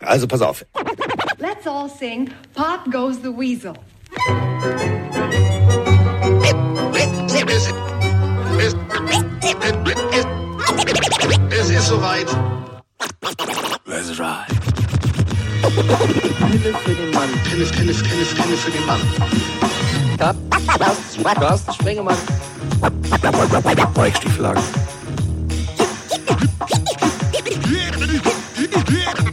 Also pass auf. Let's all sing Pop Goes the Weasel. Es ist soweit. Let's ride. Pille für den Mann. Pille, Pille, Pille, Pille für den Mann. Carsten, Carsten Spengemann. Weichstieflagen. Ist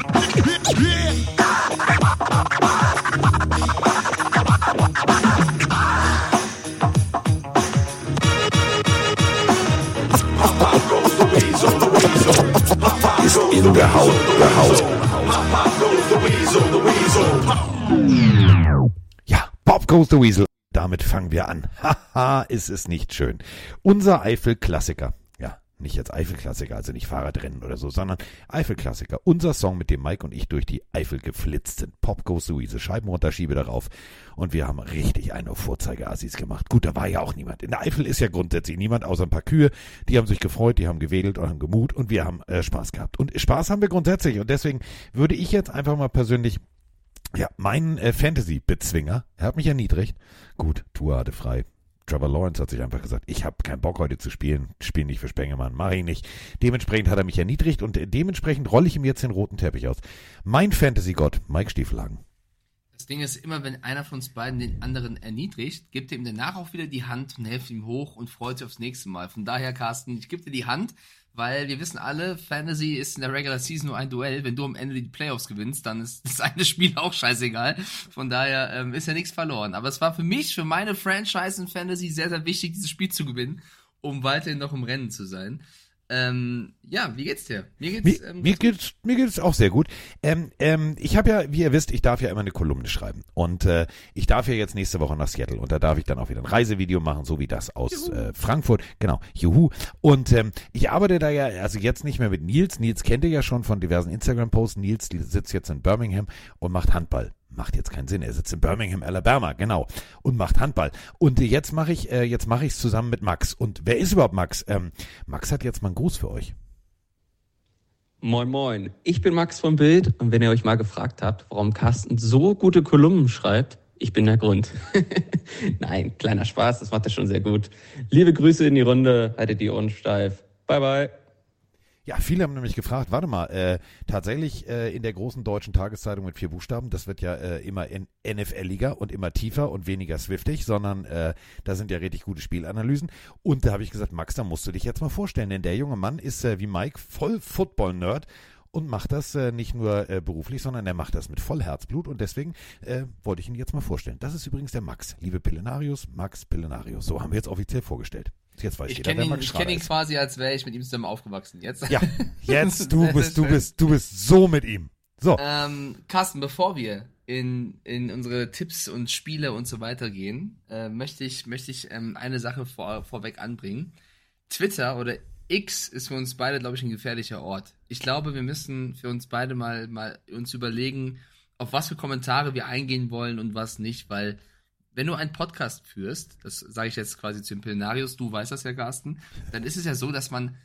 der Haut gehauen. Ja, Pop Goes the Weasel. Damit fangen wir an. Haha, ist es nicht schön. Unser Eifel-Klassiker. Nicht jetzt Eifel-Klassiker, also nicht Fahrradrennen oder so, sondern Eifel-Klassiker. Unser Song, mit dem Mike und ich durch die Eifel geflitzt sind. Pop Goes Weasel. Scheiben runter, schiebe darauf. Und wir haben richtig eine auf Vorzeigeassis gemacht. Gut, da war ja auch niemand. In der Eifel ist ja grundsätzlich niemand, außer ein paar Kühe. Die haben sich gefreut, die haben gewedelt und haben gemut und wir haben äh, Spaß gehabt. Und Spaß haben wir grundsätzlich. Und deswegen würde ich jetzt einfach mal persönlich ja, mein äh, Fantasy-Bezwinger, er hat mich erniedrigt. Gut, Tour hatte frei. Trevor Lawrence hat sich einfach gesagt, ich habe keinen Bock heute zu spielen, spiele nicht für Spengemann, mache ich nicht. Dementsprechend hat er mich erniedrigt und dementsprechend rolle ich ihm jetzt den roten Teppich aus. Mein Fantasy-Gott, Mike Stiefelhagen. Das Ding ist immer, wenn einer von uns beiden den anderen erniedrigt, gibt er ihm danach auch wieder die Hand und hilft ihm hoch und freut sich aufs nächste Mal. Von daher, Carsten, ich gebe dir die Hand, weil wir wissen alle, Fantasy ist in der Regular Season nur ein Duell. Wenn du am Ende die Playoffs gewinnst, dann ist das eine Spiel auch scheißegal. Von daher ähm, ist ja nichts verloren. Aber es war für mich, für meine Franchise in Fantasy sehr, sehr wichtig, dieses Spiel zu gewinnen, um weiterhin noch im Rennen zu sein. Ähm, ja, wie geht's dir? Mir geht's, mir, ähm, mir geht's, mir geht's auch sehr gut. Ähm, ähm, ich habe ja, wie ihr wisst, ich darf ja immer eine Kolumne schreiben und äh, ich darf ja jetzt nächste Woche nach Seattle und da darf ich dann auch wieder ein Reisevideo machen, so wie das aus äh, Frankfurt. Genau, juhu. Und ähm, ich arbeite da ja, also jetzt nicht mehr mit Nils. Nils kennt ihr ja schon von diversen Instagram-Posts. Nils sitzt jetzt in Birmingham und macht Handball macht jetzt keinen Sinn. Er sitzt in Birmingham, Alabama, genau, und macht Handball. Und jetzt mache ich, äh, jetzt mache ich es zusammen mit Max. Und wer ist überhaupt Max? Ähm, Max hat jetzt mal einen Gruß für euch. Moin Moin, ich bin Max vom Bild und wenn ihr euch mal gefragt habt, warum Carsten so gute Kolumnen schreibt, ich bin der Grund. Nein, kleiner Spaß, das macht er schon sehr gut. Liebe Grüße in die Runde, haltet die Ohren steif. Bye bye. Ja, viele haben nämlich gefragt, warte mal, äh, tatsächlich äh, in der großen deutschen Tageszeitung mit vier Buchstaben, das wird ja äh, immer NFL-Liga und immer tiefer und weniger swiftig, sondern äh, da sind ja richtig gute Spielanalysen. Und da habe ich gesagt, Max, da musst du dich jetzt mal vorstellen, denn der junge Mann ist äh, wie Mike voll Football-Nerd und macht das äh, nicht nur äh, beruflich, sondern er macht das mit voll Herzblut und deswegen äh, wollte ich ihn jetzt mal vorstellen. Das ist übrigens der Max, liebe Pillenarius, Max Pillenarius. So haben wir jetzt offiziell vorgestellt. Jetzt weiß ich jeder, kenne ihn, ich Schrader kenn ihn ist. quasi, als wäre ich mit ihm zusammen aufgewachsen. Jetzt. Ja, jetzt du bist, du bist, du bist so mit ihm. So. Ähm, Carsten, bevor wir in, in unsere Tipps und Spiele und so weiter gehen, äh, möchte ich, möchte ich ähm, eine Sache vor, vorweg anbringen. Twitter oder X ist für uns beide, glaube ich, ein gefährlicher Ort. Ich glaube, wir müssen für uns beide mal, mal uns überlegen, auf was für Kommentare wir eingehen wollen und was nicht, weil wenn du einen Podcast führst, das sage ich jetzt quasi zu Impelnarius, du weißt das ja, Carsten, dann ist es ja so, dass man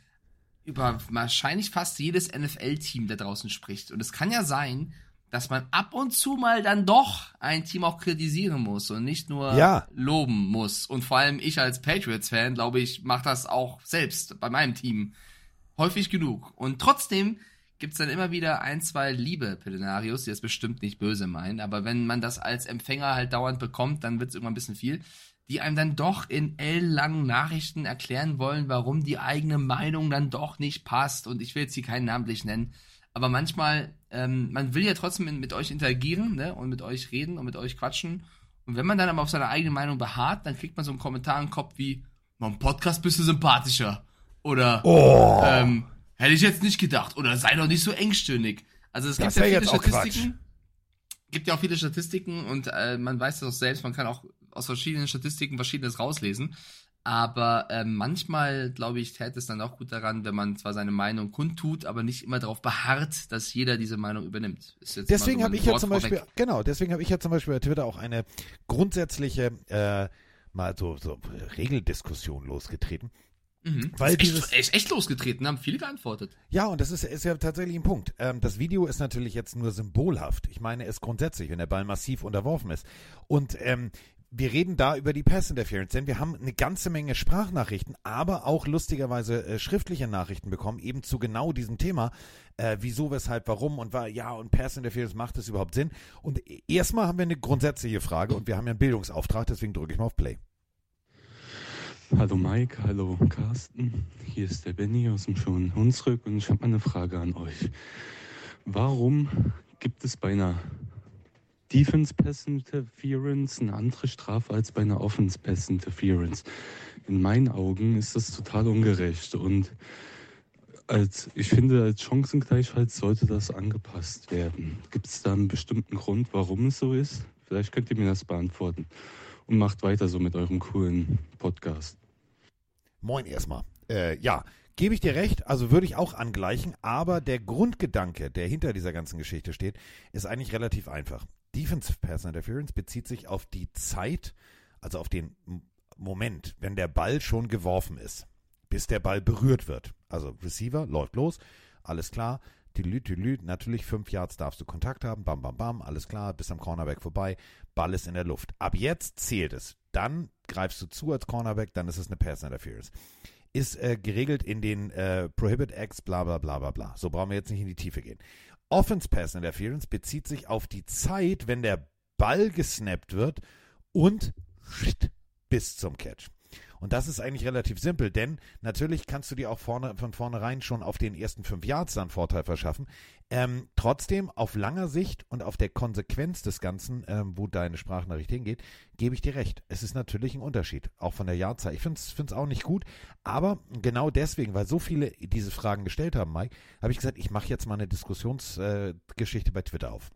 über wahrscheinlich fast jedes NFL-Team da draußen spricht. Und es kann ja sein, dass man ab und zu mal dann doch ein Team auch kritisieren muss und nicht nur Ja. loben muss. Und vor allem ich als Patriots-Fan, glaube ich, mache das auch selbst bei meinem Team häufig genug. Und trotzdem gibt's dann immer wieder ein, zwei liebe Pelenarios, die das bestimmt nicht böse meinen, aber wenn man das als Empfänger halt dauernd bekommt, dann wird's irgendwann ein bisschen viel, die einem dann doch in ellenlangen Nachrichten erklären wollen, warum die eigene Meinung dann doch nicht passt. Und ich will jetzt hier keinen namentlich nennen, aber manchmal, ähm, man will ja trotzdem mit, euch interagieren ne? und mit euch reden und mit euch quatschen. Und wenn man dann aber auf seiner eigenen Meinung beharrt, dann kriegt man so einen Kommentar im Kopf wie, beim Podcast bist du sympathischer. Oder Oh. ähm, hätte ich jetzt nicht gedacht. Oder sei doch nicht so engstirnig. Also es Das gibt ja wär viele Statistiken. Gibt ja auch viele Statistiken und äh, man weiß das auch selbst, man kann auch aus verschiedenen Statistiken Verschiedenes rauslesen. Aber äh, manchmal, glaube ich, täte es dann auch gut daran, wenn man zwar seine Meinung kundtut, aber nicht immer darauf beharrt, dass jeder diese Meinung übernimmt. Deswegen so habe ich ja zum Beispiel, vorweg. genau, deswegen habe ich ja zum Beispiel bei Twitter auch eine grundsätzliche, äh, mal so, so Regeldiskussion losgetreten. Mhm. Weil ist dieses- echt, echt, losgetreten, haben viele geantwortet. Ja, und das ist, ist ja tatsächlich ein Punkt. Ähm, das Video ist natürlich jetzt nur symbolhaft. Ich meine es grundsätzlich, wenn der Ball massiv unterworfen ist. Und ähm, wir reden da über die Pass Interference, denn wir haben eine ganze Menge Sprachnachrichten, aber auch lustigerweise äh, schriftliche Nachrichten bekommen, eben zu genau diesem Thema. Äh, wieso, weshalb, warum und war, ja, und Pass Interference macht es überhaupt Sinn? Und e- erstmal haben wir eine grundsätzliche Frage und wir haben ja einen Bildungsauftrag, deswegen drücke ich mal auf Play. Hallo Mike, hallo Carsten. Hier ist der Benny aus dem schönen Hunsrück und ich habe eine Frage an euch. Warum gibt es bei einer Defense Pass Interference eine andere Strafe als bei einer Offense Pass Interference? In meinen Augen ist das total ungerecht und als, ich finde, als Chancengleichheit sollte das angepasst werden. Gibt es da einen bestimmten Grund, warum es so ist? Vielleicht könnt ihr mir das beantworten. Und macht weiter so mit eurem coolen Podcast. Moin erstmal. Äh, ja, gebe ich dir recht, also würde ich auch angleichen, aber der Grundgedanke, der hinter dieser ganzen Geschichte steht, ist eigentlich relativ einfach. Defensive Pass Interference bezieht sich auf die Zeit, also auf den Moment, wenn der Ball schon geworfen ist, bis der Ball berührt wird. Also Receiver läuft los, alles klar. Tüdelü, tüdelü, natürlich fünf Yards darfst du Kontakt haben, bam, bam, bam, alles klar, bis am Cornerback vorbei, Ball ist in der Luft. Ab jetzt zählt es. Dann greifst du zu als Cornerback, dann ist es eine Pass Interference. Ist äh, geregelt in den äh, Prohibit Acts, bla bla bla bla bla. So brauchen wir jetzt nicht in die Tiefe gehen. Offense Pass Interference bezieht sich auf die Zeit, wenn der Ball gesnappt wird und bis zum Catch. Und das ist eigentlich relativ simpel, denn natürlich kannst du dir auch vorne, von vornherein schon auf den ersten fünf Yards dann Vorteil verschaffen. Ähm, trotzdem, auf langer Sicht und auf der Konsequenz des Ganzen, ähm, wo deine Sprachnachricht hingeht, gebe ich dir recht. Es ist natürlich ein Unterschied, auch von der Jahrzahl. Ich finde es auch nicht gut, aber genau deswegen, weil so viele diese Fragen gestellt haben, Mike, habe ich gesagt, ich mache jetzt mal eine Diskussionsgeschichte äh, bei Twitter auf.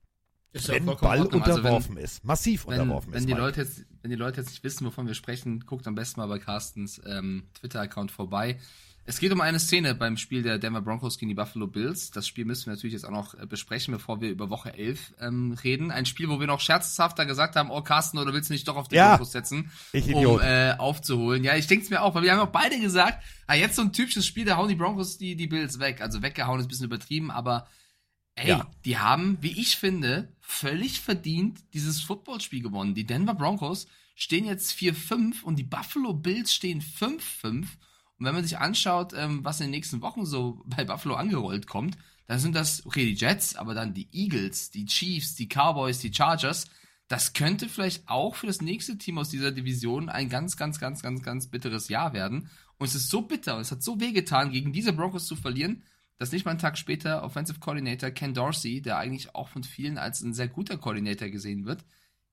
Ist ja wenn vollkommen Ball Ordnung. Also unterworfen ist, massiv wenn, unterworfen wenn ist. die. Leute jetzt, wenn die Leute jetzt nicht wissen, wovon wir sprechen, guckt am besten mal bei Carstens ähm, Twitter-Account vorbei. Es geht um eine Szene beim Spiel der Denver Broncos gegen die Buffalo Bills. Das Spiel müssen wir natürlich jetzt auch noch äh, besprechen, bevor wir über Woche 11 ähm, reden. Ein Spiel, wo wir noch scherzhafter gesagt haben, oh Carsten, oder willst du nicht doch auf den Ja, Broncos setzen, ich um Idiot. äh, aufzuholen? Ja, ich denke es mir auch, weil wir haben auch beide gesagt, ah, jetzt so ein typisches Spiel, da hauen die Broncos die, die Bills weg. Also weggehauen ist ein bisschen übertrieben, aber Ey, Ja. die haben, wie ich finde, völlig verdient dieses Footballspiel gewonnen. Die Denver Broncos stehen jetzt 4-5 und die Buffalo Bills stehen 5-5. Und wenn man sich anschaut, ähm, was in den nächsten Wochen so bei Buffalo angerollt kommt, dann sind das, okay, die Jets, aber dann die Eagles, die Chiefs, die Cowboys, die Chargers. Das könnte vielleicht auch für das nächste Team aus dieser Division ein ganz, ganz, ganz, ganz, ganz bitteres Jahr werden. Und es ist so bitter und es hat so wehgetan, gegen diese Broncos zu verlieren, dass nicht mal einen Tag später Offensive Coordinator Ken Dorsey, der eigentlich auch von vielen als ein sehr guter Coordinator gesehen wird,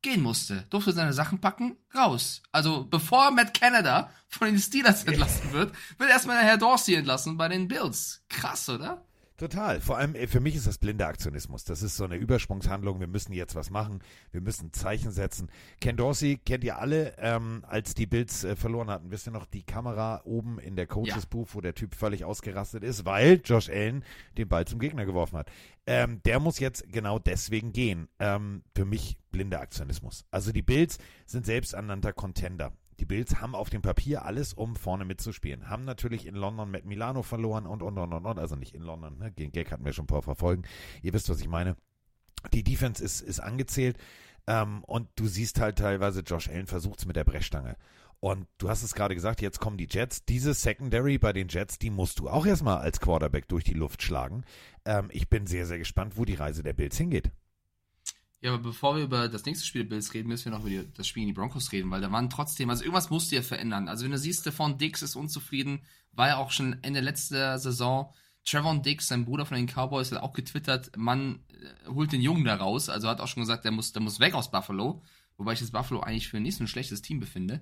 gehen musste. Durfte seine Sachen packen, raus. Also bevor Matt Canada von den Steelers entlassen wird, wird erstmal der Herr Dorsey entlassen bei den Bills. Krass, oder? Total. Vor allem äh, für mich ist das blinder Aktionismus. Das ist so eine Übersprungshandlung. Wir müssen jetzt was machen. Wir müssen Zeichen setzen. Ken Dorsey kennt ihr alle, ähm, als die Bills äh, verloren hatten. Wisst ihr noch die Kamera oben in der Coaches Booth, wo der Typ völlig ausgerastet ist, weil Josh Allen den Ball zum Gegner geworfen hat. Ähm, der muss jetzt genau deswegen gehen. Ähm, für mich blinder Aktionismus. Also die Bills sind selbsternannter Contender. Die Bills haben auf dem Papier alles, um vorne mitzuspielen. Haben natürlich in London mit Milano verloren und, und, und, und, und. Also nicht in London, ne? Den Gag hatten wir schon ein paar verfolgen. Ihr wisst, was ich meine. Die Defense ist, ist angezählt. Ähm, und du siehst halt teilweise, Josh Allen versucht es mit der Brechstange. Und du hast es gerade gesagt, jetzt kommen die Jets. Diese Secondary bei den Jets, die musst du auch erstmal als Quarterback durch die Luft schlagen. Ähm, ich bin sehr, sehr gespannt, wo die Reise der Bills hingeht. Ja, aber bevor wir über das nächste Spiel der Bills reden, müssen wir noch über die, das Spiel in die Broncos reden, weil da waren trotzdem, also irgendwas musst du ja verändern. Also wenn du siehst, Stephon Diggs ist unzufrieden, war ja auch schon Ende letzter Saison. Trevon Diggs, sein Bruder von den Cowboys, hat auch getwittert, man äh, holt den Jungen da raus. Also hat auch schon gesagt, der muss, der muss weg aus Buffalo. Wobei ich das Buffalo eigentlich für nicht so ein schlechtes Team befinde.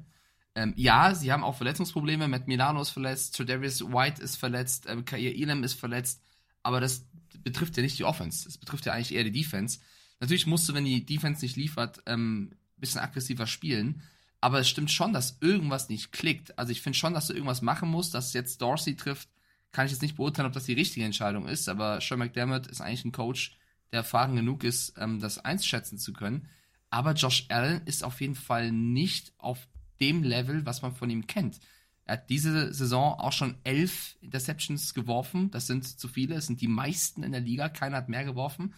Ähm, ja, sie haben auch Verletzungsprobleme. Matt Milano ist verletzt, Tredavious White ist verletzt, ähm, Kair Elam ist verletzt. Aber das betrifft ja nicht die Offense. Das betrifft ja eigentlich eher die Defense. Natürlich musst du, wenn die Defense nicht liefert, ähm, bisschen aggressiver spielen. Aber es stimmt schon, dass irgendwas nicht klickt. Also ich finde schon, dass du irgendwas machen musst, dass jetzt Dorsey trifft. Kann ich jetzt nicht beurteilen, ob das die richtige Entscheidung ist. Aber Sean McDermott ist eigentlich ein Coach, der erfahren genug ist, ähm, das einschätzen zu können. Aber Josh Allen ist auf jeden Fall nicht auf dem Level, was man von ihm kennt. Er hat diese Saison auch schon elf Interceptions geworfen. Das sind zu viele. Es sind die meisten in der Liga. Keiner hat mehr geworfen.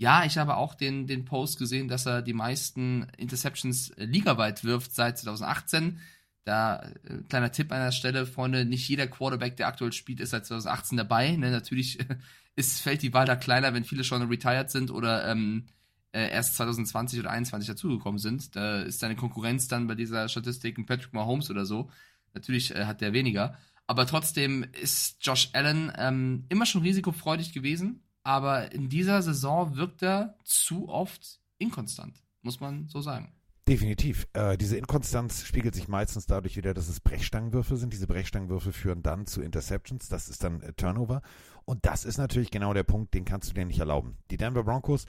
Ja, ich habe auch den, den Post gesehen, dass er die meisten Interceptions äh, ligaweit wirft seit 2018. Da, äh, kleiner Tipp an der Stelle, Freunde, nicht jeder Quarterback, der aktuell spielt, ist seit 2018 dabei. Ne? Natürlich ist, fällt die Wahl da kleiner, wenn viele schon retired sind oder ähm, äh, erst 2020 oder 2021 dazugekommen sind. Da ist seine Konkurrenz dann bei dieser Statistik ein Patrick Mahomes oder so. Natürlich äh, hat der weniger. Aber trotzdem ist Josh Allen ähm, immer schon risikofreudig gewesen. Aber in dieser Saison wirkt er zu oft inkonstant, muss man so sagen. Definitiv. Äh, diese Inkonstanz spiegelt sich meistens dadurch wieder, dass es Brechstangenwürfe sind. Diese Brechstangenwürfe führen dann zu Interceptions. Das ist dann äh, Turnover. Und das ist natürlich genau der Punkt, den kannst du dir nicht erlauben. Die Denver Broncos,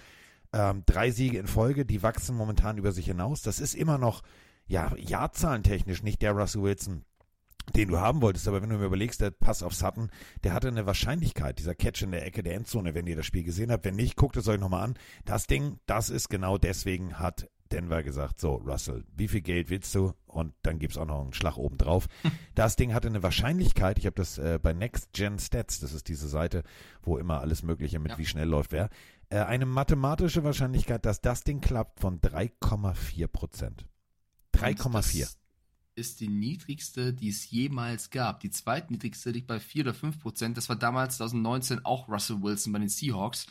ähm, drei Siege in Folge, die wachsen momentan über sich hinaus. Das ist immer noch, ja, jahrzahlentechnisch nicht der Russell Wilson, den du haben wolltest. Aber wenn du mir überlegst, der Pass auf Sutton, der hatte eine Wahrscheinlichkeit, dieser Catch in der Ecke der Endzone, wenn ihr das Spiel gesehen habt. Wenn nicht, guckt es euch nochmal an. Das Ding, das ist genau deswegen, hat Denver gesagt, so, Russell, wie viel Geld willst du? Und dann gibt es auch noch einen Schlag oben drauf. Das Ding hatte eine Wahrscheinlichkeit, ich habe das äh, bei Next Gen Stats, das ist diese Seite, wo immer alles Mögliche mit Ja. wie schnell läuft, wer, äh, eine mathematische Wahrscheinlichkeit, dass das Ding klappt von 3,4 Prozent. Und 3,4. Ist die niedrigste, die es jemals gab. Die zweitniedrigste liegt bei 4 oder 5 Prozent. Das war damals 2019 auch Russell Wilson bei den Seahawks.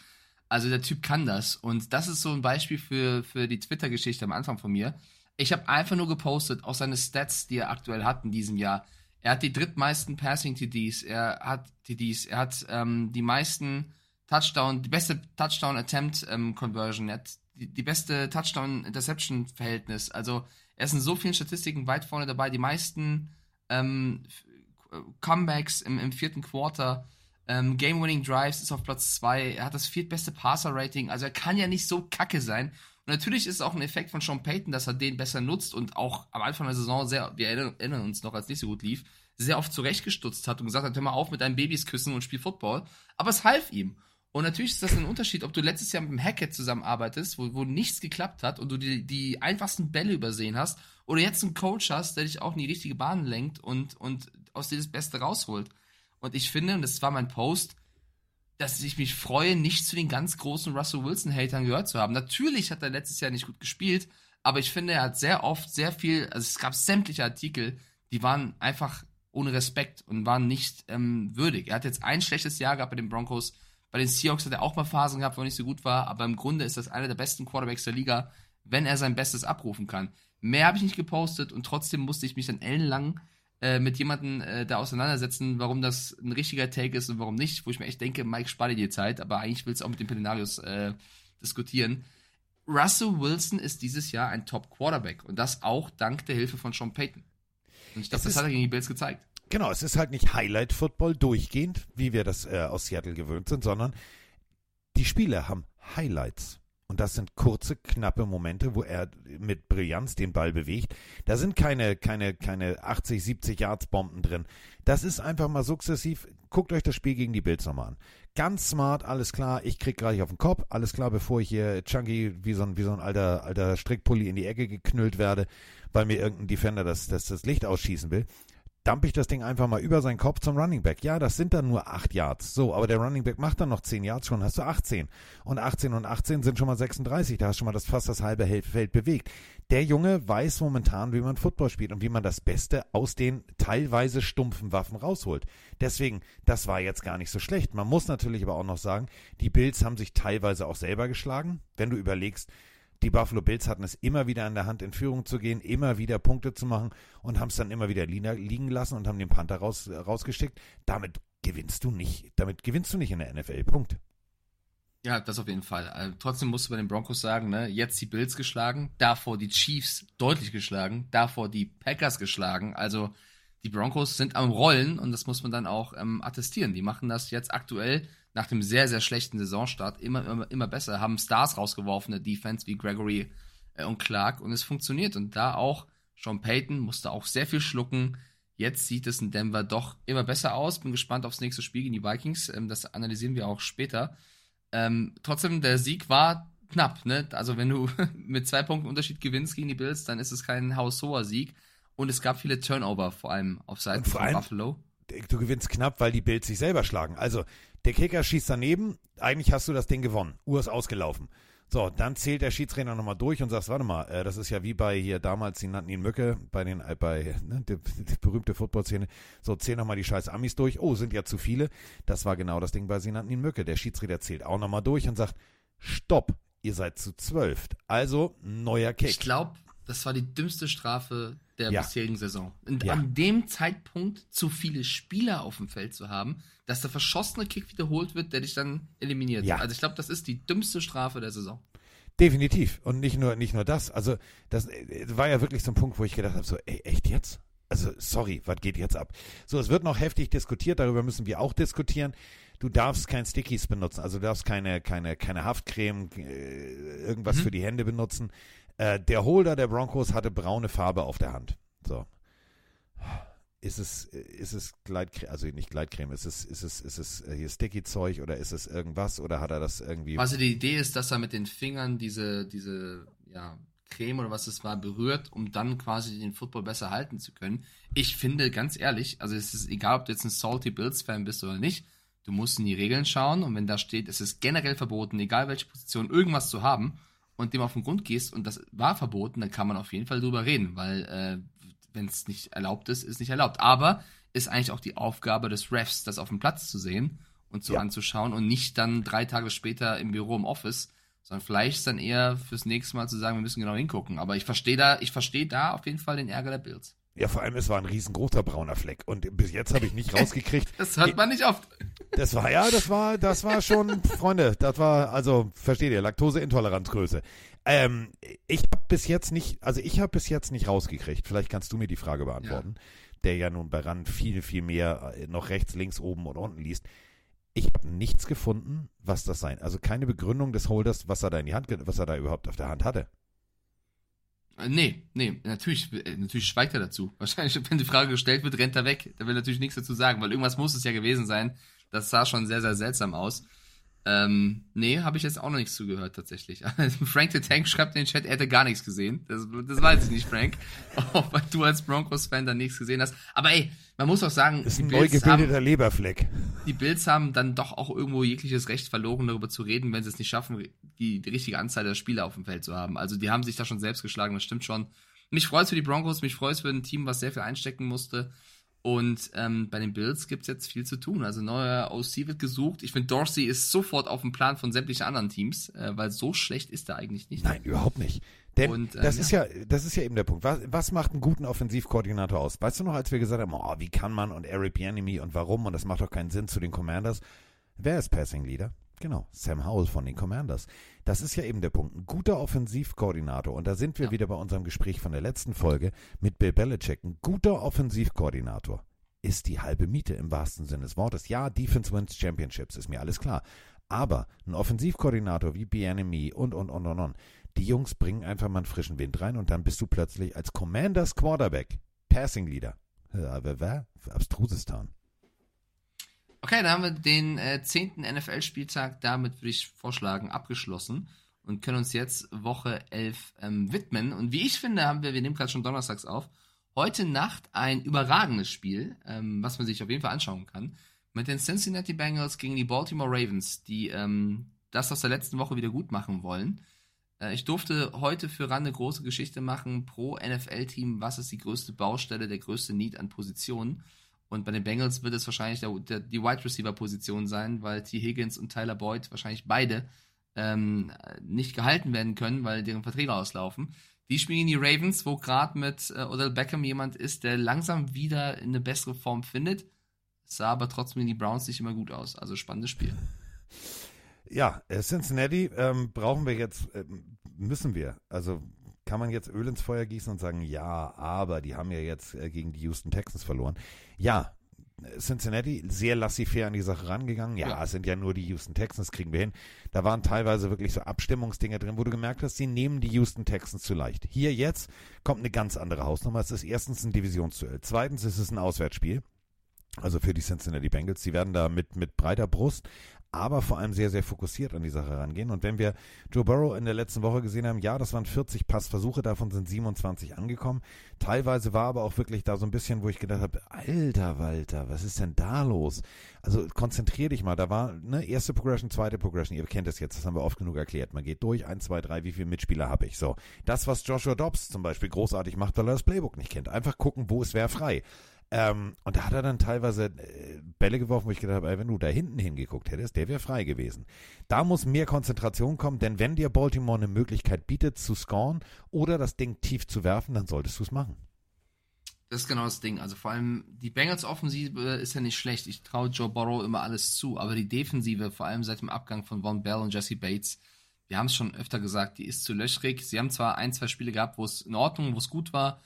Also der Typ kann das. Und das ist so ein Beispiel für, für die Twitter-Geschichte am Anfang von mir. Ich habe einfach nur gepostet, auch seine Stats, die er aktuell hat in diesem Jahr. Er hat die drittmeisten Passing-TDs, er hat TDs, er hat ähm, die meisten Touchdown, die beste Touchdown-Attempt-Conversion, er hat die, die beste Touchdown-Interception-Verhältnis. Also er ist in so vielen Statistiken weit vorne dabei. Die meisten ähm, F- Comebacks im, im vierten Quarter, ähm, Game-Winning Drives ist auf Platz 2. Er hat das viertbeste Passer-Rating. Also er kann ja nicht so kacke sein. Und natürlich ist es auch ein Effekt von Sean Payton, dass er den besser nutzt und auch am Anfang der Saison sehr, wir erinnern, uns noch, als nicht so gut lief, sehr oft zurechtgestutzt hat und gesagt hat, hör mal auf mit deinen Babys küssen und spiel Football. Aber es half ihm. Und natürlich ist das ein Unterschied, ob du letztes Jahr mit dem Hackett zusammenarbeitest, wo, wo nichts geklappt hat und du die, die einfachsten Bälle übersehen hast, oder jetzt einen Coach hast, der dich auch in die richtige Bahn lenkt und, und aus dir das Beste rausholt. Und ich finde, und das war mein Post, dass ich mich freue, nicht zu den ganz großen Russell Wilson-Hatern gehört zu haben. Natürlich hat er letztes Jahr nicht gut gespielt, aber ich finde, er hat sehr oft sehr viel, also es gab sämtliche Artikel, die waren einfach ohne Respekt und waren nicht ähm, würdig. Er hat jetzt ein schlechtes Jahr gehabt bei den Broncos. Bei den Seahawks hat er auch mal Phasen gehabt, wo er nicht so gut war, aber im Grunde ist das einer der besten Quarterbacks der Liga, wenn er sein Bestes abrufen kann. Mehr habe ich nicht gepostet und trotzdem musste ich mich dann ellenlang äh, mit jemandem äh, da auseinandersetzen, warum das ein richtiger Take ist und warum nicht, wo ich mir echt denke, Mike, spare dir die Zeit, aber eigentlich willst du auch mit den Pelinarios äh, diskutieren. Russell Wilson ist dieses Jahr ein Top-Quarterback und das auch dank der Hilfe von Sean Payton. Und ich glaube, das hat er gegen die Bills gezeigt. Genau, es ist halt nicht Highlight-Football durchgehend, wie wir das äh, aus Seattle gewöhnt sind, sondern die Spieler haben Highlights. Und das sind kurze, knappe Momente, wo er mit Brillanz den Ball bewegt. Da sind keine, keine, keine 80, 70 Yards Bomben drin. Das ist einfach mal sukzessiv. Guckt euch das Spiel gegen die Bills nochmal an. Ganz smart, alles klar. Ich krieg gleich auf den Kopf. Alles klar, bevor ich hier Chunky wie so ein, wie so ein alter, alter Strickpulli in die Ecke geknüllt werde, weil mir irgendein Defender das, das, das Licht ausschießen will dump ich das Ding einfach mal über seinen Kopf zum Running Back. Ja, das sind dann nur 8 Yards. So, aber der Running Back macht dann noch 10 Yards, schon hast du 18. Und 18 und 18 sind schon mal 36. Da hast du schon mal das, fast das halbe Feld bewegt. Der Junge weiß momentan, wie man Football spielt und wie man das Beste aus den teilweise stumpfen Waffen rausholt. Deswegen, das war jetzt gar nicht so schlecht. Man muss natürlich aber auch noch sagen, die Bills haben sich teilweise auch selber geschlagen. Wenn du überlegst, die Buffalo Bills hatten es immer wieder in der Hand, in Führung zu gehen, immer wieder Punkte zu machen und haben es dann immer wieder li- liegen lassen und haben den Panther raus, rausgeschickt. Damit gewinnst du nicht. Damit gewinnst du nicht in der NFL. Punkt. Ja, das auf jeden Fall. Also, trotzdem musst du bei den Broncos sagen, ne, jetzt die Bills geschlagen, davor die Chiefs deutlich geschlagen, davor die Packers geschlagen. Also die Broncos sind am Rollen und das muss man dann auch ähm, attestieren. Die machen das jetzt aktuell nach dem sehr, sehr schlechten Saisonstart immer, immer, immer besser, haben Stars rausgeworfen, der Defense wie Gregory äh, und Clark und es funktioniert. Und da auch Sean Payton musste auch sehr viel schlucken. Jetzt sieht es in Denver doch immer besser aus. Bin gespannt aufs nächste Spiel gegen die Vikings. Ähm, das analysieren wir auch später. Ähm, trotzdem, der Sieg war knapp. Ne? Also wenn du mit zwei Punkten Unterschied gewinnst gegen die Bills, dann ist es kein haushoher Sieg. und es gab viele Turnover, vor allem auf Seiten von Buffalo. du gewinnst knapp, weil die Bills sich selber schlagen. Also, der Kicker schießt daneben, eigentlich hast du das Ding gewonnen. Uhr ist ausgelaufen. So, dann zählt der Schiedsrichter nochmal durch und sagt, warte mal, äh, das ist ja wie bei hier damals, die nannten ihn Mücke, bei den, äh, bei, ne, die, die berühmte Football-Szene. So, zähl nochmal die scheiß Amis durch. Oh, sind ja zu viele. Das war genau das Ding bei sie nannten ihn Mücke. Der Schiedsrichter zählt auch nochmal durch und sagt, stopp, ihr seid zu zwölf. Also, neuer Kick. Ich glaube, das war die dümmste Strafe der Ja. bisherigen Saison. Und Ja. an dem Zeitpunkt zu viele Spieler auf dem Feld zu haben, dass der verschossene Kick wiederholt wird, der dich dann eliminiert. Ja. Also ich glaube, das ist die dümmste Strafe der Saison. Definitiv. Und nicht nur, nicht nur das. Also, das äh, war ja wirklich so ein Punkt, wo ich gedacht habe, so, ey, echt jetzt? Also, sorry, was geht jetzt ab? So, es wird noch heftig diskutiert, darüber müssen wir auch diskutieren. Du darfst kein Stickies benutzen, also du darfst keine, keine, keine Haftcreme, äh, irgendwas Mhm. für die Hände benutzen. Äh, der Holder der Broncos hatte braune Farbe auf der Hand. So. Ist es, ist es Gleitcreme, also nicht Gleitcreme, ist es, ist es, ist es äh, hier Sticky-Zeug oder ist es irgendwas oder hat er das irgendwie Also die Idee ist, dass er mit den Fingern diese, diese ja, Creme oder was es war berührt, um dann quasi den Football besser halten zu können. Ich finde, ganz ehrlich, also es ist egal, ob du jetzt ein Salty Bills-Fan bist oder nicht, du musst in die Regeln schauen und wenn da steht, es ist generell verboten, egal welche Position, irgendwas zu haben und dem auf den Grund gehst und das war verboten, dann kann man auf jeden Fall drüber reden, weil äh, wenn es nicht erlaubt ist, ist nicht erlaubt. Aber ist eigentlich auch die Aufgabe des Refs, das auf dem Platz zu sehen und so Ja. anzuschauen und nicht dann drei Tage später im Büro im Office, sondern vielleicht dann eher fürs nächste Mal zu sagen, wir müssen genau hingucken. Aber ich verstehe da, ich verstehe da auf jeden Fall den Ärger der Bills. Ja, vor allem, es war ein riesengroßer brauner Fleck. Und bis jetzt habe ich nicht rausgekriegt. Das hört man nicht oft. Das war, ja, das war, das war schon, Freunde, das war, also, versteht ihr, Laktoseintoleranzgröße. Ähm, ich habe bis jetzt nicht, also ich habe bis jetzt nicht rausgekriegt. Vielleicht kannst du mir die Frage beantworten, der ja nun bei RAN viel, viel mehr äh, noch rechts, links, oben und unten liest. Ich habe nichts gefunden, was das sein. Also keine Begründung des Holders, was er da in die Hand, was er da überhaupt auf der Hand hatte. Äh, Nee, nee, natürlich, äh, natürlich schweigt er dazu. Wahrscheinlich, wenn die Frage gestellt wird, rennt er weg. Der will natürlich nichts dazu sagen, weil irgendwas muss es ja gewesen sein. Das sah schon sehr, sehr seltsam aus. Ähm, nee, habe ich jetzt auch noch nichts zugehört, tatsächlich. Frank the Tank schreibt in den Chat, er hätte gar nichts gesehen. Das, das weiß ich nicht, Frank. Auch weil du als Broncos-Fan da nichts gesehen hast. Aber ey, man muss auch sagen, Ist die ein neu Bills, haben, gebildeter Leberfleck. die Bills haben dann doch auch irgendwo jegliches Recht verloren, darüber zu reden, wenn sie es nicht schaffen, die, die richtige Anzahl der Spieler auf dem Feld zu haben. Also die haben sich da schon selbst geschlagen, das stimmt schon. Mich freut für die Broncos, mich freut für ein Team, was sehr viel einstecken musste. Und ähm, bei den Bills gibt's jetzt viel zu tun. Also neuer OC wird gesucht. Ich finde, Dorsey ist sofort auf dem Plan von sämtlichen anderen Teams, äh, weil so schlecht ist er eigentlich nicht. Nein, überhaupt nicht. Denn Und, ähm, das ist ja, das ist ja eben der Punkt. Was, was macht einen guten Offensivkoordinator aus? Weißt du noch, als wir gesagt haben, oh, wie kann man und Eric Bieniemy und warum und das macht doch keinen Sinn zu den Commanders. Wer ist Passing Leader? Genau, Sam Howell von den Commanders. Das ist ja eben der Punkt. Ein guter Offensivkoordinator, und da sind wir Ja. wieder bei unserem Gespräch von der letzten Folge mit Bill Belichick. Ein guter Offensivkoordinator ist die halbe Miete im wahrsten Sinne des Wortes. Ja, Defense wins Championships, ist mir alles klar. Aber ein Offensivkoordinator wie Bieniemy und, und, und, und, und, die Jungs bringen einfach mal einen frischen Wind rein und dann bist du plötzlich als Commanders Quarterback, Passing Leader. Abstrusistan. Okay, da haben wir den äh, 10. NFL-Spieltag damit, würde ich vorschlagen, abgeschlossen und können uns jetzt Woche 11 ähm, widmen. Und wie ich finde, haben wir, wir nehmen gerade schon donnerstags auf, heute Nacht ein überragendes Spiel, ähm, was man sich auf jeden Fall anschauen kann, mit den Cincinnati Bengals gegen die Baltimore Ravens, die ähm, das aus der letzten Woche wieder gut machen wollen. Äh, ich durfte heute für RAN eine große Geschichte machen pro NFL-Team, was ist die größte Baustelle, der größte Need an Positionen. Und bei den Bengals wird es wahrscheinlich der, der, die Wide Receiver Position sein, weil T. Higgins und Tyler Boyd wahrscheinlich beide ähm, nicht gehalten werden können, weil deren Verträge auslaufen. Die spielen die Ravens, wo gerade mit äh, Odell Beckham jemand ist, der langsam wieder in eine bessere Form findet. Sah aber trotzdem in die Browns nicht immer gut aus. Also spannendes Spiel. Ja, äh, Cincinnati ähm, brauchen wir jetzt, ähm, müssen wir. Also kann man jetzt Öl ins Feuer gießen und sagen, ja, aber die haben ja jetzt äh, gegen die Houston Texans verloren. Ja, Cincinnati sehr laissez-faire an die Sache rangegangen. Ja, Ja. es sind ja nur die Houston Texans, kriegen wir hin. Da waren teilweise wirklich so Abstimmungsdinger drin, wo du gemerkt hast, sie nehmen die Houston Texans zu leicht. Hier jetzt kommt eine ganz andere Hausnummer. Es ist erstens ein Divisionsduell. Zweitens ist es ein Auswärtsspiel. Also für die Cincinnati Bengals. Sie werden da mit, mit breiter Brust aber vor allem sehr, sehr fokussiert an die Sache rangehen. Und wenn wir Joe Burrow in der letzten Woche gesehen haben, ja, das waren 40 Passversuche, davon sind 27 angekommen. Teilweise war aber auch wirklich da so ein bisschen, wo ich gedacht habe, alter Walter, was ist denn da los? Also konzentrier dich mal, da war ne, erste Progression, zweite Progression, ihr kennt es jetzt, das haben wir oft genug erklärt. Man geht durch, eins, zwei, drei, wie viele Mitspieler habe ich? So, das, was Joshua Dobbs zum Beispiel großartig macht, weil er das Playbook nicht kennt. Einfach gucken, wo ist wer frei. Ähm, und da hat er dann teilweise äh, Bälle geworfen, wo ich gedacht habe, ey, wenn du da hinten hingeguckt hättest, der wäre frei gewesen. Da muss mehr Konzentration kommen, denn wenn dir Baltimore eine Möglichkeit bietet zu scoren oder das Ding tief zu werfen, dann solltest du es machen. Das ist genau das Ding. Also vor allem die Bengals Offensive ist ja nicht schlecht. Ich traue Joe Burrow immer alles zu. Aber die Defensive, vor allem seit dem Abgang von Von Bell und Jesse Bates, wir haben es schon öfter gesagt, die ist zu löchrig. Sie haben zwar ein, zwei Spiele gehabt, wo es in Ordnung, wo es gut war,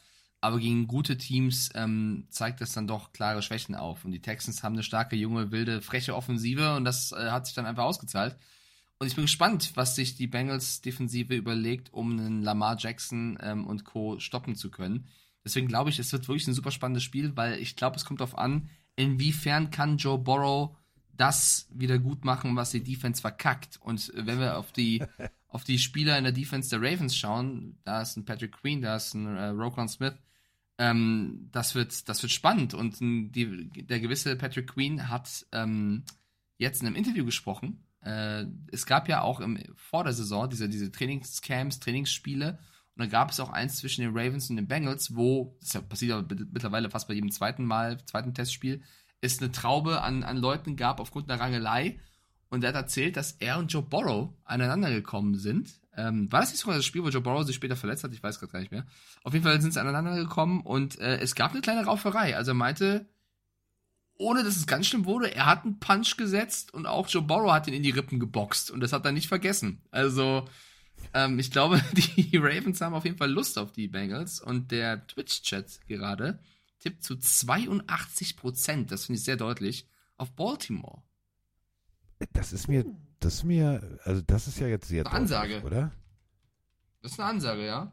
aber gegen gute Teams ähm, zeigt das dann doch klare Schwächen auf. Und die Texans haben eine starke, junge, wilde, freche Offensive und das äh, hat sich dann einfach ausgezahlt. Und ich bin gespannt, was sich die Bengals Defensive überlegt, um einen Lamar Jackson ähm, und Co. stoppen zu können. Deswegen glaube ich, es wird wirklich ein super spannendes Spiel, weil ich glaube, es kommt darauf an, inwiefern kann Joe Burrow das wieder gut machen, was die Defense verkackt. Und wenn wir auf die, auf die Spieler in der Defense der Ravens schauen, da ist ein Patrick Queen, da ist ein äh, Roquan Smith, ähm, das, wird, das wird spannend. Und die, der gewisse Patrick Queen hat ähm, jetzt in einem Interview gesprochen. Äh, es gab ja auch im, vor der Saison diese, diese Trainingscamps, Trainingsspiele. Und da gab es auch eins zwischen den Ravens und den Bengals, wo, das passiert aber mittlerweile fast bei jedem zweiten Mal, zweiten Testspiel, es eine Traube an, an Leuten gab aufgrund einer Rangelei. Und er hat erzählt, dass er und Joe Borrow aneinander gekommen sind ähm, war das nicht sogar das Spiel, wo Joe Burrow sich später verletzt hat? Ich weiß gerade gar nicht mehr. Auf jeden Fall sind sie aneinander gekommen und äh, es gab eine kleine Rauferei. Also er meinte, ohne dass es ganz schlimm wurde, er hat einen Punch gesetzt und auch Joe Burrow hat ihn in die Rippen geboxt und das hat er nicht vergessen. Also ähm, ich glaube, die Ravens haben auf jeden Fall Lust auf die Bengals und der Twitch-Chat gerade tippt zu 82 Prozent, das finde ich sehr deutlich, auf Baltimore. Das ist mir das ist mir, also das ist ja jetzt sehr eine Ansage, oder? Das ist eine Ansage, ja.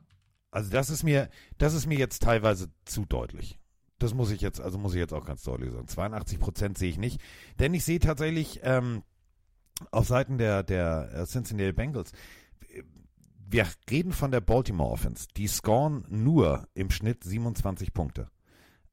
Also das ist mir, das ist mir jetzt teilweise zu deutlich. Das muss ich jetzt, also muss ich jetzt auch ganz deutlich sagen. 82 Prozent sehe ich nicht, denn ich sehe tatsächlich ähm, auf Seiten der der äh, Cincinnati Bengals. Wir reden von der Baltimore Offense. Die scoren nur im Schnitt 27 Punkte.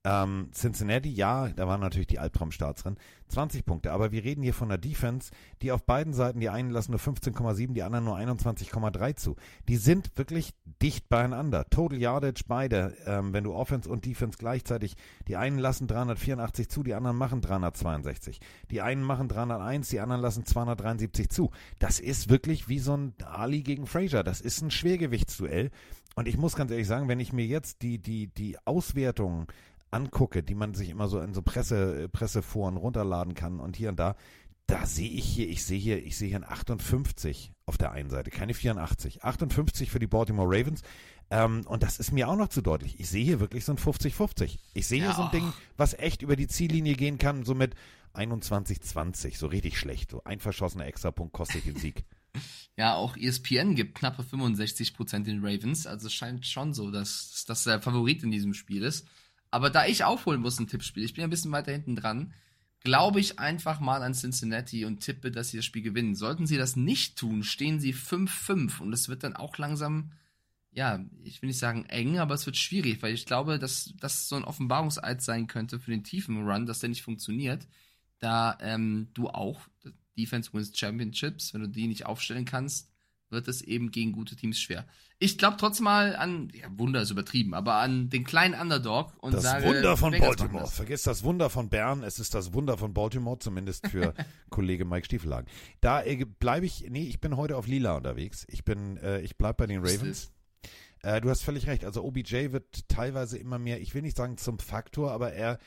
Ähm, Cincinnati, ja, da waren natürlich die Albtraumstarts drin. 20 Punkte, aber wir reden hier von einer Defense, die auf beiden Seiten, die einen lassen nur 15,7, die anderen nur 21,3 zu. Die sind wirklich dicht beieinander. Total Yardage beide, ähm, wenn du Offense und Defense gleichzeitig, die einen lassen 384 zu, die anderen machen 362. Die einen machen 301, die anderen lassen 273 zu. Das ist wirklich wie so ein Ali gegen Frazier. Das ist ein Schwergewichtsduell. Und ich muss ganz ehrlich sagen, wenn ich mir jetzt die, die, die Auswertungen angucke, die man sich immer so in so Presse, Presseforen runterladen kann und hier und da, da sehe ich hier, ich sehe hier, ich sehe hier ein 58 auf der einen Seite, keine 84. 58 für die Baltimore Ravens. Ähm, und das ist mir auch noch zu deutlich. Ich sehe hier wirklich so ein 50-50. Ich sehe hier ja. so ein Ding, was echt über die Ziellinie gehen kann, so mit 21-20, so richtig schlecht. So ein verschossener Extrapunkt kostet den Sieg. Ja, auch ESPN gibt knappe 65% den Ravens. Also es scheint schon so, dass das der Favorit in diesem Spiel ist. Aber da ich aufholen muss ein Tippspiel, ich bin ein bisschen weiter hinten dran, glaube ich einfach mal an Cincinnati und tippe, dass sie das Spiel gewinnen. Sollten sie das nicht tun, stehen sie 5-5 und es wird dann auch langsam, ja, ich will nicht sagen eng, aber es wird schwierig, weil ich glaube, dass das so ein Offenbarungseid sein könnte für den tiefen Run, dass der nicht funktioniert, da ähm, du auch Defense wins Championships, wenn du die nicht aufstellen kannst, wird es eben gegen gute Teams schwer. Ich glaube trotzdem mal an, ja, Wunder ist übertrieben, aber an den kleinen Underdog und das sage. Das Wunder von Baltimore. Vergiss das Wunder von Bern, es ist das Wunder von Baltimore, zumindest für Kollege Mike Stiefelhagen. Da äh, bleibe ich, nee, ich bin heute auf Lila unterwegs. Ich bin, äh, ich bleibe bei den Ravens. Äh, du hast völlig recht. Also OBJ wird teilweise immer mehr, ich will nicht sagen zum Faktor, aber er,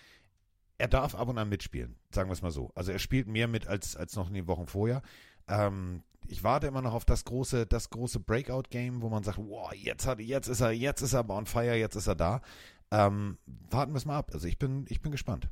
er darf ab und an mitspielen, sagen wir es mal so. Also er spielt mehr mit als, als noch in den Wochen vorher. Ähm, ich warte immer noch auf das große, das große Breakout-Game, wo man sagt, wow, jetzt hat, jetzt ist er, jetzt ist er on fire, jetzt ist er da. Ähm, warten wir es mal ab. Also ich bin, ich bin gespannt.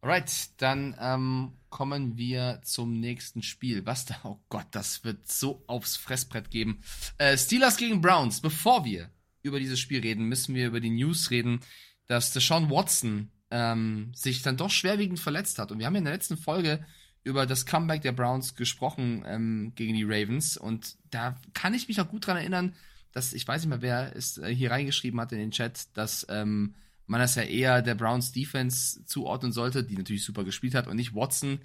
Alright, dann ähm, kommen wir zum nächsten Spiel. Was da? Oh Gott, das wird so aufs Fressbrett geben. Äh, Steelers gegen Browns. Bevor wir über dieses Spiel reden, müssen wir über die News reden, dass Deshaun Watson ähm, sich dann doch schwerwiegend verletzt hat. Und wir haben in der letzten Folge über das Comeback der Browns gesprochen ähm, gegen die Ravens und da kann ich mich noch gut dran erinnern, dass ich weiß nicht mehr, wer es äh, hier reingeschrieben hat in den Chat, dass ähm, man das ja eher der Browns Defense zuordnen sollte, die natürlich super gespielt hat und nicht Watson.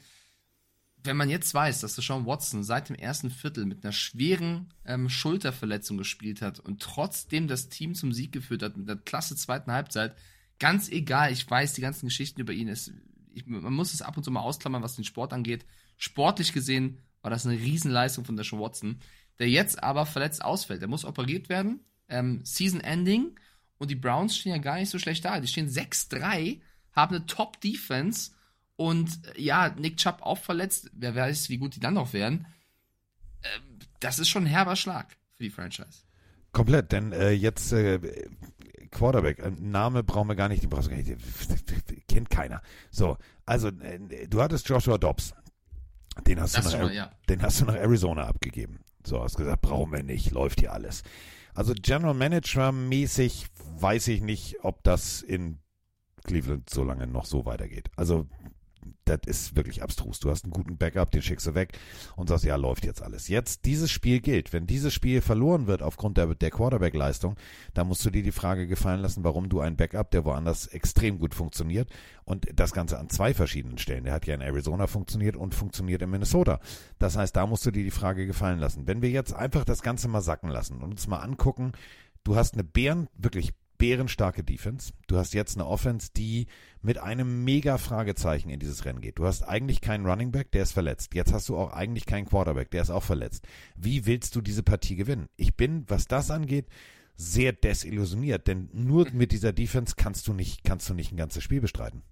Wenn man jetzt weiß, dass Sean Watson seit dem ersten Viertel mit einer schweren ähm, Schulterverletzung gespielt hat und trotzdem das Team zum Sieg geführt hat mit einer klasse zweiten Halbzeit, ganz egal, ich weiß die ganzen Geschichten über ihn, ist, ich, man muss es ab und zu mal ausklammern, was den Sport angeht. Sportlich gesehen war das eine Riesenleistung von Sean Watson, der jetzt aber verletzt ausfällt. Der muss operiert werden, ähm, Season Ending und die Browns stehen ja gar nicht so schlecht da. Die stehen 6-3, haben eine Top-Defense und äh, ja, Nick Chubb auch verletzt. Wer weiß, wie gut die dann noch wären. Ähm, das ist schon ein herber Schlag für die Franchise. Komplett, denn äh, jetzt äh, Quarterback, äh, Name brauchen wir gar nicht, den brauchst du gar nicht, kennt keiner. So, also äh, du hattest Joshua Dobbs, den hast, Das du nach, mal, ja. den hast du nach Arizona abgegeben. So, hast gesagt, brauchen wir nicht, läuft hier alles. Also General Manager mäßig weiß ich nicht, ob das in Cleveland so lange noch so weitergeht. Also das ist wirklich abstrus. Du hast einen guten Backup, den schickst du weg und sagst, ja, läuft jetzt alles. Jetzt, dieses Spiel gilt. Wenn dieses Spiel verloren wird aufgrund der, der Quarterback-Leistung, dann musst du dir die Frage gefallen lassen, warum du einen Backup, der woanders extrem gut funktioniert und das Ganze an zwei verschiedenen Stellen. Der hat ja in Arizona funktioniert und funktioniert in Minnesota. Das heißt, da musst du dir die Frage gefallen lassen. Wenn wir jetzt einfach das Ganze mal sacken lassen und uns mal angucken, du hast eine Bären, wirklich bärenstarke Defense. Du hast jetzt eine Offense, die mit einem mega Fragezeichen in dieses Rennen geht. Du hast eigentlich keinen Running Back, der ist verletzt. Jetzt hast du auch eigentlich keinen Quarterback, der ist auch verletzt. Wie willst du diese Partie gewinnen? Ich bin, was das angeht, sehr desillusioniert, denn nur mit dieser Defense kannst du nicht, kannst du nicht ein ganzes Spiel bestreiten.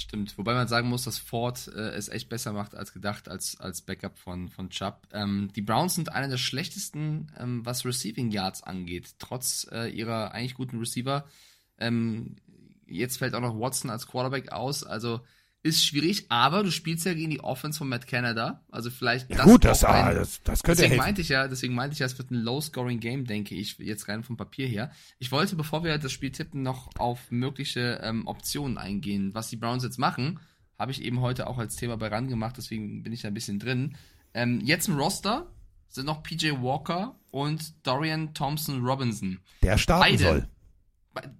Stimmt, wobei man sagen muss, dass Ford äh, es echt besser macht als gedacht, als, als Backup von, von Chubb. Ähm, die Browns sind einer der schlechtesten, ähm, was Receiving Yards angeht, trotz äh, ihrer eigentlich guten Receiver. Ähm, jetzt fällt auch noch Watson als Quarterback aus, also ist schwierig, aber du spielst ja gegen die Offense von Matt Canada, also vielleicht Ja, gut, das, ah, ein- das, das könnte Deswegen helfen. meinte ich ja, deswegen meinte ich ja, es wird ein Low-Scoring-Game, denke ich, jetzt rein vom Papier her. Ich wollte, bevor wir das Spiel tippen, noch auf mögliche ähm, Optionen eingehen. Was die Browns jetzt machen, habe ich eben heute auch als Thema bei RAN gemacht, deswegen bin ich da ein bisschen drin. Ähm, jetzt im Roster sind noch PJ Walker und Dorian Thompson Robinson. Der starten Beide. soll.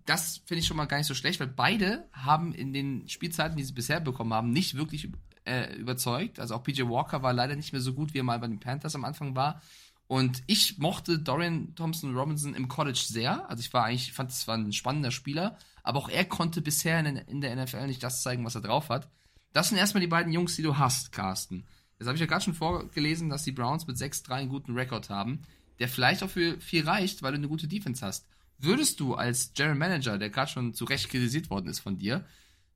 Das finde ich schon mal gar nicht so schlecht, weil beide haben in den Spielzeiten, die sie bisher bekommen haben, nicht wirklich äh, überzeugt. Also auch PJ Walker war leider nicht mehr so gut, wie er mal bei den Panthers am Anfang war. Und ich mochte Dorian Thompson Robinson im College sehr. Also ich war eigentlich, fand es war ein spannender Spieler, aber auch er konnte bisher in, in der NFL nicht das zeigen, was er drauf hat. Das sind erstmal die beiden Jungs, die du hast, Carsten. Jetzt habe ich ja gerade schon vorgelesen, dass die Browns mit 6-3 einen guten Rekord haben, der vielleicht auch für viel reicht, weil du eine gute Defense hast. Würdest du als General Manager, der gerade schon zu Recht kritisiert worden ist von dir,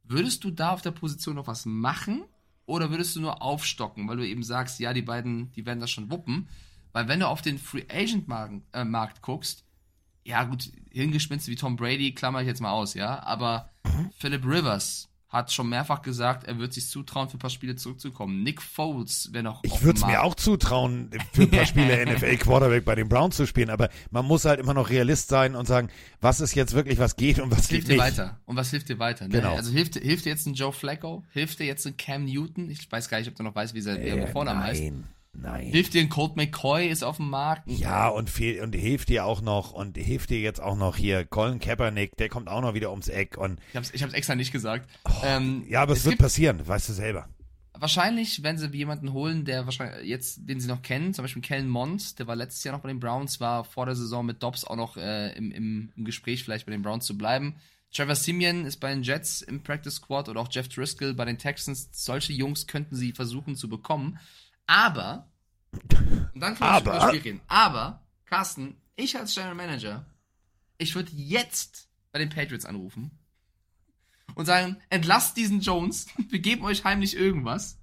würdest du da auf der Position noch was machen oder würdest du nur aufstocken, weil du eben sagst, ja, die beiden, die werden das schon wuppen? Weil wenn du auf den Free Agent Markt, äh, Markt guckst, ja gut, Hirngespinste wie Tom Brady klammer ich jetzt mal aus, ja, aber Philip Rivers hat schon mehrfach gesagt, er wird sich zutrauen, für ein paar Spiele zurückzukommen. Nick Foles wäre noch Ich würde es mir auch zutrauen, für ein paar Spiele NFL Quarterback bei den Browns zu spielen, aber man muss halt immer noch Realist sein und sagen, was ist jetzt wirklich, was geht und was Was geht hilft dir weiter? Und was hilft dir weiter? Ne? Genau. Also hilft, hilft dir jetzt ein Joe Flacco? Hilft dir jetzt ein Cam Newton? Ich weiß gar nicht, ob du noch weißt, wie sein äh, Vorname heißt. nein, nein. Hilft dir ein Colt McCoy, ist auf dem Markt? Ja, und, fehl, und hilft dir auch noch, und hilft dir jetzt auch noch hier Colin Kaepernick, der kommt auch noch wieder ums Eck und Ich hab's, ich hab's extra nicht gesagt. ähm, Oh, ja, aber es, wird gibt passieren, weißt du selber. wahrscheinlich, wenn sie jemanden holen, der wahrscheinlich jetzt, den sie noch kennen, zum Beispiel Kellen Mond, der war letztes Jahr noch bei den Browns, war vor der Saison mit Dobbs auch noch äh, im, im, im Gespräch, vielleicht bei den Browns zu bleiben. Trevor Simeon ist bei den Jets im Practice Squad oder auch Jeff Driscoll bei den Texans. Solche Jungs könnten sie versuchen zu bekommen. Aber, und dann wir Aber- über das Spiel reden. Aber, Carsten, ich als General Manager, ich würde jetzt bei den Patriots anrufen und sagen, entlasst diesen Jones, wir geben euch heimlich irgendwas.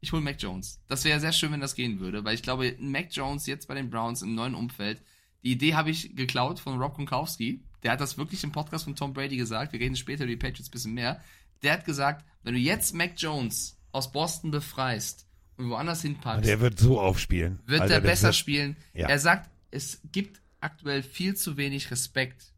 Ich hole Mac Jones. Das wäre sehr schön, wenn das gehen würde, weil ich glaube, Mac Jones jetzt bei den Browns im neuen Umfeld, die Idee habe ich geklaut von Rob Gronkowski. Der hat das wirklich im Podcast von Tom Brady gesagt. Wir reden später über die Patriots ein bisschen mehr. Der hat gesagt, wenn du jetzt Mac Jones aus Boston befreist und woanders hinpackst, Der wird so aufspielen. wird Alter, er der besser wird- spielen. Ja. Er sagt, es gibt aktuell viel zu wenig Respekt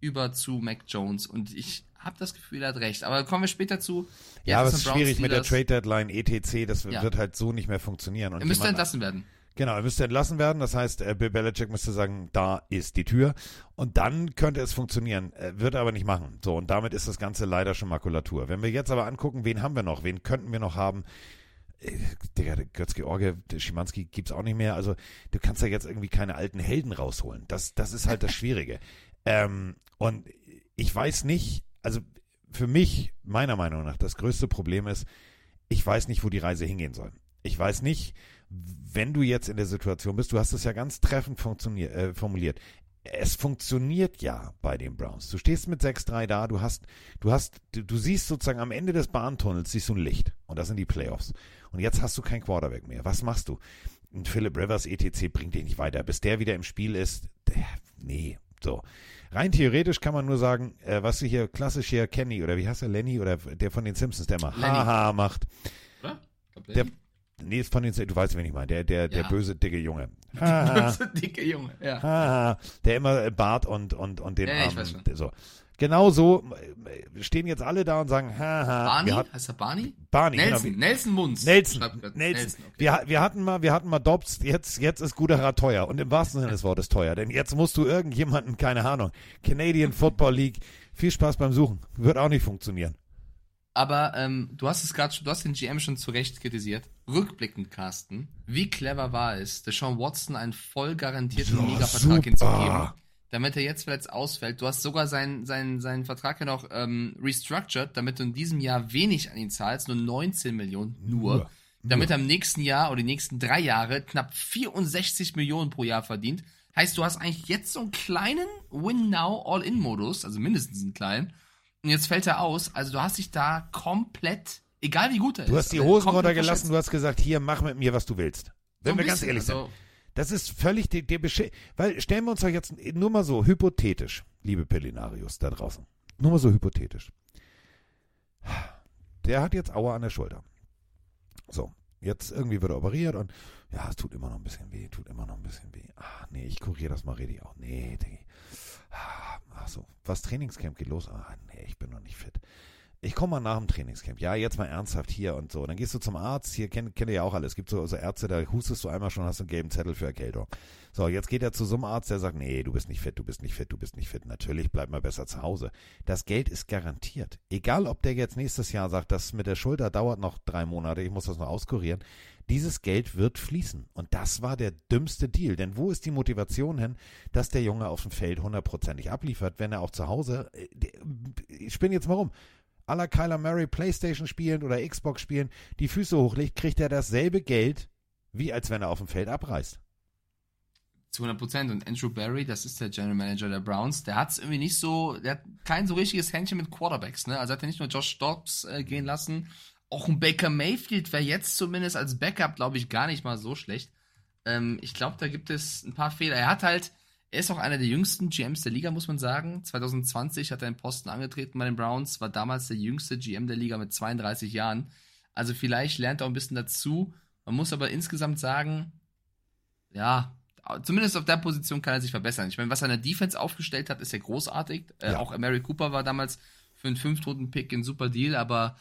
über zu Mac Jones und ich habe das Gefühl, er hat recht. Aber kommen wir später zu. Ja, aber das es ist schwierig mit der Trade Deadline, ETC, das Ja. wird halt so nicht mehr funktionieren. Und Er müsste entlassen werden. Genau, er müsste entlassen werden. Das heißt, äh, Bill Belichick müsste sagen, da ist die Tür. Und dann könnte es funktionieren. Äh, Wird er aber nicht machen. So, und damit ist das Ganze leider schon Makulatur. Wenn wir jetzt aber angucken, wen haben wir noch? Wen könnten wir noch haben? Digga, Götz-George, Schimanski gibt's auch nicht mehr. Also, du kannst ja jetzt irgendwie keine alten Helden rausholen. Das, das ist halt das Schwierige. ähm, und ich weiß nicht, also für mich, meiner Meinung nach, das größte Problem ist, ich weiß nicht, wo die Reise hingehen soll. Ich weiß nicht, wenn du jetzt in der Situation bist, du hast es ja ganz treffend äh, formuliert. Es funktioniert ja bei den Browns. Du stehst mit 6-3 da, du hast, du hast, du, du siehst sozusagen am Ende des Bahntunnels siehst du ein Licht. Und das sind die Playoffs. Und jetzt hast du kein Quarterback mehr. Was machst du? Ein Philip Rivers ETC bringt dich nicht weiter. Bis der wieder im Spiel ist, der, nee, so. Rein theoretisch kann man nur sagen, äh, was du hier klassisch hier Kenny oder wie heißt er, Lenny oder der von den Simpsons, der mal. Haha macht. Oder? Der, nee, ist von den, du weißt, wen ich meine, der, der, der Ja. böse, dicke Junge. Haha, Böse, dicke Junge. Ja. haha, der immer äh, Bart und, und, und den Ja, Arm, weiß schon. so. Genau so äh, stehen jetzt alle da und sagen, haha, Barney? hat, heißt er Barney? Barney, Nelson. genau, Nelson Munz. Nelson, grad. Nelson. okay. Wir, wir hatten mal, wir hatten mal Dobbs, jetzt, jetzt ist guter Rat teuer. Und im wahrsten Sinne des Wortes teuer. Denn jetzt musst du irgendjemanden, keine Ahnung, Canadian Football League, viel Spaß beim Suchen. Wird auch nicht funktionieren. Aber ähm, du hast es gerade, du hast den GM schon zu Recht kritisiert. Rückblickend, Carsten, wie clever war es, Deshaun Watson einen voll garantierten Ja, Ligavertrag hinzugeben, damit er jetzt vielleicht ausfällt. Du hast sogar seinen, seinen, seinen Vertrag ja noch ähm, restructured, damit du in diesem Jahr wenig an ihn zahlst, nur 19 Millionen, nur. Nur. Damit er im nächsten Jahr oder die nächsten drei Jahre knapp 64 Millionen pro Jahr verdient. Heißt, du hast eigentlich jetzt so einen kleinen Win-Now-All-In-Modus, also mindestens einen kleinen. Und jetzt fällt er aus. Also du hast dich da komplett, egal wie gut er ist. Du hast die aber Hosen runtergelassen, du hast gesagt, hier, mach mit mir, was du willst. Wenn So wir ganz bisschen, ehrlich also- sind. Das ist völlig der, der Besche Weil stellen wir uns doch jetzt nur mal so hypothetisch, liebe Pellinarius da draußen. Nur mal so hypothetisch. Der hat jetzt Aua an der Schulter. So, jetzt irgendwie wird er operiert und ja, es tut immer noch ein bisschen weh, tut immer noch ein bisschen weh. Ach nee, ich kuriere das mal richtig auch. Nee, Diggi. Ah, Ach so, was Trainingscamp geht los? Ah, nee, ich bin noch nicht fit. Ich komme mal nach dem Trainingscamp. Ja, jetzt mal ernsthaft hier und so. Dann gehst du zum Arzt. Hier kennt, kennt ihr ja auch alle. Es gibt so, so Ärzte, da hustest du einmal schon, hast einen gelben Zettel für Erkältung. So, jetzt geht er zu so einem Arzt, der sagt, nee, du bist nicht fit, du bist nicht fit, du bist nicht fit. Natürlich, bleib mal besser zu Hause. Das Geld ist garantiert. Egal, ob der jetzt nächstes Jahr sagt, das mit der Schulter dauert noch drei Monate, ich muss das noch auskurieren. Dieses Geld wird fließen. Und das war der dümmste Deal. Denn wo ist die Motivation hin, dass der Junge auf dem Feld hundertprozentig abliefert, wenn er auch zu Hause, äh, ich spinne jetzt mal rum, la Kyler Murray Playstation spielen oder Xbox spielen, die Füße hochlegt, kriegt er dasselbe Geld, wie als wenn er auf dem Feld abreißt. Zu 100 Prozent. Und Andrew Barry, das ist der General Manager der Browns, der hat es irgendwie nicht so, der hat kein so richtiges Händchen mit Quarterbacks, ne? Also hat er nicht nur Josh Dobbs äh, gehen lassen, auch ein Baker Mayfield wäre jetzt zumindest als Backup, glaube ich, gar nicht mal so schlecht. Ähm, ich glaube, da gibt es ein paar Fehler. Er hat halt, er ist auch einer der jüngsten GMs der Liga, muss man sagen. 2020 hat er den Posten angetreten bei den Browns, war damals der jüngste GM der Liga mit 32 Jahren. Also vielleicht lernt er auch ein bisschen dazu. Man muss aber insgesamt sagen, ja, zumindest auf der Position kann er sich verbessern. Ich meine, was er in der Defense aufgestellt hat, ist ja großartig. Äh, Ja. Auch Mary Cooper war damals für einen Fünftrunden-Pick ein super Deal, aber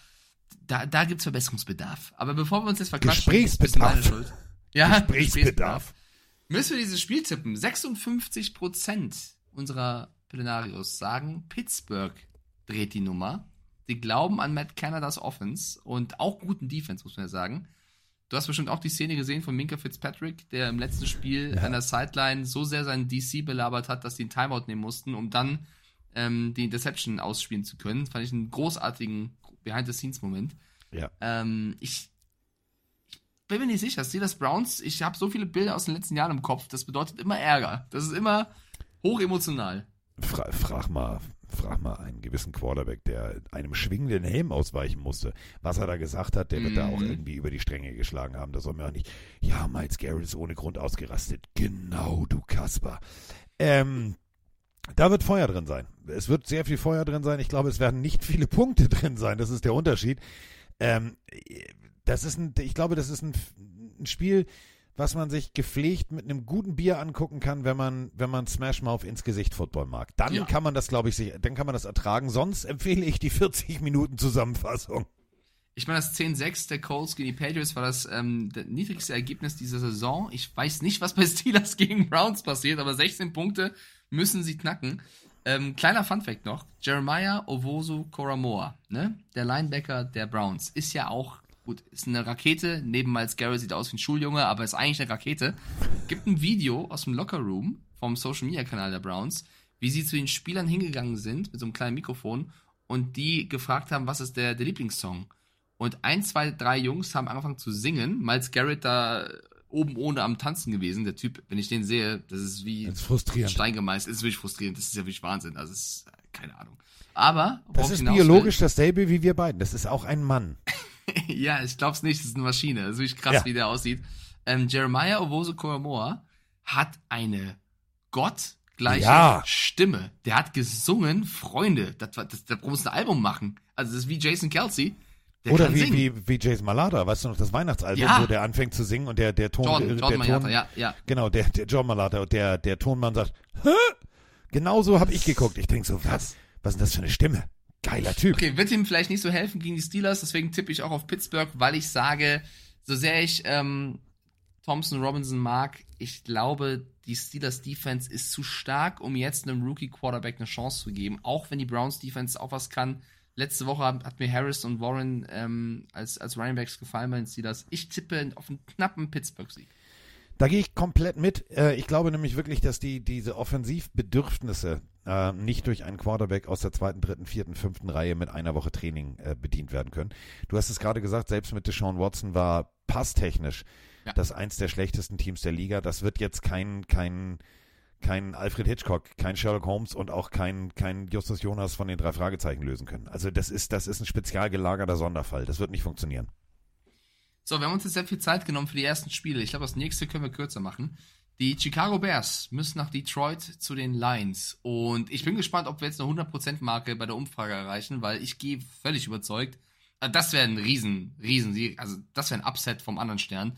da, da gibt es Verbesserungsbedarf. Aber bevor wir uns jetzt verquatschen, ist ein bisschen Gesprächsbedarf. meine Schuld. Ja, Gesprächsbedarf. Müssen wir dieses Spiel tippen? 56% unserer Plenarios sagen, Pittsburgh dreht die Nummer. Sie glauben an Matt Canadas Offense und auch guten Defense, muss man ja sagen. Du hast bestimmt auch die Szene gesehen von Minka Fitzpatrick, der im letzten Spiel Ja. an der Sideline so sehr seinen DC belabert hat, dass die einen Timeout nehmen mussten, um dann ähm, die Interception ausspielen zu können. Fand ich einen großartigen Behind-the-Scenes-Moment. Ja. Ähm, ich bin mir nicht sicher. Steelers Browns, ich habe so viele Bilder aus den letzten Jahren im Kopf. Das bedeutet immer Ärger. Das ist immer hochemotional. Fra frag mal, frag mal einen gewissen Quarterback, der einem schwingenden Helm ausweichen musste. Was er da gesagt hat, der wird da auch Mhm. irgendwie über die Stränge geschlagen haben. Da soll mir auch nicht, ja, Miles Garrett ist ohne Grund ausgerastet. Genau, du Kasper. Ähm, da wird Feuer drin sein. Es wird sehr viel Feuer drin sein. Ich glaube, es werden nicht viele Punkte drin sein. Das ist der Unterschied. Ähm, das ist ein, ich glaube, das ist ein, ein Spiel, was man sich gepflegt mit einem guten Bier angucken kann, wenn man, wenn man Smash Mouth ins Gesicht Football mag. Dann Ja. kann man das, glaube ich, sich, dann kann man das ertragen. Sonst empfehle ich die 40 Minuten Zusammenfassung. Ich meine, das 10-6 der Colts gegen die Patriots war das ähm, das niedrigste Ergebnis dieser Saison. Ich weiß nicht, was bei Steelers gegen Browns passiert, aber 16 Punkte müssen sie knacken. Ähm, kleiner Funfact noch: Jeremiah Owosu Koramoa, ne? der Linebacker der Browns, ist ja auch, gut, ist eine Rakete. Neben Miles Garrett sieht aus wie ein Schuljunge, aber ist eigentlich eine Rakete. Gibt ein Video aus dem Lockerroom vom Social Media Kanal der Browns, wie sie zu den Spielern hingegangen sind mit so einem kleinen Mikrofon und die gefragt haben, was ist der, der Lieblingssong? Und ein, zwei, drei Jungs haben angefangen zu singen. Miles Garrett da oben ohne am Tanzen gewesen. Der Typ, wenn ich den sehe, das ist wie Das ist frustrierend. Stein gemeißelt. Das ist wirklich frustrierend. Das ist ja wirklich Wahnsinn. Also, ist, äh, keine Ahnung. Aber, Das ist hinaus will- biologisch dasselbe wie wir beiden. Das ist auch ein Mann. ja, ich glaub's nicht, das ist eine Maschine. Das ist wirklich krass, Ja. wie der aussieht. Ähm, Jeremiah Owosu Koramoa hat eine gottgleiche Ja. Stimme. Der hat gesungen, Freunde, das, das, der muss ein Album machen. Also das ist wie Jason Kelsey. Der Oder wie, wie, wie Jason Malata, weißt du noch, das Weihnachtsalbum, Ja. wo der anfängt zu singen und der, der Ton, Jordan, der, Jordan der Malata, Ton, ja, ja. Genau, der, der John Malata und der, der Tonmann sagt, Hä? Genau so habe ich geguckt. Ich denke so, was, was ist denn das für eine Stimme? Geiler Typ. Okay, wird ihm vielleicht nicht so helfen gegen die Steelers, deswegen tippe ich auch auf Pittsburgh, weil ich sage, so sehr ich ähm, Thompson Robinson mag, ich glaube, die Steelers Defense ist zu stark, um jetzt einem Rookie Quarterback eine Chance zu geben, auch wenn die Browns Defense auch was kann. Letzte Woche hat, hat mir Harris und Warren ähm, als, als Running Backs gefallen bei den Steelers. Ich tippe auf einen knappen Pittsburgh-Sieg. Da gehe ich komplett mit. Äh, ich glaube nämlich wirklich, dass die diese Offensivbedürfnisse äh, nicht durch einen Quarterback aus der zweiten, dritten, vierten, fünften Reihe mit einer Woche Training äh, bedient werden können. Du hast es gerade gesagt, selbst mit Deshaun Watson war passtechnisch Ja. das eins der schlechtesten Teams der Liga. Das wird jetzt kein kein kein Alfred Hitchcock, kein Sherlock Holmes und auch kein kein Justus Jonas von den drei Fragezeichen lösen können. Also das ist das ist ein spezial gelagerter Sonderfall. Das wird nicht funktionieren. So, wir haben uns jetzt sehr viel Zeit genommen für die ersten Spiele. Ich glaube, das nächste können wir kürzer machen. Die Chicago Bears müssen nach Detroit zu den Lions. Und ich bin gespannt, ob wir jetzt eine 100%-Marke bei der Umfrage erreichen, weil ich gehe völlig überzeugt. äh, Das wäre ein riesen, riesen. Also, das wäre ein Upset vom anderen Stern.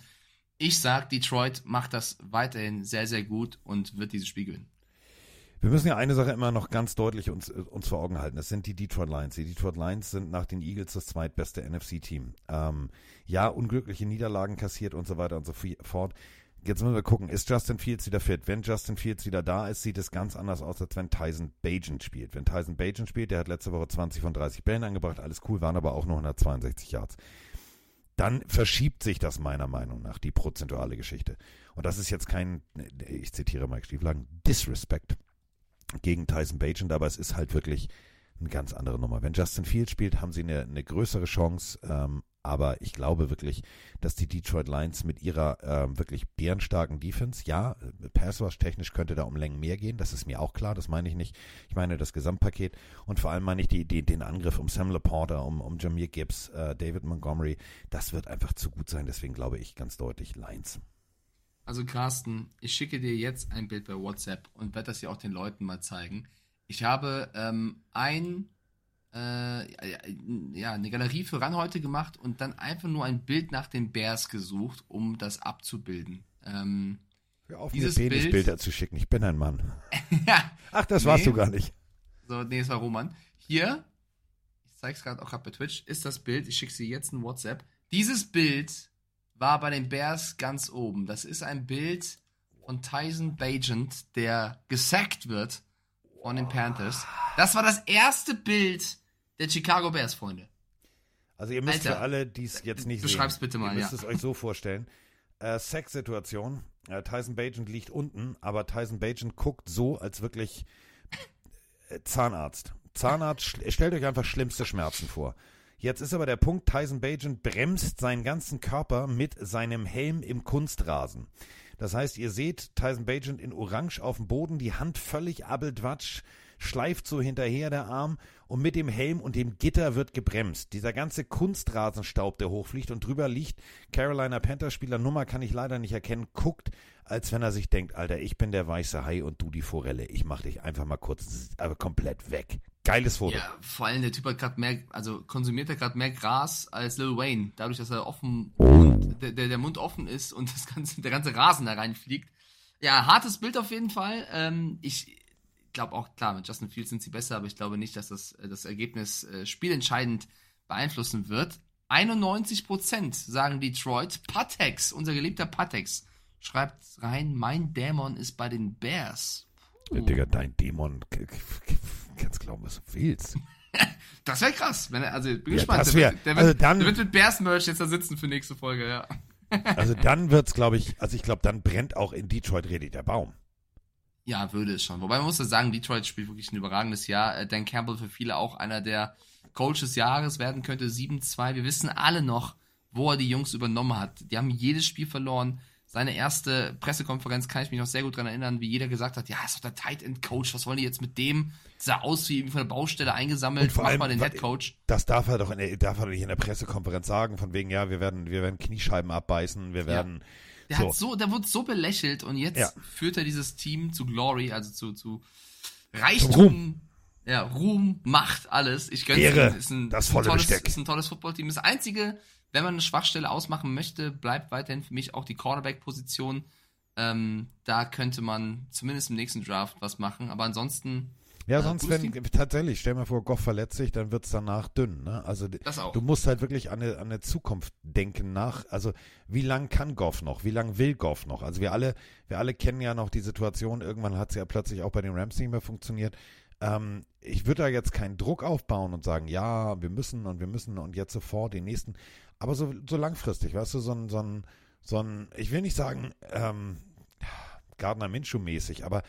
Ich sag, Detroit macht das weiterhin sehr, sehr gut und wird dieses Spiel gewinnen. Wir müssen ja eine Sache immer noch ganz deutlich uns, äh, uns vor Augen halten. Das sind die Detroit Lions. Die Detroit Lions sind nach den Eagles das zweitbeste NFC-Team. Ähm, ja, unglückliche Niederlagen kassiert und so weiter und so fort. Jetzt müssen wir gucken, ist Justin Fields wieder fit? Wenn Justin Fields wieder da ist, sieht es ganz anders aus, als wenn Tyson Bagent spielt. Wenn Tyson Bagent spielt, der hat letzte Woche 20 von 30 Bällen angebracht, alles cool, waren aber auch nur 162 Yards. Dann verschiebt sich das meiner Meinung nach, die prozentuale Geschichte. Und das ist jetzt kein, ich zitiere Mike Stieflagen, Disrespect gegen Tyson Bagent, aber es ist halt wirklich eine ganz andere Nummer. Wenn Justin Fields spielt, haben sie eine, eine größere Chance, ähm, aber ich glaube wirklich, dass die Detroit Lions mit ihrer ähm, wirklich bärenstarken Defense, ja, Passwash technisch könnte da um Längen mehr gehen, das ist mir auch klar, das meine ich nicht. Ich meine das Gesamtpaket und vor allem meine ich die, die, den Angriff um Sam Laporta, um, um Jameer Gibbs, äh, David Montgomery, das wird einfach zu gut sein, deswegen glaube ich ganz deutlich Lions. Also Carsten, ich schicke dir jetzt ein Bild bei WhatsApp und werde das ja auch den Leuten mal zeigen. Ich habe ähm, ein, äh, ja, eine Galerie für ran heute gemacht und dann einfach nur ein Bild nach den Bears gesucht, um das abzubilden. Ähm, Hör auf, Dieses mir Bild- Penisbilder zu schicken, ich bin ein Mann. ja, Ach, das warst Nee. du gar nicht. so, nee, es war Roman. Hier, ich zeige es gerade auch gerade bei Twitch, ist das Bild. Ich schicke sie jetzt in WhatsApp. Dieses Bild war bei den Bears ganz oben. Das ist ein Bild von Tyson Bagent, der gesackt wird von den Panthers. Das war das erste Bild der Chicago Bears, Freunde. Also ihr müsst Alter, für alle, die es jetzt nicht beschreib's sehen, bitte mal, ihr müsst ja. es euch so vorstellen. Äh, Sex-Situation, äh, Tyson Bagent liegt unten, aber Tyson Bagent guckt so, als wirklich äh, Zahnarzt. Zahnarzt, stellt euch einfach schlimmste Schmerzen vor. Jetzt ist aber der Punkt, Tyson Bagent bremst seinen ganzen Körper mit seinem Helm im Kunstrasen. Das heißt, ihr seht Tyson Bagent in Orange auf dem Boden, die Hand völlig abeltwatsch, schleift so hinterher der Arm und mit dem Helm und dem Gitter wird gebremst. Dieser ganze Kunstrasenstaub, der hochfliegt und drüber liegt Carolina Panthers Spieler Nummer kann ich leider nicht erkennen, guckt, als wenn er sich denkt, Alter, ich bin der weiße Hai und du die Forelle. Ich mach dich einfach mal kurz, aber komplett weg. Geiles Foto. Ja, vor allem der Typ hat gerade mehr, also konsumiert er gerade mehr Gras als Lil Wayne, dadurch, dass er offen, der, der, der Mund offen ist und das ganze, der ganze Rasen da reinfliegt. Ja, hartes Bild auf jeden Fall. Ähm, ich glaube auch, klar, mit Justin Fields sind sie besser, aber ich glaube nicht, dass das, äh, das Ergebnis äh, spielentscheidend beeinflussen wird. 91% sagen Detroit. Patex, unser geliebter Patex, schreibt rein, mein Dämon ist bei den Bears. Ja, Digga, dein Dämon, kannst glauben, was du willst. Das wäre krass. Wenn er, also ich bin Ja, gespannt. das der, wär- wird, der, also wird, dann- der wird mit Bears-Merch jetzt da sitzen für nächste Folge, ja. Also dann wird's, glaube ich, also ich glaube, dann brennt auch in Detroit richtig der Baum. Ja, würde es schon. Wobei man muss ja sagen, Detroit spielt wirklich ein überragendes Jahr. Äh, Dan Campbell für viele auch einer der Coach des Jahres werden könnte. 7-2. Wir wissen alle noch, wo er die Jungs übernommen hat. Die haben jedes Spiel verloren. Seine erste Pressekonferenz kann ich mich noch sehr gut dran erinnern, wie jeder gesagt hat, ja, ist doch der Tight End Coach, was wollen die jetzt mit dem? Sah aus wie von der Baustelle eingesammelt, Und vor mach allem, mal den Head Coach. Das darf er doch in der, darf er doch nicht in der Pressekonferenz sagen, von wegen, ja, wir werden, wir werden Kniescheiben abbeißen, wir werden. Der so. hat so, der wurde so belächelt und jetzt Ja. führt er dieses Team zu Glory, also zu, zu Reichtum. Ruhm. Ja, Ruhm, Macht, alles. Ich gönn's Ehre. Ist ein, das ist ein volle tolles, Besteck. ist ein tolles Footballteam. Das einzige, wenn man eine Schwachstelle ausmachen möchte, bleibt weiterhin für mich auch die Cornerback-Position. Ähm, da könnte man zumindest im nächsten Draft was machen, aber ansonsten Ja, sonst, wenn, tatsächlich, stell mir vor, Goff verletzt sich, dann wird's danach dünn, ne? Also, du musst halt wirklich an eine, an eine Zukunft denken nach, also, wie lang kann Goff noch? Wie lang will Goff noch? Also, wir alle, wir alle kennen ja noch die Situation, irgendwann hat's ja plötzlich auch bei den Rams nicht mehr funktioniert. Ähm, ich würde da jetzt keinen Druck aufbauen und sagen, ja, wir müssen und wir müssen und jetzt sofort den nächsten, aber so, so langfristig, weißt du, so ein, so ein, so ein, ich will nicht sagen, ähm, Gardner Minshew mäßig, aber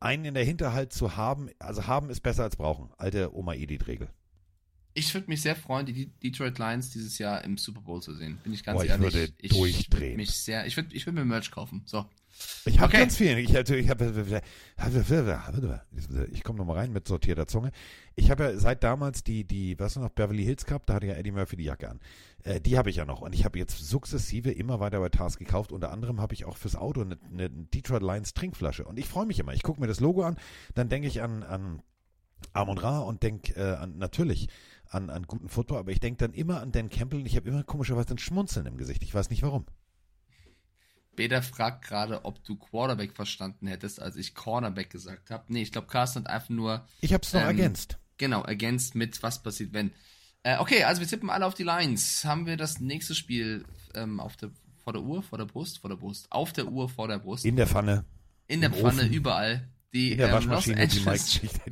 einen in der Hinterhalt zu haben, also haben ist besser als brauchen. Alte Oma Edith-Regel. Ich würde mich sehr freuen, die De- Detroit Lions dieses Jahr im Super Bowl zu sehen. Bin ich ganz Boah, ich ehrlich. würde würd durchdrehen. Mich sehr, ich würde ich würd mir Merch kaufen. So. Ich habe Okay. ganz viel. Ich, ich, ich komme nochmal rein mit sortierter Zunge. Ich habe ja seit damals die, die, was noch, Beverly Hills Cup, da hatte ja Eddie Murphy die Jacke an. Äh, die habe ich ja noch. Und ich habe jetzt sukzessive immer weiter bei Tars gekauft. Unter anderem habe ich auch fürs Auto eine, eine Detroit Lions Trinkflasche. Und ich freue mich immer. Ich gucke mir das Logo an, dann denke ich an, an Amon Ra und denke äh, an, natürlich an, an guten Football, aber ich denke dann immer an Dan Campbell und ich habe immer komischerweise ein Schmunzeln im Gesicht. Ich weiß nicht warum. Beda fragt gerade, ob du Quarterback verstanden hättest, als ich Cornerback gesagt habe. Nee, ich glaube, Carsten hat einfach nur, Ich habe es noch Ähm, ergänzt. genau, ergänzt mit, was passiert, wenn. Äh, okay, also wir tippen alle auf die Lions. Haben wir das nächste Spiel ähm, auf der, vor der Uhr, vor der Brust, vor der Brust, auf der Uhr, vor der Brust, In der Pfanne, in der Pfanne, Ofen, überall. Die in der ähm, Waschmaschine, die, Mike,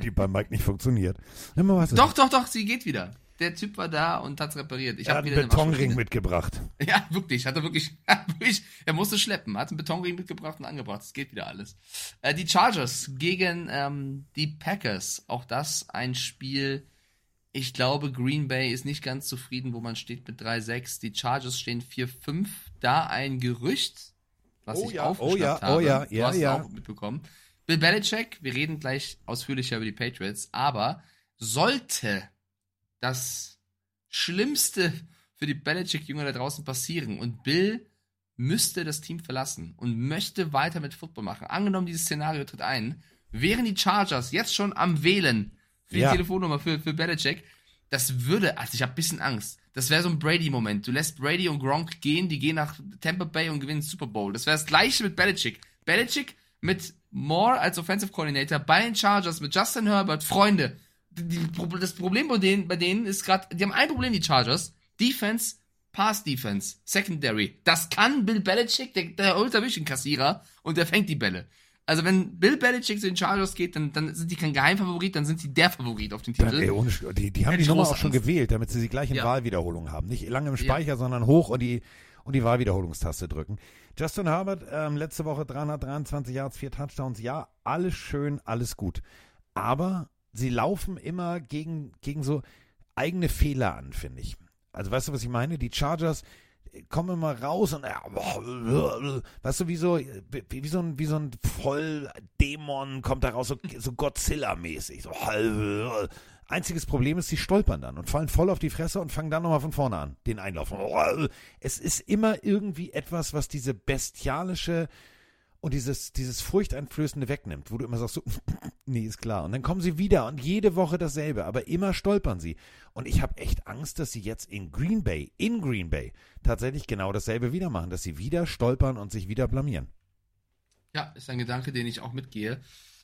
die bei Mike nicht funktioniert. Doch, doch, doch, sie geht wieder. Der Typ war da und hat's repariert. Ich er habe hat einen Betonring mitgebracht. Ja, wirklich, hat er wirklich, wirklich, er musste schleppen, hat einen Betonring mitgebracht und angebracht, es geht wieder alles. Äh, die Chargers gegen ähm, die Packers, auch das ein Spiel, ich glaube, Green Bay ist nicht ganz zufrieden, wo man steht mit 3-6, die Chargers stehen 4-5, da ein Gerücht, was Oh ich ja, aufgeschnappt oh ja, oh habe, ja, du ja, hast ja. auch mitbekommen. Bill Belichick, wir reden gleich ausführlicher über die Patriots, aber sollte das Schlimmste für die Belichick-Jünger da draußen passieren und Bill müsste das Team verlassen und möchte weiter mit Football machen. Angenommen, dieses Szenario tritt ein, wären die Chargers jetzt schon am Wählen für Ja. die Telefonnummer für, für Belichick. Das würde, also ich habe ein bisschen Angst. Das wäre so ein Brady-Moment. Du lässt Brady und Gronk gehen, die gehen nach Tampa Bay und gewinnen Super Bowl. Das wäre das gleiche mit Belichick. Belichick mit Moore als Offensive Coordinator bei den Chargers mit Justin Herbert, Freunde. Die, das Problem bei denen, bei denen ist gerade, die haben ein Problem, die Chargers. Defense, Pass Defense, Secondary. Das kann Bill Belichick, der, der holt da einen Kassierer und der fängt die Bälle. Also wenn Bill Belichick zu den Chargers geht, dann, dann sind die kein Geheimfavorit, dann sind sie der Favorit auf den Dann, Titel. ey, ohne, die, die haben Hätte die Nummer auch schon Angst. gewählt, damit sie die gleichen Ja. Wahlwiederholungen haben. Nicht lange im Speicher, sondern hoch und die, und die Wahlwiederholungstaste drücken. Justin Herbert, ähm, letzte Woche 323 Yards, vier Touchdowns. Ja, alles schön, alles gut. Aber sie laufen immer gegen, gegen so eigene Fehler an, finde ich. Also weißt du, was ich meine? Die Chargers kommen immer raus und ja, weißt du, wie so, wie, wie so ein, wie so ein Volldämon kommt da raus, so, so Godzilla-mäßig. So, einziges Problem ist, sie stolpern dann und fallen voll auf die Fresse und fangen dann nochmal von vorne an, den Einlauf. Es ist immer irgendwie etwas, was diese bestialische und dieses, dieses Furchteinflößende wegnimmt, wo du immer sagst, so, nee, ist klar. Und dann kommen sie wieder und jede Woche dasselbe, aber immer stolpern sie. Und ich habe echt Angst, dass sie jetzt in Green Bay, in Green Bay, tatsächlich genau dasselbe wieder machen, dass sie wieder stolpern und sich wieder blamieren. Ja, ist ein Gedanke, den ich auch mitgehe.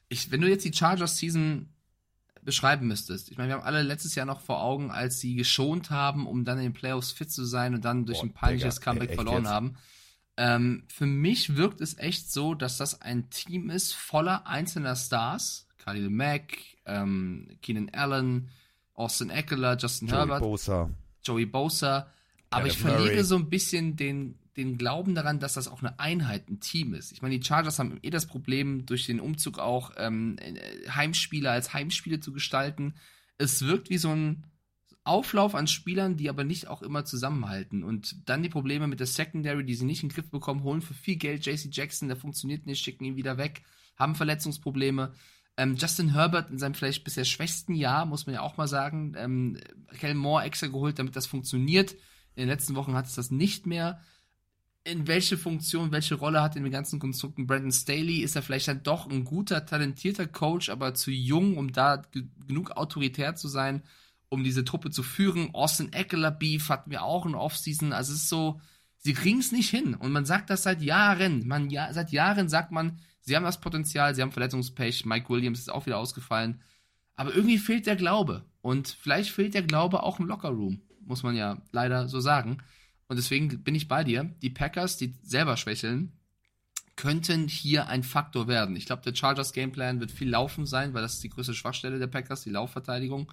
Ich, wenn du jetzt die Chargers-Season beschreiben müsstest, ich meine, wir haben alle letztes Jahr noch vor Augen, als sie geschont haben, um dann in den Playoffs fit zu sein und dann durch Boah, ein peinliches Digga, Comeback verloren jetzt? haben. Ähm, für mich wirkt es echt so, dass das ein Team ist voller einzelner Stars. Khalil Mack, ähm, Keenan Allen, Austin Eckler, Justin Joey Herbert. Bosa. Joey Bosa. Aber Kenneth ich verliere Murray. so ein bisschen den, den Glauben daran, dass das auch eine Einheit, ein Team ist. Ich meine, die Chargers haben eh das Problem, durch den Umzug auch ähm, äh, Heimspiele als Heimspiele zu gestalten. Es wirkt wie so ein Auflauf an Spielern, die aber nicht auch immer zusammenhalten. Und dann die Probleme mit der Secondary, die sie nicht in den Griff bekommen, holen für viel Geld JC Jackson, der funktioniert nicht, schicken ihn wieder weg, haben Verletzungsprobleme. Ähm, Justin Herbert in seinem vielleicht bisher schwächsten Jahr, muss man ja auch mal sagen, ähm, Kel Moore extra geholt, damit das funktioniert. In den letzten Wochen hat es das nicht mehr. In welche Funktion, welche Rolle hat in den ganzen Konstrukten Brandon Staley? Ist er vielleicht dann doch ein guter, talentierter Coach, aber zu jung, um da ge genug autoritär zu sein, um diese Truppe zu führen? Austin Eckler Beef hatten wir auch in Offseason. Also es ist so, sie kriegen es nicht hin. Und man sagt das seit Jahren. Man, ja, seit Jahren sagt man, sie haben das Potenzial, sie haben Verletzungspech. Mike Williams ist auch wieder ausgefallen. Aber irgendwie fehlt der Glaube. Und vielleicht fehlt der Glaube auch im Lockerroom, muss man ja leider so sagen. Und deswegen bin ich bei dir. Die Packers, die selber schwächeln, könnten hier ein Faktor werden. Ich glaube, der Chargers Gameplan wird viel Laufen sein, weil das ist die größte Schwachstelle der Packers, die Laufverteidigung.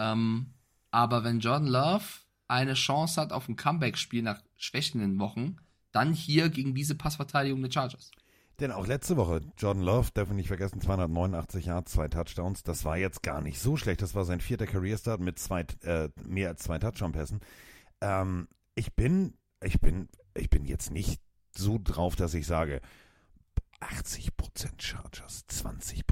Ähm, aber wenn Jordan Love eine Chance hat auf ein Comeback-Spiel nach schwächenden Wochen, dann hier gegen diese Passverteidigung der Chargers. Denn auch letzte Woche, Jordan Love, darf man nicht vergessen, 289 Yards, zwei Touchdowns. Das war jetzt gar nicht so schlecht. Das war sein vierter Career-Start mit zwei, äh, mehr als zwei Touchdown-Pässen. Ähm, ich bin, ich bin, ich bin jetzt nicht so drauf, dass ich sage, 80% Chargers, 20%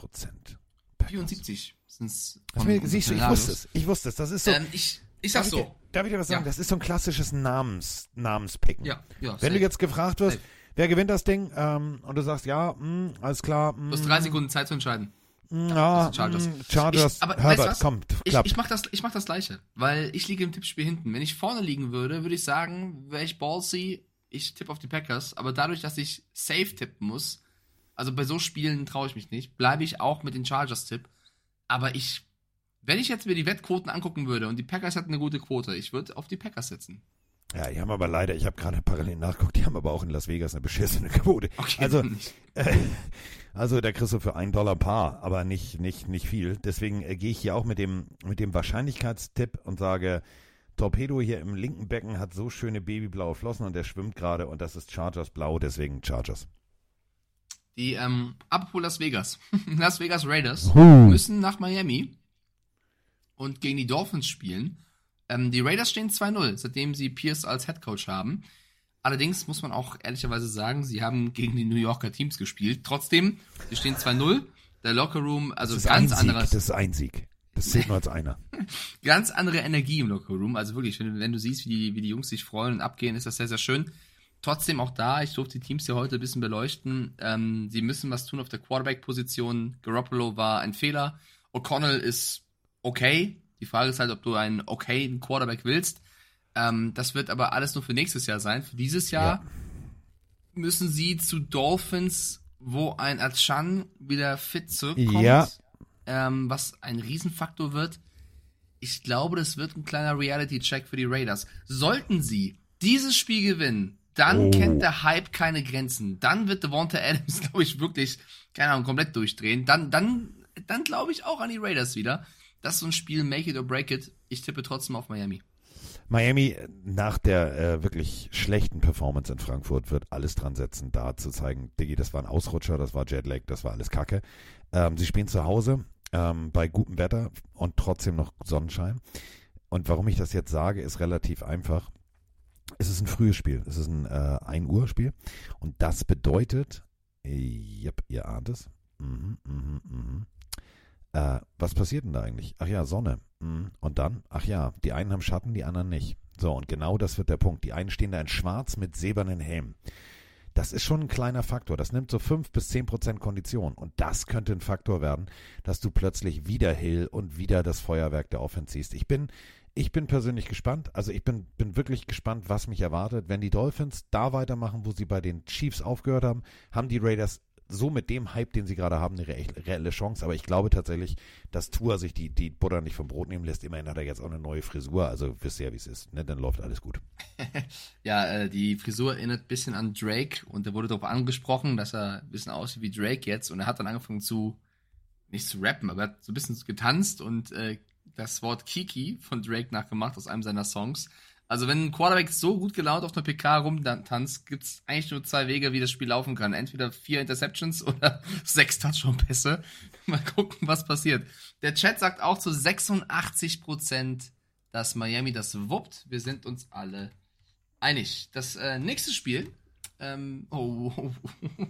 Packers. 74 du Siehst du, ich wusste es. Ich wusste es. Das ist so. Ähm, ich, ich sag darf, ich, so. dir- darf ich dir was sagen? Ja. Das ist so ein klassisches Namens, Namenspicken. Ja, ja. Wenn du safe. jetzt gefragt wirst, Safe. wer gewinnt das Ding, ähm, und du sagst, ja, mh, alles klar, mh, Du hast drei Sekunden Zeit zu entscheiden. Ja, Das sind Chargers. Chargers, Ich- aber weißt Herbert, du was? kommt, Ich, ich mach das, ich mach das Gleiche, weil ich liege im Tippspiel hinten. Wenn ich vorne liegen würde, würde ich sagen, wäre ich ballsy, ich tippe auf die Packers, aber dadurch, dass ich safe tippen muss, also bei so Spielen traue ich mich nicht, bleibe ich auch mit den Chargers-Tipp. Aber ich, wenn ich jetzt mir die Wettquoten angucken würde und die Packers hätten eine gute Quote, ich würde auf die Packers setzen. ja, die haben aber leider, ich habe gerade parallel nachgeguckt, die haben aber auch in Las Vegas eine beschissene Quote. Okay, also, äh, also da kriegst du für einen Dollar Paar, aber nicht, nicht, nicht viel. Deswegen äh, gehe ich hier auch mit dem, mit dem Wahrscheinlichkeitstipp und sage, Torpedo hier im linken Becken hat so schöne babyblaue Flossen und der schwimmt gerade und das ist Chargers blau, deswegen Chargers. Die, ähm, apropos Las Vegas. Las Vegas Raiders Huh. müssen nach Miami und gegen die Dolphins spielen. Ähm, die Raiders stehen 2-0, seitdem sie Pierce als Head Coach haben. Allerdings muss man auch ehrlicherweise sagen, sie haben gegen die New Yorker Teams gespielt. Trotzdem, sie stehen 2-0. Der Lockerroom, also das ist ganz ein anderes, das ist ein Sieg. Das zählt nur als einer. ganz andere Energie im Lockerroom. Also wirklich, wenn, wenn du siehst, wie die, wie die Jungs sich freuen und abgehen, ist das sehr, sehr schön. Trotzdem auch da, ich durfte die Teams hier heute ein bisschen beleuchten. Ähm, sie müssen was tun auf der Quarterback-Position. Garoppolo war ein Fehler. O'Connell ist okay. Die Frage ist halt, ob du einen okayen Quarterback willst. Ähm, das wird aber alles nur für nächstes Jahr sein. Für dieses Jahr müssen sie zu Dolphins, wo ein Achan wieder fit zurückkommt. Ja. Ähm, was ein Riesenfaktor wird. Ich glaube, das wird ein kleiner Reality-Check für die Raiders. Sollten sie dieses Spiel gewinnen, dann Oh. kennt der Hype keine Grenzen. Dann wird Devonta Adams, glaube ich, wirklich, keine Ahnung, komplett durchdrehen. Dann, dann, dann glaube ich auch an die Raiders wieder. Das ist so ein Spiel, make it or break it. Ich tippe trotzdem auf Miami. Miami nach der äh, wirklich schlechten Performance in Frankfurt wird alles dran setzen, da zu zeigen, Diggi, das war ein Ausrutscher, das war Jetlag, das war alles Kacke. Ähm, sie spielen zu Hause ähm, bei gutem Wetter und trotzdem noch Sonnenschein. Und warum ich das jetzt sage, ist relativ einfach. Es ist ein frühes Spiel, es ist ein äh, 1 Uhr Spiel und das bedeutet, yep, ihr ahnt es. Mhm, mhm, mhm. Äh, was passiert denn da eigentlich? Ach ja, Sonne. Mhm. Und dann? Ach ja, die einen haben Schatten, die anderen nicht. So, und genau das wird der Punkt. Die einen stehen da in schwarz mit silbernen Helmen. das ist schon ein kleiner Faktor. Das nimmt so 5 bis 10 Prozent Kondition. Und das könnte ein Faktor werden, dass du plötzlich wieder Hill und wieder das Feuerwerk der Offense siehst. Ich bin, ich bin persönlich gespannt. Also ich bin, bin wirklich gespannt, was mich erwartet. Wenn die Dolphins da weitermachen, wo sie bei den Chiefs aufgehört haben, haben die Raiders so mit dem Hype, den sie gerade haben, eine re reelle Chance. Aber ich glaube tatsächlich, dass Tour sich die, die Butter nicht vom Brot nehmen lässt. Immerhin hat er jetzt auch eine neue Frisur. Also wisst ihr, wie es ist. Ne? Dann läuft alles gut. ja, äh, die Frisur erinnert ein bisschen an Drake und er wurde darauf angesprochen, dass er ein bisschen aussieht wie Drake jetzt. Und er hat dann angefangen zu, nicht zu rappen, aber er hat so ein bisschen getanzt und äh, das Wort Kiki von Drake nachgemacht aus einem seiner Songs. Also wenn ein Quarterback so gut gelaunt auf einer PK rumtanzt, gibt es eigentlich nur zwei Wege, wie das Spiel laufen kann. Entweder vier Interceptions oder sechs Touchdown-Pässe. Mal gucken, was passiert. Der Chat sagt auch zu 86 Prozent, dass Miami das wuppt. Wir sind uns alle einig. Das äh, nächste Spiel. Ähm, oh, oh, oh.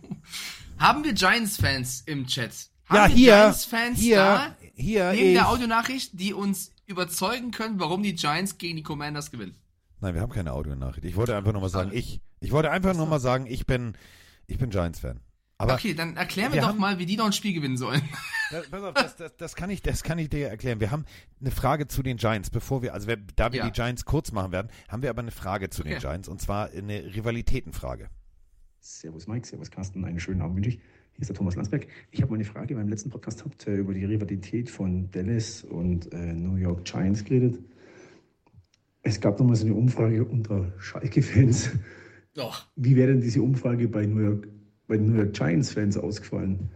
haben wir Giants-Fans im Chat? Haben ja, wir hier, Giants-Fans hier, da? hier, Neben ich. der Audionachricht, die uns überzeugen können, warum die Giants gegen die Commanders gewinnen. Nein, wir haben keine Audionachricht. Ich wollte einfach nur mal sagen, ich, ich wollte einfach nur mal sagen, ich bin, ich bin Giants-Fan. Aber okay, dann erklär mir wir doch haben- mal, wie die noch ein Spiel gewinnen sollen. Das, pass auf, das, das, das, kann ich, das kann ich dir erklären. Wir haben eine Frage zu den Giants, bevor wir, also wir, da wir Ja. die Giants kurz machen werden, haben wir aber eine Frage zu den Okay. Giants und zwar eine Rivalitätenfrage. Servus Mike, Servus Carsten, einen schönen Abend wünsche ich. Hier ist der Thomas Landsberg. Ich habe mal eine Frage beim letzten Podcast habt ihr über die Rivalität von Dallas und äh, New York Giants geredet. Es gab noch mal so eine Umfrage unter Schalke-Fans. Doch. Wie wäre denn diese Umfrage bei New York, bei New York Giants-Fans ausgefallen?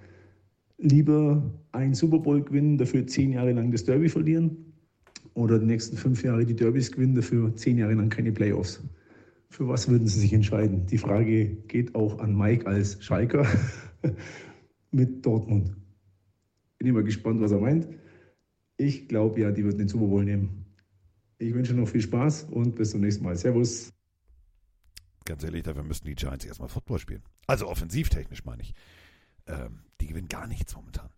Lieber einen Super Bowl gewinnen, dafür zehn Jahre lang das Derby verlieren? Oder die nächsten fünf Jahre die Derbys gewinnen, dafür zehn Jahre lang keine Playoffs? Für was würden Sie sich entscheiden? Die Frage geht auch an Mike als Schalker mit Dortmund. Bin immer gespannt, was er meint. Ich glaube ja, die würden den Super Bowl nehmen. Ich wünsche noch viel Spaß und bis zum nächsten Mal. Servus. Ganz ehrlich, dafür müssten die Giants erstmal Football spielen. Also offensivtechnisch meine ich. Ähm, die gewinnen gar nichts momentan.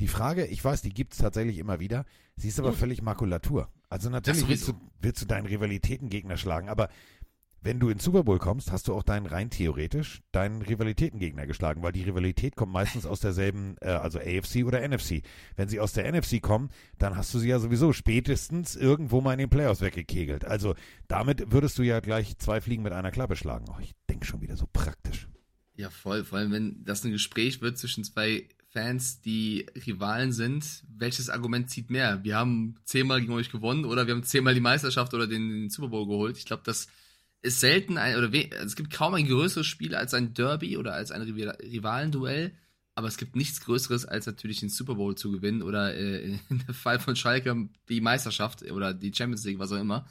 Die Frage, ich weiß, die gibt es tatsächlich immer wieder. Sie ist aber völlig Makulatur. Also natürlich willst du, willst du deinen Rivalitätengegner schlagen, aber wenn du ins Super Bowl kommst, hast du auch deinen rein theoretisch deinen Rivalitätengegner geschlagen, weil die Rivalität kommt meistens aus derselben, äh, also AFC oder NFC. Wenn sie aus der NFC kommen, dann hast du sie ja sowieso spätestens irgendwo mal in den Playoffs weggekegelt. Also damit würdest du ja gleich zwei Fliegen mit einer Klappe schlagen. Oh, ich denke schon wieder so praktisch. Ja, voll. Vor allem, wenn das ein Gespräch wird zwischen zwei Fans, die Rivalen sind, welches Argument zieht mehr? Wir haben zehnmal gegen euch gewonnen oder wir haben zehnmal die Meisterschaft oder den, den Super Bowl geholt. Ich glaube, das ist selten ein, oder we, es gibt kaum ein größeres Spiel als ein Derby oder als ein Rival- Rivalenduell. Aber es gibt nichts Größeres, als natürlich den Super Bowl zu gewinnen oder äh, in der Fall von Schalke die Meisterschaft oder die Champions League, was auch immer.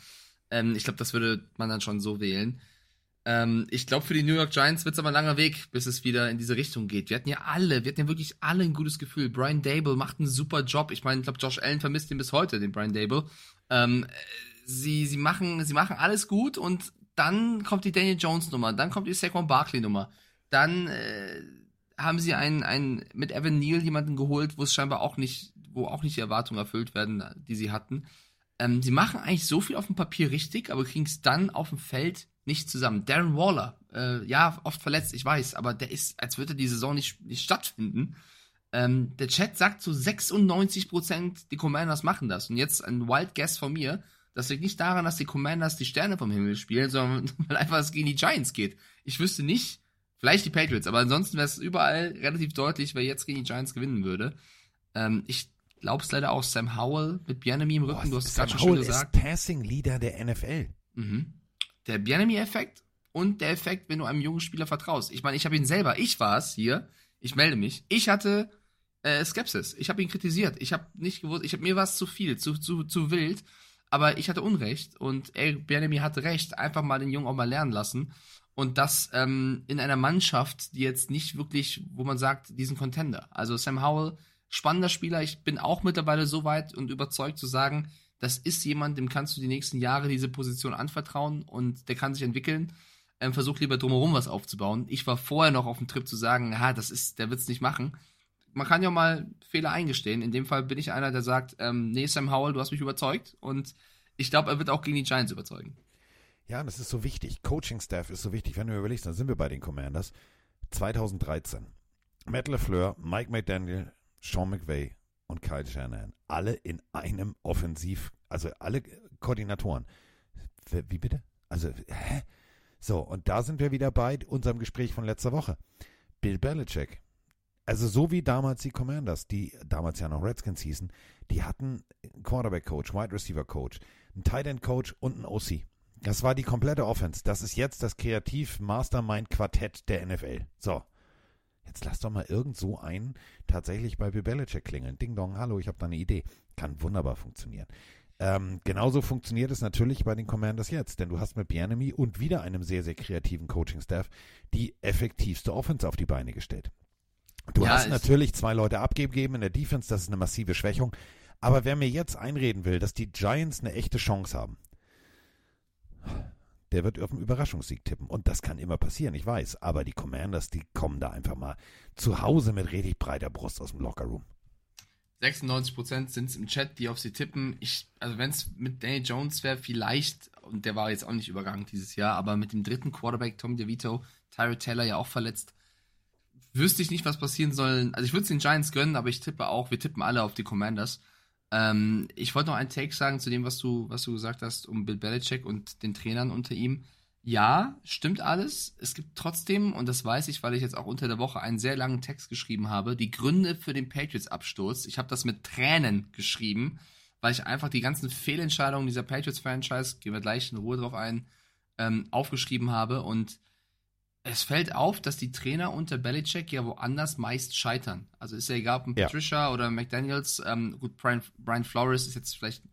Ähm, ich glaube, das würde man dann schon so wählen. Ähm, ich glaube, für die New York Giants wird es aber ein langer Weg, bis es wieder in diese Richtung geht. Wir hatten ja alle, wir hatten ja wirklich alle ein gutes Gefühl. Brian Dable macht einen super Job. Ich meine, ich glaube, Josh Allen vermisst ihn bis heute, den Brian Dable. Ähm, äh, sie, sie, machen, sie machen alles gut und dann kommt die Daniel Jones Nummer, dann kommt die Saquon Barkley Nummer, dann äh, haben sie einen, einen mit Evan Neal jemanden geholt, wo es scheinbar auch nicht, wo auch nicht die Erwartungen erfüllt werden, die sie hatten. Ähm, sie machen eigentlich so viel auf dem Papier richtig, aber kriegen es dann auf dem Feld nicht zusammen. Darren Waller, äh, ja, oft verletzt, ich weiß, aber der ist, als würde die Saison nicht, nicht stattfinden. Ähm, der Chat sagt zu 96%, die Commanders machen das. Und jetzt ein Wild Guess von mir. Das liegt nicht daran, dass die Commanders die Sterne vom Himmel spielen, sondern weil einfach es gegen die Giants geht. Ich wüsste nicht, vielleicht die Patriots, aber ansonsten wäre es überall relativ deutlich, wer jetzt gegen die Giants gewinnen würde. Ähm, ich glaube es leider auch. Sam Howell mit Bianami im Rücken, du hast gerade schon schön Howell gesagt. ist Passing Leader der NFL. Mhm. Der Bianami-Effekt und der Effekt, wenn du einem jungen Spieler vertraust. Ich meine, ich habe ihn selber, ich war es hier, ich melde mich. Ich hatte äh, Skepsis. Ich habe ihn kritisiert. Ich habe nicht gewusst, ich habe mir war es zu viel, zu, zu, zu wild. Aber ich hatte Unrecht und Bianami hatte recht. Einfach mal den Jungen auch mal lernen lassen. Und das ähm, in einer Mannschaft, die jetzt nicht wirklich, wo man sagt, diesen Contender. Also Sam Howell, spannender Spieler. Ich bin auch mittlerweile so weit und überzeugt zu sagen, das ist jemand, dem kannst du die nächsten Jahre diese Position anvertrauen und der kann sich entwickeln. Ähm, versuch lieber drumherum was aufzubauen. Ich war vorher noch auf dem Trip zu sagen, ha, das ist, der wird's nicht machen. Man kann ja mal Fehler eingestehen. In dem Fall bin ich einer, der sagt, ähm, nee, Sam Howell, du hast mich überzeugt und ich glaube, er wird auch gegen die Giants überzeugen. Ja, das ist so wichtig. Coaching-Staff ist so wichtig. Wenn du überlegst, dann sind wir bei den Commanders. 2013. Matt LeFleur, Mike McDaniel, Sean McVay und Kyle Shanahan. Alle in einem Offensiv, also alle Koordinatoren. Wie bitte? Also, hä? So, und da sind wir wieder bei unserem Gespräch von letzter Woche. Bill Belichick. Also so wie damals die Commanders, die damals ja noch Redskins hießen, die hatten einen Quarterback-Coach, Wide Receiver-Coach, einen Tight End-Coach und einen OC. Das war die komplette Offense. Das ist jetzt das Kreativ-Mastermind-Quartett der NFL. So. Jetzt lass doch mal irgend so einen tatsächlich bei Bill klingeln. Ding dong, hallo, ich habe da eine Idee. Kann wunderbar funktionieren. Ähm, genauso funktioniert es natürlich bei den Commanders jetzt, denn du hast mit Bienemy und wieder einem sehr, sehr kreativen Coaching-Staff die effektivste Offense auf die Beine gestellt. Du Ja, hast ich- natürlich zwei Leute abgegeben in der Defense, das ist eine massive Schwächung. Aber wer mir jetzt einreden will, dass die Giants eine echte Chance haben, der wird auf einen Überraschungssieg tippen. Und das kann immer passieren, ich weiß. Aber die Commanders, die kommen da einfach mal zu Hause mit richtig breiter Brust aus dem Lockerroom. 96% sind es im Chat, die auf sie tippen. Ich, also wenn es mit Danny Jones wäre, vielleicht, und der war jetzt auch nicht überragend dieses Jahr, aber mit dem dritten Quarterback, Tom DeVito, Tyrod Taylor ja auch verletzt, wüsste ich nicht, was passieren soll. Also ich würde es den Giants gönnen, aber ich tippe auch, wir tippen alle auf die Commanders. Ähm, ich wollte noch einen Take sagen zu dem, was du, was du gesagt hast, um Bill Belichick und den Trainern unter ihm. Ja, stimmt alles. Es gibt trotzdem, und das weiß ich, weil ich jetzt auch unter der Woche einen sehr langen Text geschrieben habe, die Gründe für den Patriots-Absturz. Ich habe das mit Tränen geschrieben, weil ich einfach die ganzen Fehlentscheidungen dieser Patriots-Franchise, gehen wir gleich in Ruhe drauf ein, ähm, aufgeschrieben habe. Und es fällt auf, dass die Trainer unter Belichick ja woanders meist scheitern. Also ist ja egal, ob ein Ja. Patricia oder McDaniels, ähm, gut, Brian, Brian Flores ist jetzt vielleicht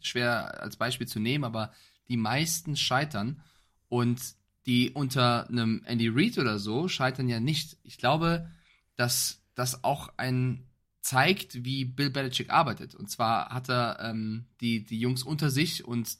schwer als Beispiel zu nehmen, aber die meisten scheitern und die unter einem Andy Reid oder so scheitern ja nicht. Ich glaube, dass das auch ein zeigt, wie Bill Belichick arbeitet. Und zwar hat er ähm, die, die Jungs unter sich und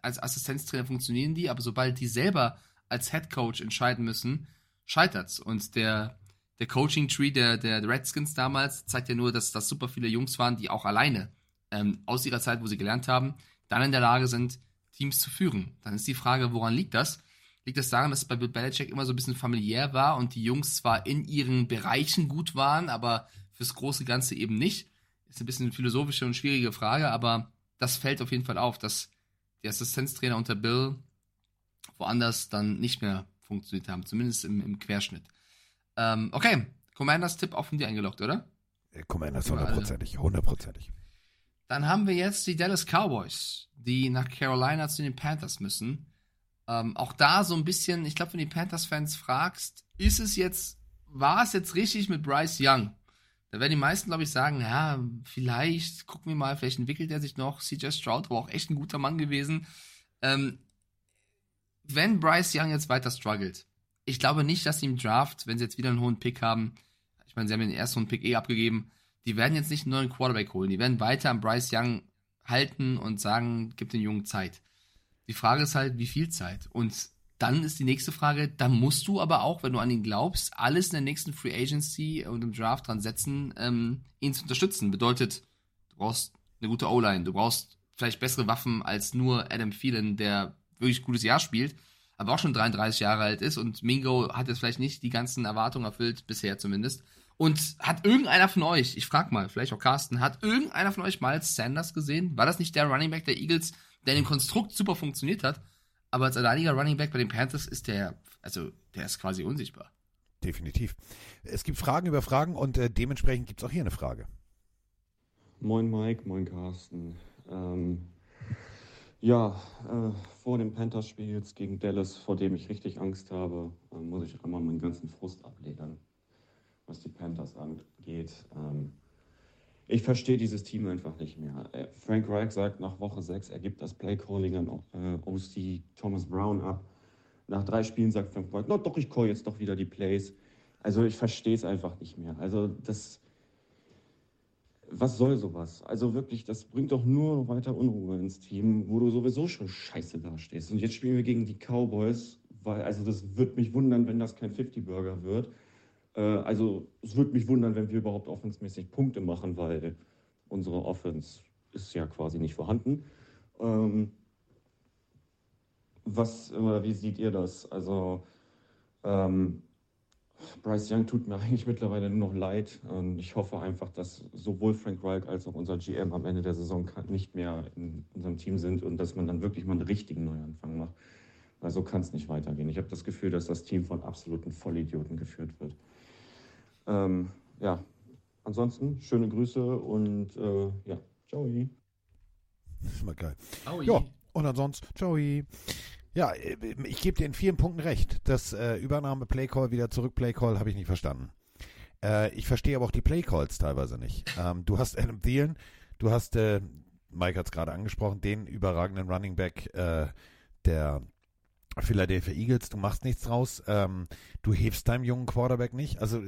als Assistenztrainer funktionieren die, aber sobald die selber als Head Coach entscheiden müssen, scheitert's. Und der, der Coaching Tree der, der Redskins damals zeigt ja nur, dass das super viele Jungs waren, die auch alleine ähm, aus ihrer Zeit, wo sie gelernt haben, dann in der Lage sind, Teams zu führen. Dann ist die Frage, woran liegt das? Liegt das daran, dass es bei Bill Belichick immer so ein bisschen familiär war und die Jungs zwar in ihren Bereichen gut waren, aber fürs große Ganze eben nicht? Ist ein bisschen eine philosophische und schwierige Frage, aber das fällt auf jeden Fall auf, dass die Assistenztrainer unter Bill woanders dann nicht mehr funktioniert haben, zumindest im, im Querschnitt. Ähm, okay, Commanders Tipp auch von dir eingeloggt, oder? Äh, Commanders hundertprozentig, hundertprozentig. Dann haben wir jetzt die Dallas Cowboys, die nach Carolina zu den Panthers müssen. Ähm, auch da so ein bisschen, ich glaube, wenn die Panthers-Fans fragst, ist es jetzt, war es jetzt richtig mit Bryce Young? Da werden die meisten, glaube ich, sagen, ja, vielleicht, gucken wir mal, vielleicht entwickelt er sich noch. CJ Stroud war auch echt ein guter Mann gewesen. Ähm, wenn Bryce Young jetzt weiter struggelt, ich glaube nicht, dass sie im Draft, wenn sie jetzt wieder einen hohen Pick haben, ich meine, sie haben den ersten hohen Pick eh abgegeben, die werden jetzt nicht einen neuen Quarterback holen. Die werden weiter an Bryce Young halten und sagen, gib den Jungen Zeit. Die Frage ist halt, wie viel Zeit? Und dann ist die nächste Frage, dann musst du aber auch, wenn du an ihn glaubst, alles in der nächsten Free Agency und im Draft dran setzen, ähm, ihn zu unterstützen. Bedeutet, du brauchst eine gute O-Line, du brauchst vielleicht bessere Waffen als nur Adam Thielen, der wirklich gutes Jahr spielt, aber auch schon 33 Jahre alt ist und Mingo hat jetzt vielleicht nicht die ganzen Erwartungen erfüllt, bisher zumindest. Und hat irgendeiner von euch, ich frag mal, vielleicht auch Carsten, hat irgendeiner von euch Miles Sanders gesehen? War das nicht der Running Back der Eagles, der in dem Konstrukt super funktioniert hat? Aber als alleiniger Running Back bei den Panthers ist der, also der ist quasi unsichtbar. Definitiv. Es gibt Fragen über Fragen und äh, dementsprechend gibt es auch hier eine Frage. Moin Mike, moin Carsten. Ähm, ja, äh, vor dem Panthers-Spiel jetzt gegen Dallas, vor dem ich richtig Angst habe, äh, muss ich einmal meinen ganzen Frust abledern, was die Panthers angeht. Ähm, ich verstehe dieses Team einfach nicht mehr. Äh, Frank Reich sagt nach Woche 6, er gibt das Playcalling an äh, OC Thomas Brown ab. Nach drei Spielen sagt Frank Reich, na doch, ich call jetzt doch wieder die Plays. Also ich verstehe es einfach nicht mehr. Also das was soll sowas? Also wirklich, das bringt doch nur weiter Unruhe ins Team, wo du sowieso schon scheiße dastehst. Und jetzt spielen wir gegen die Cowboys, weil, also das wird mich wundern, wenn das kein 50-Burger wird. Äh, also es würde mich wundern, wenn wir überhaupt offensmäßig Punkte machen, weil unsere Offense ist ja quasi nicht vorhanden. Ähm, was oder wie seht ihr das? Also ähm, Bryce Young tut mir eigentlich mittlerweile nur noch leid. Und ich hoffe einfach, dass sowohl Frank Reich als auch unser GM am Ende der Saison nicht mehr in unserem Team sind und dass man dann wirklich mal einen richtigen Neuanfang macht. Weil so kann es nicht weitergehen. Ich habe das Gefühl, dass das Team von absoluten Vollidioten geführt wird. Ähm, ja, ansonsten schöne Grüße und äh, ja, ciao. Das ist mal geil. Aui. Ja, und ansonsten, ciao. Ja, äh, ich gebe dir in vielen Punkten recht. Das äh, Übernahme Playcall, wieder zurück Playcall, habe ich nicht verstanden. Äh, ich verstehe aber auch die Playcalls teilweise nicht. Ähm, du hast Adam Thielen, du hast, äh, Mike hat es gerade angesprochen, den überragenden Running Back äh, der Philadelphia Eagles. Du machst nichts draus. Ähm, du hebst deinem jungen Quarterback nicht. Also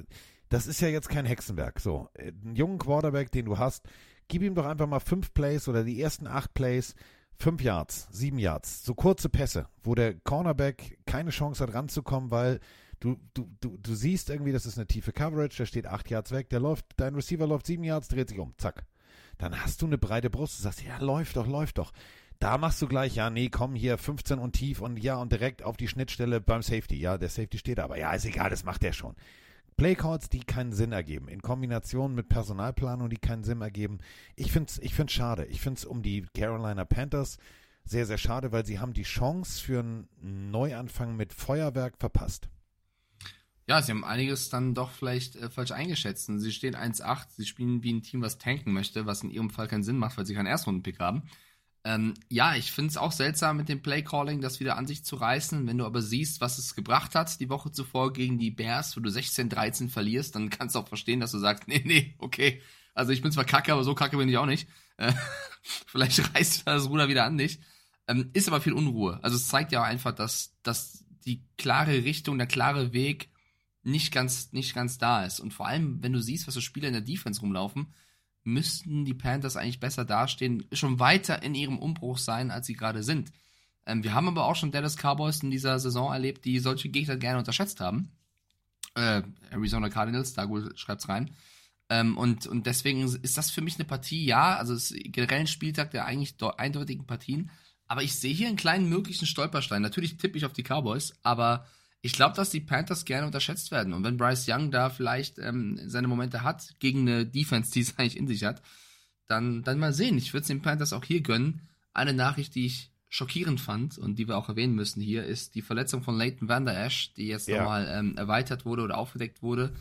das ist ja jetzt kein Hexenwerk. So, äh, einen jungen Quarterback, den du hast, gib ihm doch einfach mal fünf Plays oder die ersten acht Plays Fünf Yards, sieben Yards, so kurze Pässe, wo der Cornerback keine Chance hat ranzukommen, weil du, du, du, du siehst irgendwie, das ist eine tiefe Coverage, der steht acht Yards weg, der läuft, dein Receiver läuft sieben Yards, dreht sich um, zack. Dann hast du eine breite Brust, du sagst, ja, läuft doch, läuft doch. Da machst du gleich, ja, nee, komm hier 15 und tief und ja, und direkt auf die Schnittstelle beim Safety. Ja, der Safety steht aber ja, ist egal, das macht er schon. Playcards, die keinen Sinn ergeben, in Kombination mit Personalplanung, die keinen Sinn ergeben. Ich finde es ich find's schade. Ich finde es um die Carolina Panthers sehr, sehr schade, weil sie haben die Chance für einen Neuanfang mit Feuerwerk verpasst. Ja, sie haben einiges dann doch vielleicht äh, falsch eingeschätzt. Sie stehen 1-8, sie spielen wie ein Team, was tanken möchte, was in ihrem Fall keinen Sinn macht, weil sie keinen Erstrundenpick haben. Ähm, ja, ich finde es auch seltsam mit dem Playcalling, das wieder an sich zu reißen. Wenn du aber siehst, was es gebracht hat, die Woche zuvor gegen die Bears, wo du 16-13 verlierst, dann kannst du auch verstehen, dass du sagst, nee, nee, okay. Also ich bin zwar kacke, aber so kacke bin ich auch nicht. Äh, vielleicht reißt das Ruder wieder an dich. Ähm, ist aber viel Unruhe. Also es zeigt ja auch einfach, dass, dass die klare Richtung, der klare Weg nicht ganz, nicht ganz da ist. Und vor allem, wenn du siehst, was für Spieler in der Defense rumlaufen, müssten die Panthers eigentlich besser dastehen, schon weiter in ihrem Umbruch sein, als sie gerade sind. Ähm, wir haben aber auch schon Dallas Cowboys in dieser Saison erlebt, die solche Gegner gerne unterschätzt haben. Äh, Arizona Cardinals, da schreibt's rein. Ähm, und, und deswegen ist das für mich eine Partie, ja, also es ist generell ein Spieltag der eigentlich eindeutigen Partien. Aber ich sehe hier einen kleinen möglichen Stolperstein. Natürlich tippe ich auf die Cowboys, aber ich glaube, dass die Panthers gerne unterschätzt werden. Und wenn Bryce Young da vielleicht ähm, seine Momente hat, gegen eine Defense, die es eigentlich in sich hat, dann, dann mal sehen. Ich würde es den Panthers auch hier gönnen. Eine Nachricht, die ich schockierend fand und die wir auch erwähnen müssen hier, ist die Verletzung von Leighton Van Der Esch, die jetzt ja. nochmal ähm, erweitert wurde oder aufgedeckt wurde.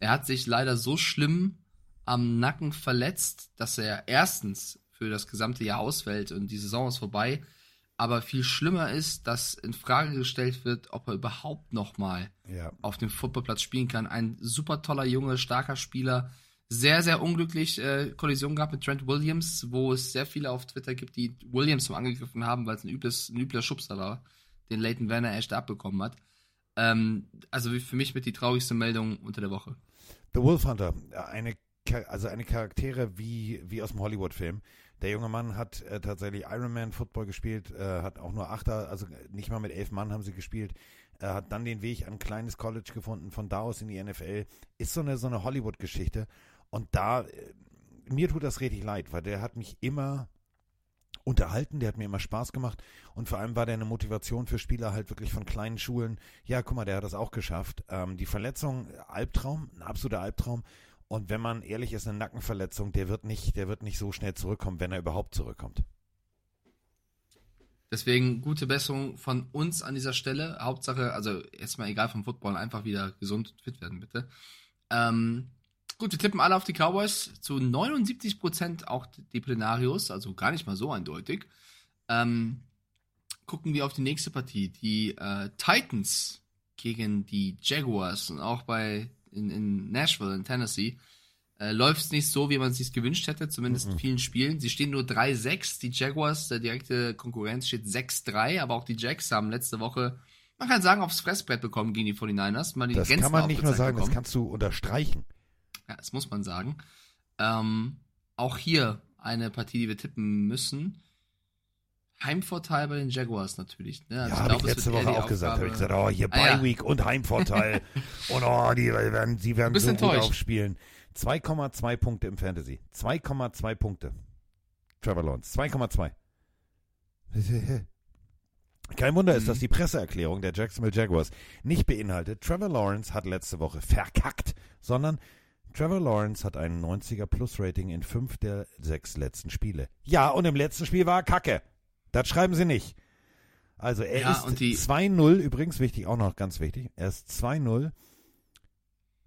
Er hat sich leider so schlimm am Nacken verletzt, dass er erstens für das gesamte Jahr ausfällt und die Saison ist vorbei aber viel schlimmer ist, dass in Frage gestellt wird, ob er überhaupt nochmal ja. auf dem Footballplatz spielen kann. Ein super toller, junger, starker Spieler. Sehr, sehr unglücklich äh, Kollision gehabt mit Trent Williams, wo es sehr viele auf Twitter gibt, die Williams so angegriffen haben, weil es ein, übles, ein übler Schubser war, den Leighton Werner echt abbekommen hat. Ähm, also für mich mit die traurigste Meldung unter der Woche. The Wolf Hunter, eine, also eine Charaktere wie, wie aus dem Hollywood-Film. Der junge Mann hat äh, tatsächlich Ironman Football gespielt, äh, hat auch nur Achter, also nicht mal mit elf Mann haben sie gespielt. Er hat dann den Weg an ein kleines College gefunden, von da aus in die NFL. Ist so eine, so eine Hollywood-Geschichte. Und da, äh, mir tut das richtig leid, weil der hat mich immer unterhalten, der hat mir immer Spaß gemacht und vor allem war der eine Motivation für Spieler halt wirklich von kleinen Schulen. Ja, guck mal, der hat das auch geschafft. Ähm, die Verletzung, Albtraum, ein absoluter Albtraum und wenn man ehrlich ist, eine Nackenverletzung, der wird nicht, der wird nicht so schnell zurückkommen, wenn er überhaupt zurückkommt. Deswegen gute Besserung von uns an dieser Stelle. Hauptsache, also erstmal egal vom Football, einfach wieder gesund und fit werden, bitte. Ähm, gut, wir tippen alle auf die Cowboys. Zu 79% auch die Plenarios, also gar nicht mal so eindeutig. Ähm, gucken wir auf die nächste Partie. Die äh, Titans gegen die Jaguars. Und auch bei in, in Nashville, in Tennessee, äh, läuft es nicht so, wie man es sich gewünscht hätte, zumindest mhm. in vielen Spielen. Sie stehen nur 3-6, die Jaguars, der direkte Konkurrenz steht 6-3, aber auch die Jacks haben letzte Woche, man kann sagen, aufs Fressbrett bekommen gegen die 49ers. Mal die das Grenzen kann man nicht nur sagen, bekommen. das kannst du unterstreichen. Ja, das muss man sagen. Ähm, auch hier eine Partie, die wir tippen müssen. Heimvorteil bei den Jaguars natürlich. Ne? Also ja, habe ich letzte Woche auch gesagt. Habe ich gesagt, oh, hier ah, Bye Week ja. und Heimvorteil. und oh, die werden, die werden so enttäuscht. gut aufspielen. 2,2 Punkte im Fantasy. 2,2 Punkte. Trevor Lawrence. 2,2. Kein Wunder ist, Mhm. dass die Presseerklärung der Jacksonville Jaguars nicht beinhaltet, Trevor Lawrence hat letzte Woche verkackt, sondern Trevor Lawrence hat ein 90er Plus Rating in fünf der sechs letzten Spiele. Ja, und im letzten Spiel war er kacke. Das schreiben sie nicht. Also er Ja, ist und die- 2-0, übrigens wichtig, auch noch ganz wichtig, er ist 2-0,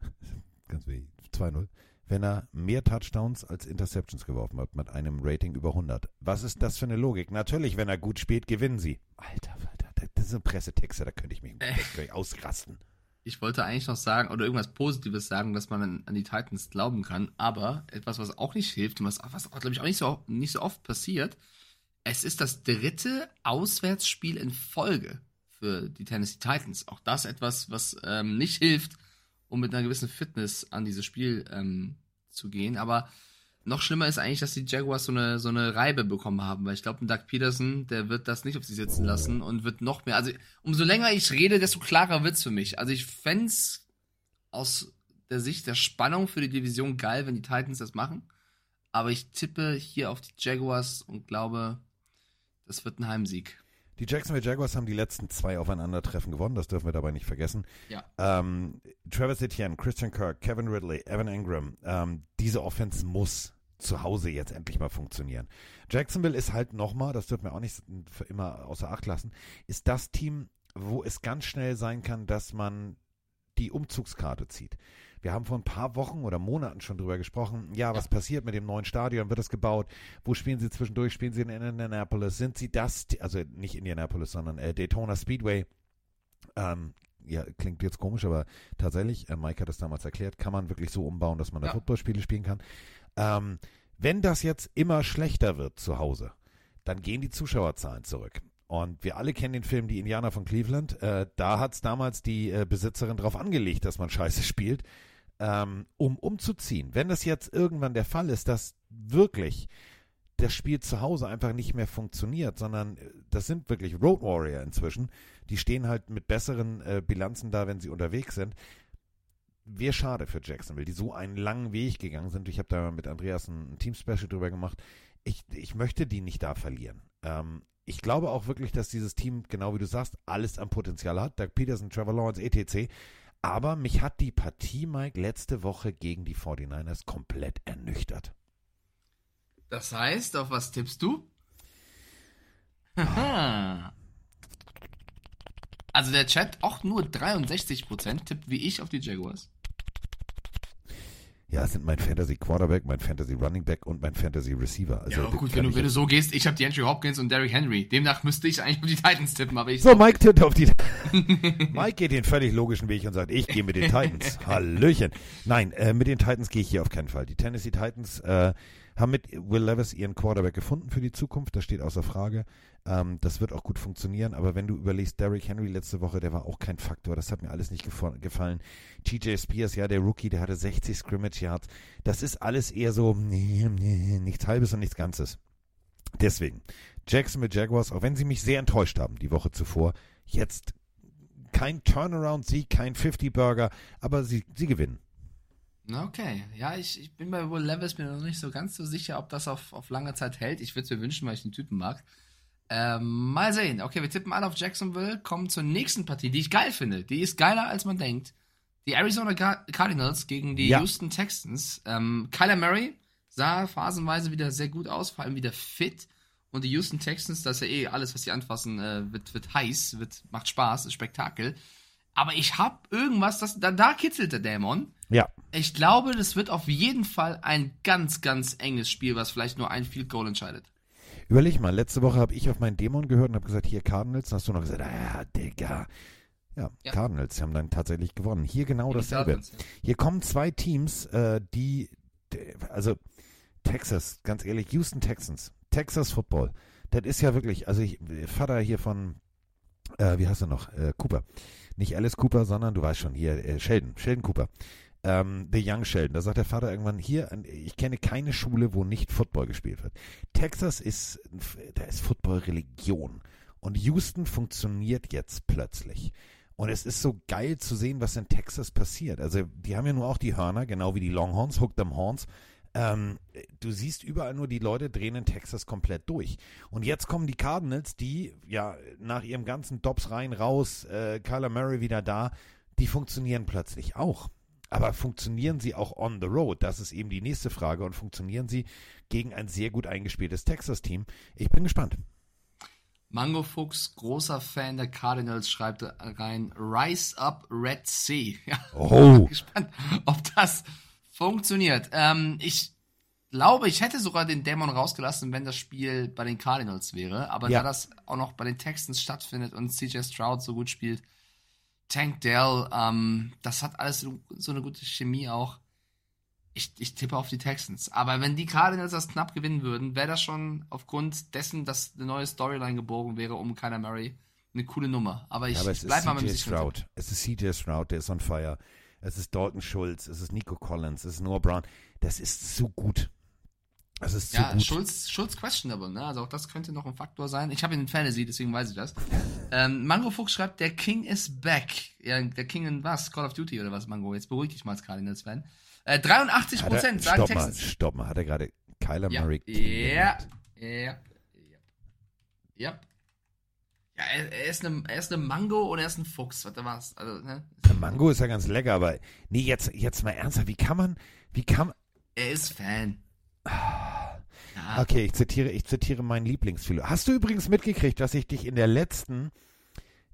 ganz wichtig, 2-0, wenn er mehr Touchdowns als Interceptions geworfen hat, mit einem Rating über 100. Was ist das für eine Logik? Natürlich, wenn er gut spielt, gewinnen sie. Alter, Alter, das sind Pressetexte, da könnte ich mich Äh. könnte ich ausrasten. Ich wollte eigentlich noch sagen oder irgendwas Positives sagen, dass man an, an die Titans glauben kann, aber etwas, was auch nicht hilft und was, was glaube ich, auch nicht so, nicht so oft passiert, es ist das dritte Auswärtsspiel in Folge für die Tennessee Titans. Auch das etwas, was ähm, nicht hilft, um mit einer gewissen Fitness an dieses Spiel ähm, zu gehen. Aber noch schlimmer ist eigentlich, dass die Jaguars so eine, so eine Reibe bekommen haben, weil ich glaube, ein Doug Peterson, der wird das nicht auf sie sitzen lassen und wird noch mehr. Also, umso länger ich rede, desto klarer wird's für mich. Also, ich fänd's aus der Sicht der Spannung für die Division geil, wenn die Titans das machen. Aber ich tippe hier auf die Jaguars und glaube, das wird ein Heimsieg. Die Jacksonville Jaguars haben die letzten zwei Aufeinandertreffen gewonnen, das dürfen wir dabei nicht vergessen. Ja. Ähm, Travis Etienne, Christian Kirk, Kevin Ridley, Evan Ingram, ähm, diese Offense muss zu Hause jetzt endlich mal funktionieren. Jacksonville ist halt nochmal, das dürfen wir auch nicht für immer außer Acht lassen, ist das Team, wo es ganz schnell sein kann, dass man die Umzugskarte zieht. Wir haben vor ein paar Wochen oder Monaten schon drüber gesprochen. Ja, was passiert mit dem neuen Stadion? Wird es gebaut? Wo spielen sie zwischendurch? Spielen sie in Indianapolis? Sind sie das, also nicht Indianapolis, sondern äh, Daytona Speedway? Ähm, ja, klingt jetzt komisch, aber tatsächlich, äh, Mike hat es damals erklärt, kann man wirklich so umbauen, dass man da Ja. Footballspiele spielen kann. Ähm, wenn das jetzt immer schlechter wird zu Hause, dann gehen die Zuschauerzahlen zurück. Und wir alle kennen den Film Die Indianer von Cleveland. Äh, da hat es damals die äh, Besitzerin drauf angelegt, dass man Scheiße spielt, ähm, um umzuziehen. Wenn das jetzt irgendwann der Fall ist, dass wirklich das Spiel zu Hause einfach nicht mehr funktioniert, sondern äh, das sind wirklich Road Warrior inzwischen. Die stehen halt mit besseren äh, Bilanzen da, wenn sie unterwegs sind. Wäre schade für Jacksonville, die so einen langen Weg gegangen sind. Ich habe da mit Andreas ein, Team-Special drüber gemacht. Ich, ich möchte die nicht da verlieren. Ähm, ich glaube auch wirklich, dass dieses Team, genau wie du sagst, alles am Potenzial hat. Doug Peterson, Trevor Lawrence, etc. Aber mich hat die Partie, Mike, letzte Woche gegen die 49ers komplett ernüchtert. Das heißt, auf was tippst du? Haha. Also der Chat auch nur 63% tippt wie ich auf die Jaguars. Ja, es sind mein Fantasy Quarterback, mein Fantasy Running Back und mein Fantasy Receiver. Also ja, gut, wenn du, wenn du so gehst, ich habe die Andrew Hopkins und Derrick Henry. Demnach müsste ich eigentlich nur die Titans tippen, aber ich So, Mike tippt auf die. Mike geht den völlig logischen Weg und sagt, ich gehe mit den Titans. Hallöchen. Nein, äh, mit den Titans gehe ich hier auf keinen Fall. Die Tennessee Titans äh, haben mit Will Levis ihren Quarterback gefunden für die Zukunft. Das steht außer Frage. Ähm, das wird auch gut funktionieren. Aber wenn du überlegst, Derrick Henry letzte Woche, der war auch kein Faktor. Das hat mir alles nicht gefallen. TJ Spears, ja, der Rookie, der hatte 60 Scrimmage Yards. Das ist alles eher so nichts Halbes und nichts Ganzes. Deswegen, Jacksonville Jaguars, auch wenn sie mich sehr enttäuscht haben die Woche zuvor, jetzt kein Turnaround-Sieg, kein 50-Burger, aber sie, sie gewinnen. Okay, ja, ich, ich bin bei Will Levis mir noch nicht so ganz so sicher, ob das auf, auf lange Zeit hält. Ich würde es mir wünschen, weil ich den Typen mag. Ähm, mal sehen. Okay, wir tippen alle auf Jacksonville, kommen zur nächsten Partie, die ich geil finde. Die ist geiler, als man denkt. Die Arizona Car- Cardinals gegen die Ja. Houston Texans. Ähm, Kyler Murray sah phasenweise wieder sehr gut aus, vor allem wieder fit. Und die Houston Texans, das ist ja eh alles, was sie anfassen, äh, wird, wird heiß, wird, macht Spaß, ist Spektakel. Aber ich hab irgendwas, das, da, da kitzelt der Dämon. Ja, Ich glaube, das wird auf jeden Fall ein ganz, ganz enges Spiel, was vielleicht nur ein Field Goal entscheidet. Überleg mal, letzte Woche habe ich auf meinen Dämon gehört und habe gesagt, hier Cardinals, dann hast du noch gesagt, ah, Digga. Ja, Ja. Cardinals haben dann tatsächlich gewonnen. Hier genau die dasselbe. Dolphins, ja. Hier kommen zwei Teams, äh, die, also Texas, ganz ehrlich, Houston Texans, Texas Football, das ist ja wirklich, also ich, Vater hier von, äh, wie heißt er noch, äh, Cooper, nicht Alice Cooper, sondern du weißt schon, hier, äh, Sheldon, Sheldon Cooper, ähm, The Young Sheldon, da sagt der Vater irgendwann, hier, ich kenne keine Schule, wo nicht Football gespielt wird. Texas ist, da ist Football Religion und Houston funktioniert jetzt plötzlich. Und es ist so geil zu sehen, was in Texas passiert. Also, die haben ja nur auch die Hörner, genau wie die Longhorns, Hook them Horns. Ähm, du siehst überall nur, die Leute drehen in Texas komplett durch. Und jetzt kommen die Cardinals, die ja nach ihrem ganzen Dobbs rein, raus, äh, Kyler Murray wieder da, die funktionieren plötzlich auch. Aber funktionieren sie auch on the road? Das ist eben die nächste Frage. Und funktionieren sie gegen ein sehr gut eingespieltes Texas-Team? Ich bin gespannt. Mango Fuchs, großer Fan der Cardinals, schreibt rein, Rise up Red Sea. Ja, Oh. bin gespannt, ob das funktioniert. Ähm, ich glaube, ich hätte sogar den Dämon rausgelassen, wenn das Spiel bei den Cardinals wäre. Aber Ja. da das auch noch bei den Texans stattfindet und CJ Stroud so gut spielt, Tank Dell, ähm, das hat alles so, so eine gute Chemie auch. Ich, ich tippe auf die Texans. Aber wenn die Cardinals das knapp gewinnen würden, wäre das schon aufgrund dessen, dass eine neue Storyline gebogen wäre um Kyler Murray eine coole Nummer. Aber ich, Ja, aber bleib ist mal mit CJ dem sicheren Stroud. Es ist CJ Stroud, der ist on fire. Es ist Dalton Schulz, es ist Nico Collins, es ist Noah Brown. Das ist so gut. Das ist Ja, gut. Schulz, Schulz questionable, ne? Also auch das könnte noch ein Faktor sein. Ich habe ihn in Fantasy, deswegen weiß ich das. ähm, Mango Fuchs schreibt, der King is back. Ja, der King in was? Call of Duty oder was, Mango? Jetzt beruhig dich mal als Cardinals-Fan. Äh, 83 Hat er- Prozent sagen stopp Texans. mal, stopp mal. Hat er gerade Kyler Ja, Murray ja, ja, ja. Ja, ja er, er, ist eine, er ist eine Mango und er ist ein Fuchs. Was da war's? Also, ne? Der Mango ist ja ganz lecker, aber nee, jetzt, jetzt mal ernsthaft, wie kann man, wie kann man, Er ist Fan. Ja. okay, ich zitiere, ich zitiere meinen Lieblingsphilosoph. Hast du übrigens mitgekriegt, dass ich dich in der letzten,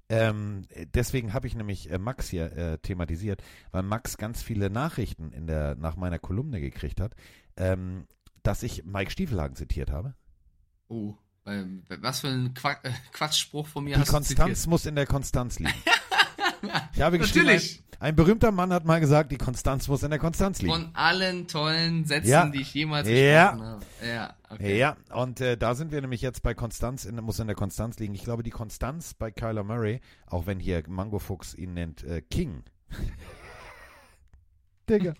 ähm, deswegen habe ich nämlich äh, Max hier äh, thematisiert, weil Max ganz viele Nachrichten in der, nach meiner Kolumne gekriegt hat, ähm, dass ich Mike Stiefelhagen zitiert habe. Oh, ähm, was für ein Qua äh, Quatschspruch von mir Die hast du Konstanz zitiert? muss in der Konstanz liegen. Ich habe Natürlich. ein, ein berühmter Mann hat mal gesagt, die Konstanz muss in der Konstanz liegen. Von allen tollen Sätzen, Ja. die ich jemals Ja. gesprochen habe. Ja, okay. Ja, und äh, da sind wir nämlich jetzt bei Konstanz, in, muss in der Konstanz liegen. Ich glaube, die Konstanz bei Kyler Murray, auch wenn hier Mango Fuchs ihn nennt, äh, King. Digga.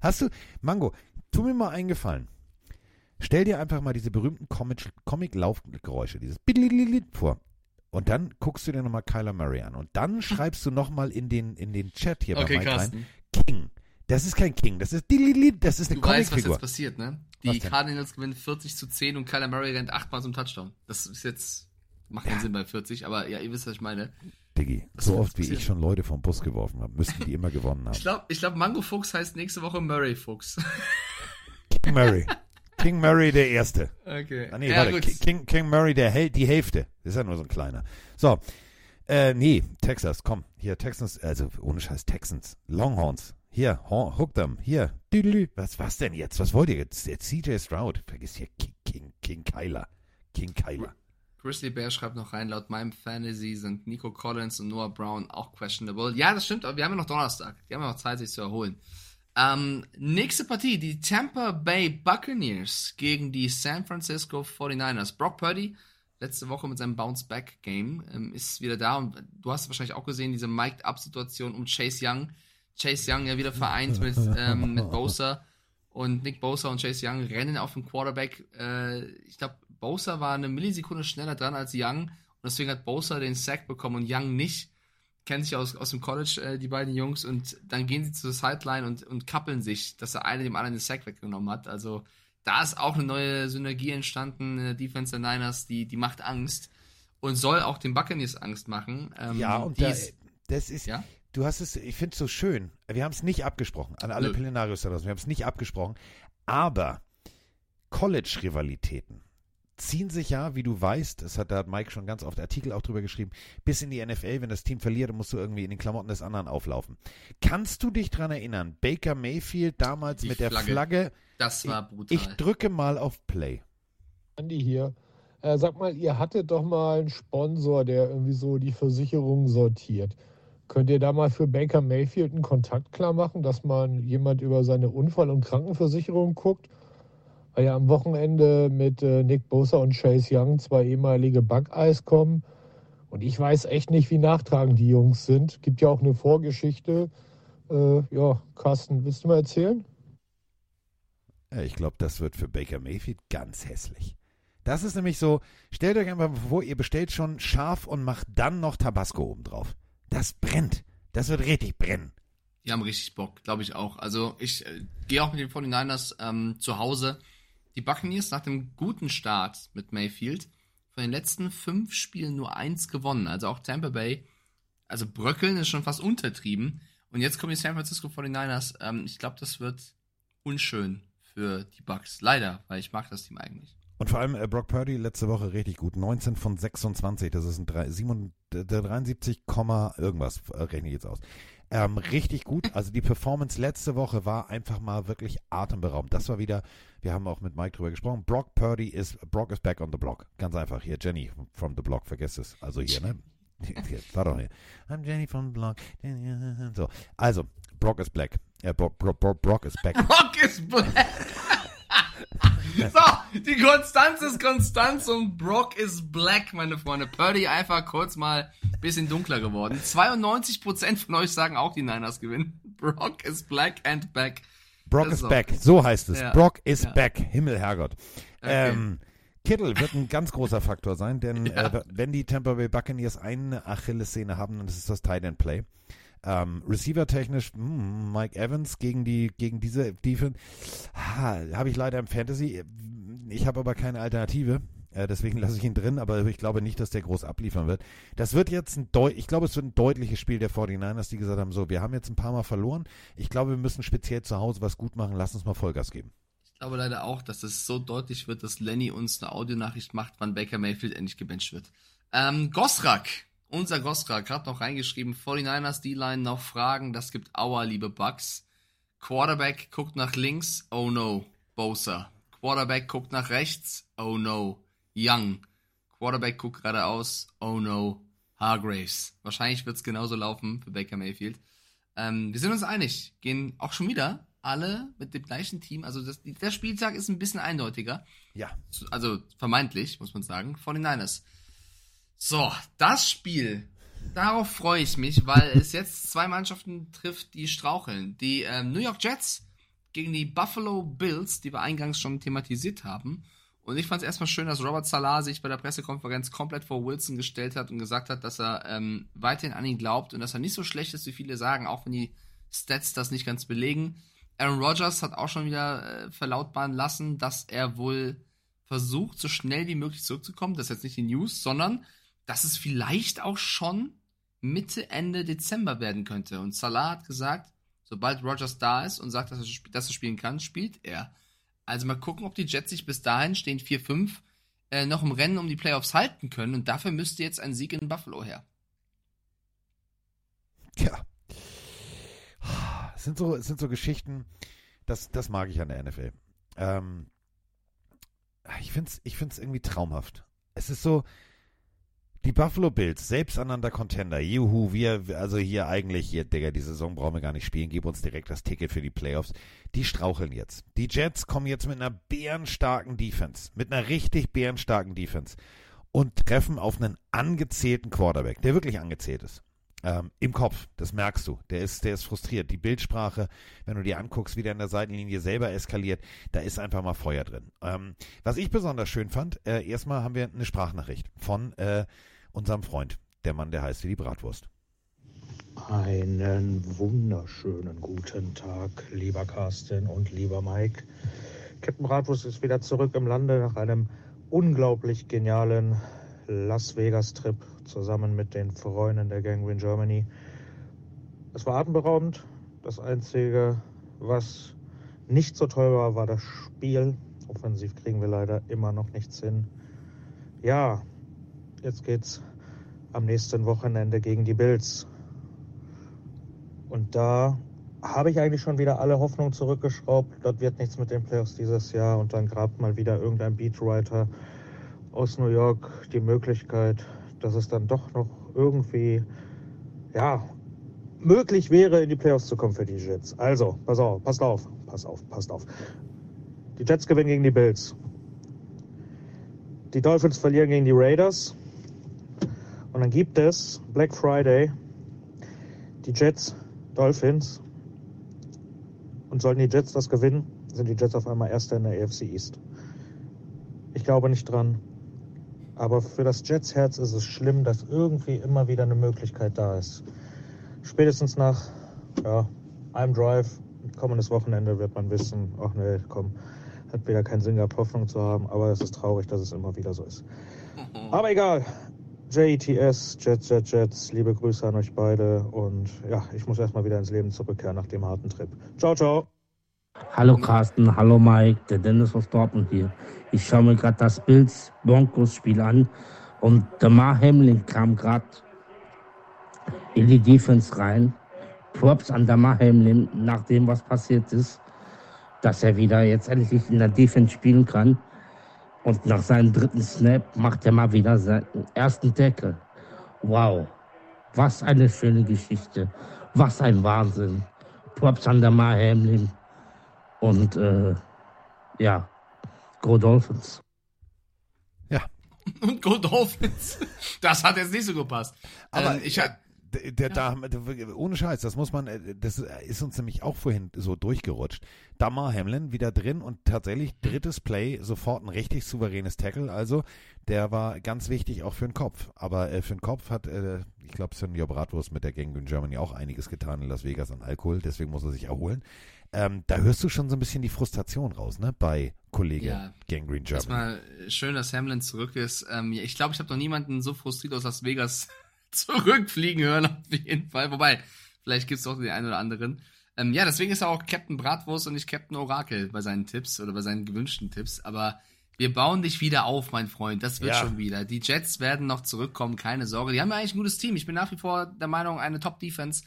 Hast du, Mango, tu mir mal einen Gefallen. Stell dir einfach mal diese berühmten Comic- Comic-Laufgeräusche, dieses vor. Und dann guckst du dir nochmal Kyler Murray an. Und dann schreibst du nochmal in den, in den Chat hier Okay, bei Mike rein. King. Das ist kein King, das ist das ist eine Du weißt, was jetzt passiert, ne? Die? Cardinals gewinnen 40 zu 10 und Kyler Murray rennt achtmal zum Touchdown. Das ist jetzt, macht keinen Sinn bei 40, aber ja, ihr wisst, was ich meine. Diggi, Was so oft wie ich schon Leute vom Bus geworfen habe, müssten die immer gewonnen haben. Ich glaube, ich glaub, Mango Fuchs heißt nächste Woche Murray Fuchs. King Murray. King Murray der Erste. Okay. Ah, nee, ja, warte. King, King Murray der Hel die Hälfte. Das ist ja nur so ein kleiner. So. Äh, nee, Texas, komm. Hier, Texans, also ohne Scheiß, Texans. Longhorns. Hier, hook them. Hier. Düdelü. Was, was denn jetzt? Was wollt ihr jetzt? Jetzt CJ Stroud. Vergiss hier King, King, King Kyler. King Kyler. Grizzly Bear schreibt noch rein, laut meinem Fantasy sind Nico Collins und Noah Brown auch questionable. Ja, das stimmt, aber wir haben ja noch Donnerstag. Die haben ja noch Zeit, sich zu erholen. Ähm, nächste Partie, die Tampa Bay Buccaneers gegen die San Francisco 49ers. Brock Purdy, letzte Woche mit seinem Bounce-Back-Game, ähm, ist wieder da und du hast wahrscheinlich auch gesehen, diese Mic'd-Up-Situation um Chase Young. Chase Young ja wieder vereint mit, ähm, mit Bosa und Nick Bosa und Chase Young rennen auf den Quarterback. Äh, ich glaube, Bosa war eine Millisekunde schneller dran als Young und deswegen hat Bosa den Sack bekommen und Young nicht. Kennt sich aus, aus dem College, äh, die beiden Jungs, und dann gehen sie zur Sideline und, und kappeln sich, dass der eine dem anderen den Sack weggenommen hat. Also da ist auch eine neue Synergie entstanden in der Defense der Niners, die, die macht Angst und soll auch den Buccaneers Angst machen. Ähm, Ja, und da, ist- das ist, Ja? du hast es, ich finde es so schön. Wir haben es nicht abgesprochen, an alle Nö. Pelinarios da draußen, wir haben es nicht abgesprochen, aber College-Rivalitäten ziehen sich ja, wie du weißt, das hat, da hat Mike schon ganz oft Artikel auch drüber geschrieben, bis in die NFL, wenn das Team verliert, dann musst du irgendwie in den Klamotten des anderen auflaufen. Kannst du dich dran erinnern, Baker Mayfield damals Die mit der Flagge. Flagge, das war brutal. ich drücke mal auf Play. Andi hier. Äh, sag mal, ihr hattet doch mal einen Sponsor, der irgendwie so die Versicherungen sortiert. Könnt ihr da mal für Baker Mayfield einen Kontakt klar machen, dass man jemand über seine Unfall- und Krankenversicherung guckt? Weil ja am Wochenende mit äh, Nick Bosa und Chase Young zwei ehemalige Backeis kommen. Und ich weiß echt nicht, wie nachtragend die Jungs sind. Gibt ja auch eine Vorgeschichte. Äh, ja, Carsten, willst du mal erzählen? Ja, ich glaube, das wird für Baker Mayfield ganz hässlich. Das ist nämlich so, stellt euch einfach mal vor, ihr bestellt schon scharf und macht dann noch Tabasco obendrauf. Das brennt. Das wird richtig brennen. Die haben richtig Bock, glaube ich auch. Also ich äh, gehe auch mit den 49ers ähm, zu Hause. Die Buccaneers nach dem guten Start mit Mayfield von den letzten fünf Spielen nur eins gewonnen. Also auch Tampa Bay. Also bröckeln ist schon fast untertrieben. Und jetzt kommen die San Francisco 49ers. Ähm, ich glaube, das wird unschön für die Bucks. Leider, weil ich mag das Team eigentlich. Und vor allem äh, Brock Purdy letzte Woche richtig gut. 19 von 26. Das ist ein 3, 7, 73, irgendwas, äh, rechne ich jetzt aus. Ähm, richtig gut. Also die Performance letzte Woche war einfach mal wirklich atemberaubend. Das war wieder, wir haben auch mit Mike drüber gesprochen. Brock Purdy ist, Brock is back on the block. Ganz einfach. Hier, Jenny from the block, vergesst es. Also hier, ne? Hier, war doch hier. I'm Jenny from the block. So. Also, Brock is black. Äh, Brock, Brock, Brock, Brock is back. Brock is black. so, die Konstanz ist Konstanz und Brock is black, meine Freunde. Purdy einfach kurz mal ein bisschen dunkler geworden. 92% von euch sagen auch, die Niners gewinnen. Brock is black and back. Brock is back, so heißt es. Ja. Brock is ja. back. Himmel, Herrgott. Okay. Ähm, Kittel wird ein ganz großer Faktor sein, denn ja. äh, wenn die Tampa Bay Buccaneers eine Achillessehne haben, dann ist es das Tight End Play. Ähm, Receiver-technisch, hm, Mike Evans gegen die gegen diese Defense habe ich leider im Fantasy. Ich habe aber keine Alternative. Äh, deswegen lasse ich ihn drin, aber ich glaube nicht, dass der groß abliefern wird. Das wird jetzt ein Deu ich glaube, es wird ein deutliches Spiel der 49ers, die gesagt haben, so, wir haben jetzt ein paar Mal verloren. Ich glaube, wir müssen speziell zu Hause was gut machen. Lass uns mal Vollgas geben. Ich glaube leider auch, dass es so deutlich wird, dass Lenny uns eine Audionachricht macht, wann Baker Mayfield endlich gebencht wird. Ähm, Gosrak unser Gosrak hat noch reingeschrieben, 49ers D-Line noch Fragen, das gibt Aua, liebe Bugs. Quarterback guckt nach links, oh no, Bosa. Quarterback guckt nach rechts, oh no, Young. Quarterback guckt geradeaus, oh no, Hargraves. Wahrscheinlich wird es genauso laufen für Baker Mayfield. Ähm, wir sind uns einig, gehen auch schon wieder alle mit dem gleichen Team. Also das, der Spieltag ist ein bisschen eindeutiger. Ja. Also vermeintlich, muss man sagen, 49ers. So, das Spiel. Darauf freue ich mich, weil es jetzt zwei Mannschaften trifft, die straucheln. Die ähm, New York Jets gegen die Buffalo Bills, die wir eingangs schon thematisiert haben. Und ich fand es erstmal schön, dass Robert Salah sich bei der Pressekonferenz komplett vor Wilson gestellt hat und gesagt hat, dass er ähm, weiterhin an ihn glaubt und dass er nicht so schlecht ist, wie viele sagen, auch wenn die Stats das nicht ganz belegen. Aaron Rodgers hat auch schon wieder äh, verlautbaren lassen, dass er wohl versucht, so schnell wie möglich zurückzukommen. Das ist jetzt nicht die News, sondern dass es vielleicht auch schon Mitte, Ende Dezember werden könnte. Und Salah hat gesagt, sobald Rogers da ist und sagt, dass er, dass er spielen kann, spielt er. Also mal gucken, ob die Jets sich bis dahin stehen 4-5 äh, noch im Rennen um die Playoffs halten können. Und dafür müsste jetzt ein Sieg in Buffalo her. Tja. Es sind so, es sind so Geschichten, das, das mag ich an der NFL. Ähm, ich finde es ich find's irgendwie traumhaft. Es ist so, die Buffalo Bills, selbsternannter Contender, juhu, wir, also hier eigentlich, hier, Digga, die Saison brauchen wir gar nicht spielen, gib uns direkt das Ticket für die Playoffs. Die straucheln jetzt. Die Jets kommen jetzt mit einer bärenstarken Defense, mit einer richtig bärenstarken Defense und treffen auf einen angezählten Quarterback, der wirklich angezählt ist. Ähm, Im Kopf, das merkst du. Der ist, der ist frustriert. Die Bildsprache, wenn du dir anguckst, wie der in der Seitenlinie selber eskaliert, da ist einfach mal Feuer drin. Ähm, was ich besonders schön fand, äh, erstmal haben wir eine Sprachnachricht von äh, unserem Freund, der Mann, der heißt wie die Bratwurst. Einen wunderschönen guten Tag, lieber Carsten und lieber Mike. Captain Bratwurst ist wieder zurück im Lande nach einem unglaublich genialen Las Vegas-Trip zusammen mit den Freunden der Gangrene Germany. Es war atemberaubend. Das Einzige, was nicht so toll war, war das Spiel. Offensiv kriegen wir leider immer noch nichts hin. Ja, Jetzt geht's am nächsten Wochenende gegen die Bills. Und da habe ich eigentlich schon wieder alle Hoffnung zurückgeschraubt. Dort wird nichts mit den Playoffs dieses Jahr. Und dann grabt mal wieder irgendein Beatwriter aus New York die Möglichkeit, dass es dann doch noch irgendwie, ja, möglich wäre, in die Playoffs zu kommen für die Jets. Also, pass auf, passt auf, pass auf, passt auf. Die Jets gewinnen gegen die Bills. Die Dolphins verlieren gegen die Raiders. Und dann gibt es Black Friday, die Jets, Dolphins. Und sollten die Jets das gewinnen, sind die Jets auf einmal Erster in der AFC East. Ich glaube nicht dran. Aber für das Jets Herz ist es schlimm, dass irgendwie immer wieder eine Möglichkeit da ist. Spätestens nach ja, I'm Drive. Kommendes Wochenende wird man wissen, ach nee, komm, hat wieder keinen Sinn gehabt, Hoffnung zu haben, aber es ist traurig, dass es immer wieder so ist. Aber egal. JETS, Jets, Jets, Jets, liebe Grüße an euch beide und ja, ich muss erstmal wieder ins Leben zurückkehren nach dem harten Trip. Ciao, ciao. Hallo Carsten, hallo Mike, der Dennis aus Dortmund hier. Ich schaue mir gerade das Bills Broncos Spiel an und Damar Hamlin kam gerade in die Defense rein. Props an Damar Hamlin, nach dem, was passiert ist, dass er wieder jetzt endlich in der Defense spielen kann. Und nach seinem dritten Snap macht er mal wieder seinen ersten Tackle. Wow, was eine schöne Geschichte. Was ein Wahnsinn. Props an Damar Hamlin. Und äh, ja, Go Dolphins. Und Go Dolphins. Das hat jetzt nicht so gepasst. Aber ähm, ich hab, der, der, da, ohne Scheiß, das muss man, äh, das ist uns nämlich auch vorhin so durchgerutscht. Damar Hamlin wieder drin und tatsächlich drittes Play, sofort ein richtig souveränes Tackle. Also der war ganz wichtig auch für den Kopf. Aber äh, für den Kopf hat, äh, ich glaube, Senior Bratwurst mit der Gang in Germany auch einiges getan in Las Vegas an Alkohol. Deswegen muss er sich erholen. Ähm, da hörst du schon so ein bisschen die Frustration raus, ne? Bei Kollege Ja. Gangrene Germany. Erstmal schön, dass Hamlin zurück ist. Ähm, ich glaube, ich habe noch niemanden so frustriert aus Las Vegas zurückfliegen hören, auf jeden Fall. Wobei, vielleicht gibt's auch den einen oder anderen. Ähm, ja, deswegen ist er auch Captain Bratwurst und nicht Captain Orakel bei seinen Tipps oder bei seinen gewünschten Tipps. Aber wir bauen dich wieder auf, mein Freund. Das wird Ja. schon wieder. Die Jets werden noch zurückkommen, keine Sorge. Die haben ja eigentlich ein gutes Team. Ich bin nach wie vor der Meinung, eine Top-Defense.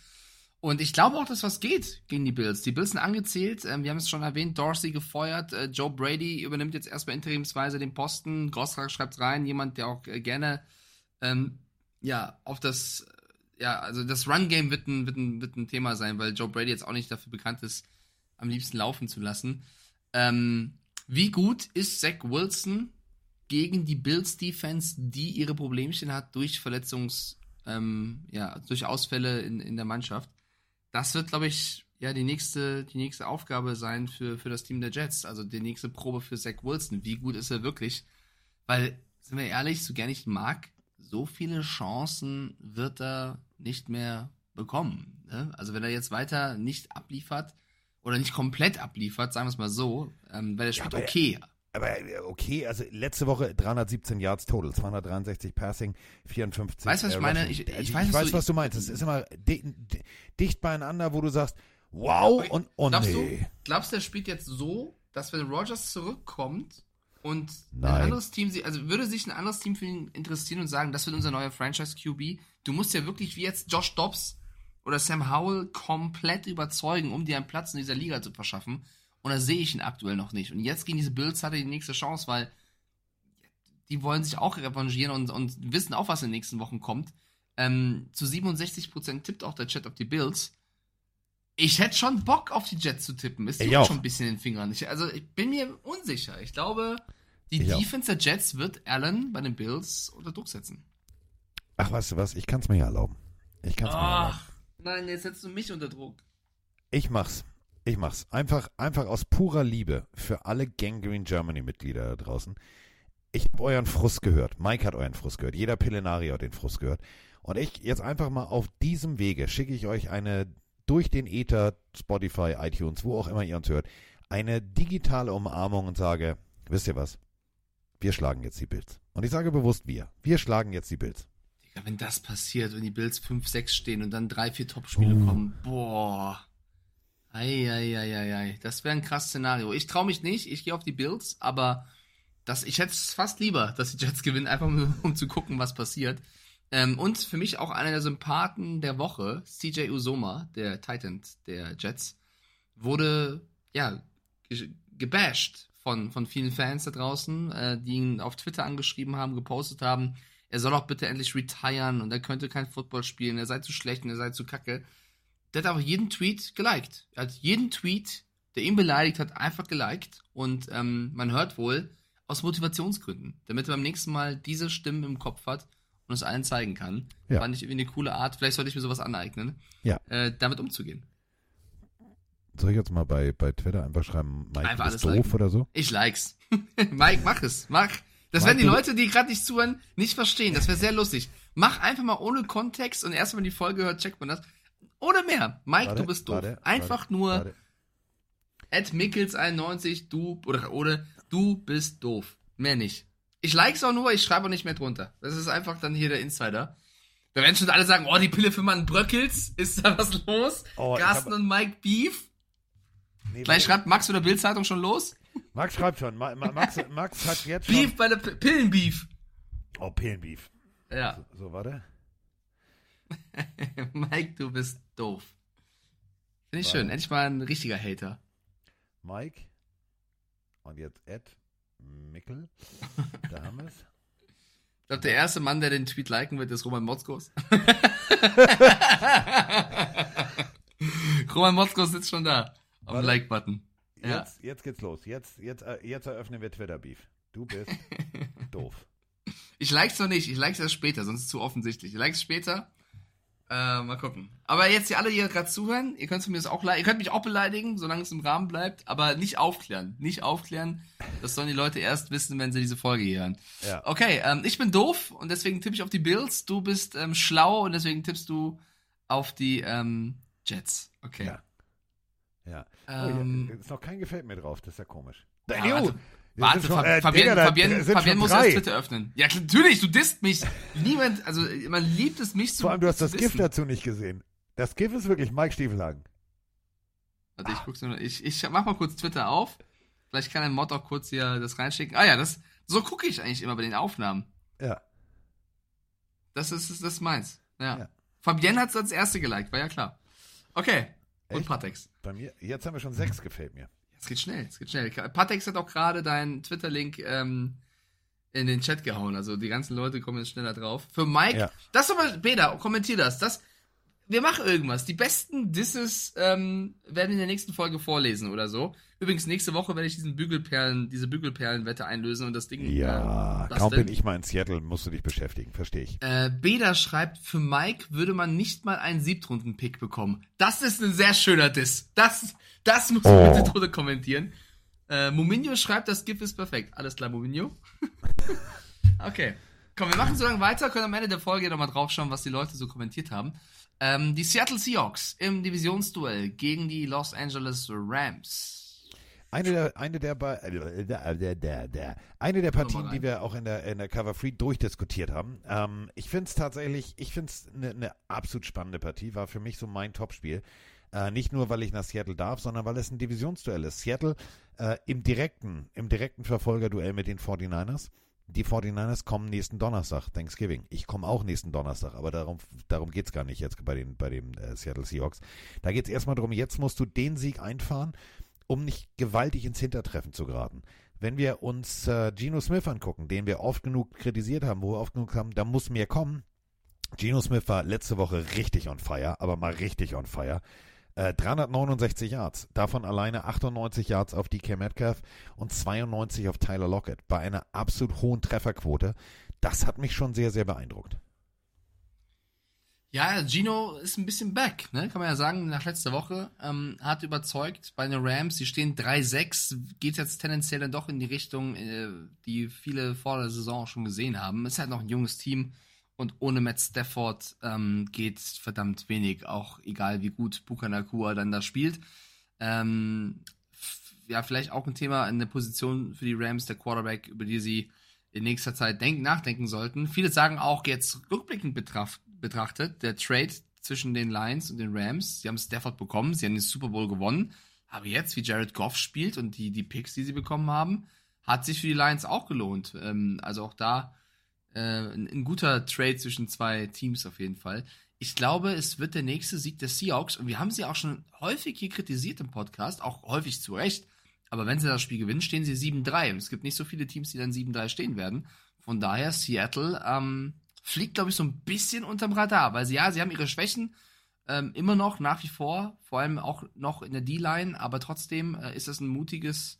Und ich glaube auch, dass was geht gegen die Bills. Die Bills sind angezählt. Ähm, wir haben es schon erwähnt, Dorsey gefeuert. Äh, Joe Brady übernimmt jetzt erstmal interimsweise den Posten. Grossrak schreibt rein, jemand, der auch äh, gerne ähm, ja auf das äh, ja also das Run Game wird ein, wird ein wird ein Thema sein, weil Joe Brady jetzt auch nicht dafür bekannt ist, am liebsten laufen zu lassen. Ähm, wie gut ist Zach Wilson gegen die Bills Defense, die ihre Problemchen hat durch Verletzungs ähm, ja durch Ausfälle in, in der Mannschaft? das wird, glaube ich, ja, die nächste, die nächste Aufgabe sein für, für das Team der Jets. Also die nächste Probe für Zach Wilson. Wie gut ist er wirklich? Weil, sind wir ehrlich, so gerne ich ihn mag, so viele Chancen wird er nicht mehr bekommen. Ne? Also wenn er jetzt weiter nicht abliefert oder nicht komplett abliefert, sagen wir es mal so, ähm, weil er spielt aber- okay. Aber okay, also letzte Woche 317 Yards total, 263 Passing, 54. Weißt du, was ich meine? Ich- ich Also weiß, ich was weiß du- was du meinst. Es ist immer di di dicht beieinander, wo du sagst, wow und oh Glaubst nee. du, glaubst du, er spielt jetzt so, dass wenn Rogers zurückkommt und Nein. ein anderes Team, also würde sich ein anderes Team für ihn interessieren und sagen, das wird unser neuer Franchise QB? Du musst ja wirklich wie jetzt Josh Dobbs oder Sam Howell komplett überzeugen, um dir einen Platz in dieser Liga zu verschaffen. Und da sehe ich ihn aktuell noch nicht. Und jetzt gegen diese Bills hat er die nächste Chance, weil die wollen sich auch revanchieren und, und wissen auch, was in den nächsten Wochen kommt. Ähm, zu 67% tippt auch der Chat auf die Bills. Ich hätte schon Bock auf die Jets zu tippen. Es auch. schon ein bisschen in den Fingern. Ich, also ich bin mir unsicher. Ich glaube, die Ich auch. Defense der Jets wird Allen bei den Bills unter Druck setzen. Ach, weißt du was? Ich kann es mir ja erlauben. Ich kann es mir erlauben. Nein, jetzt setzt du mich unter Druck. Ich mach's. Ich mach's. Einfach, einfach aus purer Liebe für alle Gangrene Germany Mitglieder da draußen. Ich habe euren Frust gehört. Mike hat euren Frust gehört. Jeder Pillenarier hat den Frust gehört. Und ich jetzt einfach mal auf diesem Wege schicke ich euch eine durch den Ether, Spotify, iTunes, wo auch immer ihr uns hört, eine digitale Umarmung und sage, wisst ihr was? Wir schlagen jetzt die Bills. Und ich sage bewusst wir. Wir schlagen jetzt die Bills. Digga, wenn das passiert, wenn die Bills 5-6 stehen und dann drei, vier Top-Spiele Uh. kommen, boah. Eieieiei, das wäre ein krasses Szenario. Ich traue mich nicht, ich gehe auf die Bills, aber das, ich hätte es fast lieber, dass die Jets gewinnen, einfach nur, um zu gucken, was passiert. Ähm, und für mich auch einer der Sympathen der Woche, CJ Usoma, der Titan der Jets, wurde, ja, ge- gebasht von, von vielen Fans da draußen, äh, die ihn auf Twitter angeschrieben haben, gepostet haben, er soll auch bitte endlich retiren und er könnte kein Football spielen, er sei zu schlecht und er sei zu kacke. Der hat auch jeden Tweet geliked. Er hat jeden Tweet, der ihn beleidigt hat, einfach geliked. Und ähm, man hört wohl, aus Motivationsgründen, damit er beim nächsten Mal diese Stimmen im Kopf hat und es allen zeigen kann. Ja. Fand ich irgendwie eine coole Art. Vielleicht sollte ich mir sowas aneignen, Ja. äh, damit umzugehen. Soll ich jetzt mal bei, bei Twitter einfach schreiben, Mike, Einfach bist doof liken. oder so? Ich likes. Mike, mach es. Mach. Das Mike, werden die Leute, die gerade nicht zuhören, nicht verstehen. Das wäre sehr lustig. Mach einfach mal ohne Kontext und erst wenn man die Folge hört, checkt man das. Ohne mehr. Mike, Warte, du bist doof. warte, Einfach warte, nur. Ed Mickels91, du, oder, oder, du bist doof. Mehr nicht. Ich like's auch nur, ich schreibe auch nicht mehr drunter. Das ist einfach dann hier der Insider. Da werden schon alle sagen, oh, die Pille für Mann Bröckels, ist da was los? Oh, Carsten hab- und Mike Beef? Nee, Gleich schreibt Max oder Bildzeitung schon los? Max schreibt schon. Ma, Ma, Max, Max hat jetzt schon. Beef bei der P Pillenbeef. Oh, Pillenbeef. Ja. So, so, warte. Mike, du bist doof. Finde ich Warte. schön. Endlich mal ein richtiger Hater. Mike. Und jetzt Ed Mickel. Da haben wir es. Ich glaube, der erste Mann, der den Tweet liken wird, ist Roman Motzkos. Roman Motzkos sitzt schon da. Auf dem. Like-Button. Ja. Jetzt, jetzt geht's los. Jetzt, jetzt, äh, jetzt eröffnen wir Twitter-Beef. Du bist doof. Ich like's noch nicht. Ich like's erst später, sonst ist es zu offensichtlich. Ich like's später. Äh, mal gucken. Aber jetzt, ihr alle, die hier gerade zuhören, ihr könnt mir das auch, ihr könnt mich auch beleidigen, solange es im Rahmen bleibt, aber nicht aufklären. Nicht aufklären. Das sollen die Leute erst wissen, wenn sie diese Folge hier hören. Ja. Okay, ähm, ich bin doof und deswegen tippe ich auf die Bills. Du bist ähm, schlau und deswegen tippst du auf die ähm, Jets. Okay. Ja. Ja. Ähm, oh, ist noch kein Gefällt mir drauf. Das ist ja komisch. Ja, warte, schon- äh, Fabienne, Digga, Fabienne schon muss drei. erst Twitter öffnen. Ja, natürlich, du disst mich. Niemand, also man liebt es, mich zu Vor allem, du hast das GIF dissen. dazu nicht gesehen. Das GIF ist wirklich Mike Stiefelhagen. Warte, ich guck's nur. Ich, ich mach mal kurz Twitter auf. Vielleicht kann ein Mod auch kurz hier das reinschicken. Ah ja, das, so gucke ich eigentlich immer bei den Aufnahmen. Ja. Das ist, das ist meins. Ja. Ja. Fabienne hat's als erste geliked, war ja klar. Okay. Und Echt? Patex. Bei mir, jetzt haben wir schon sechs Gefällt mir. Es geht schnell, es geht schnell. Patex hat auch gerade deinen Twitter-Link ähm, in den Chat gehauen. Also die ganzen Leute kommen jetzt schneller drauf. Für Mike, Ja. das aber, Beda, kommentier das. das. Wir machen irgendwas. Die besten Disses ähm, werden wir in der nächsten Folge vorlesen oder so. Übrigens, nächste Woche werde ich diesen Bügelperlen, diese Bügelperlenwette einlösen und das Ding. Ja, äh, kaum bin ich mal in Seattle, musst du dich beschäftigen. Verstehe ich. Äh, Beda schreibt, für Mike würde man nicht mal einen Siebtrunden-Pick bekommen. Das ist ein sehr schöner Diss. Das, das muss man Oh. bitte drunter kommentieren. Äh, Mominho schreibt, das GIF ist perfekt. Alles klar, Mominho. okay. Komm, wir machen so lange weiter, können am Ende der Folge nochmal draufschauen, was die Leute so kommentiert haben. Ähm, die Seattle Seahawks im Divisionsduell gegen die Los Angeles Rams. Eine der, eine der, Ba- äh, der, der, der, eine der Partien, die wir auch in der, in der Cover Free durchdiskutiert haben. Ähm, ich finde es tatsächlich, ich finde es eine ne absolut spannende Partie, war für mich so mein Topspiel. Äh, nicht nur, weil ich nach Seattle darf, sondern weil es ein Divisionsduell ist. Seattle äh, im direkten, im direkten Verfolgerduell mit den 49ers. Die 49ers kommen nächsten Donnerstag, Thanksgiving. Ich komme auch nächsten Donnerstag, aber darum, darum geht es gar nicht jetzt bei den, bei den äh, Seattle Seahawks. Da geht es erstmal darum, jetzt musst du den Sieg einfahren, um nicht gewaltig ins Hintertreffen zu geraten. Wenn wir uns äh, Geno Smith angucken, den wir oft genug kritisiert haben, wo wir oft genug haben, da muss mehr kommen. Geno Smith war letzte Woche richtig on fire, aber mal richtig on fire. Äh, 369 Yards, davon alleine 98 Yards auf DK Metcalf und 92 auf Tyler Lockett bei einer absolut hohen Trefferquote. Das hat mich schon sehr, sehr beeindruckt. Ja, Gino ist ein bisschen back, ne? Kann man ja sagen, nach letzter Woche. Ähm, hat überzeugt bei den Rams, die stehen 3-6, geht jetzt tendenziell dann doch in die Richtung, äh, die viele vor der Saison auch schon gesehen haben. Ist halt noch ein junges Team und ohne Matt Stafford ähm, geht verdammt wenig, auch egal wie gut Bukanakua dann da spielt. Ähm, ja, vielleicht auch ein Thema, eine Position für die Rams, der Quarterback, über die sie in nächster Zeit denk nachdenken sollten. Viele sagen auch jetzt rückblickend betracht, betrachtet, der Trade zwischen den Lions und den Rams, sie haben Stafford bekommen, sie haben den Super Bowl gewonnen, aber jetzt, wie Jared Goff spielt und die, die Picks, die sie bekommen haben, hat sich für die Lions auch gelohnt. Ähm, also auch da äh, ein, guter Trade zwischen zwei Teams auf jeden Fall. Ich glaube, es wird der nächste Sieg der Seahawks und wir haben sie auch schon häufig hier kritisiert im Podcast, auch häufig zu Recht. Aber wenn sie das Spiel gewinnen, stehen sie 7-3. Und es gibt nicht so viele Teams, die dann 7-3 stehen werden. Von daher, Seattle ähm, fliegt, glaube ich, so ein bisschen unterm Radar, weil sie, ja, sie haben ihre Schwächen ähm, immer noch, nach wie vor, vor allem auch noch in der D-Line, aber trotzdem äh, ist das ein mutiges,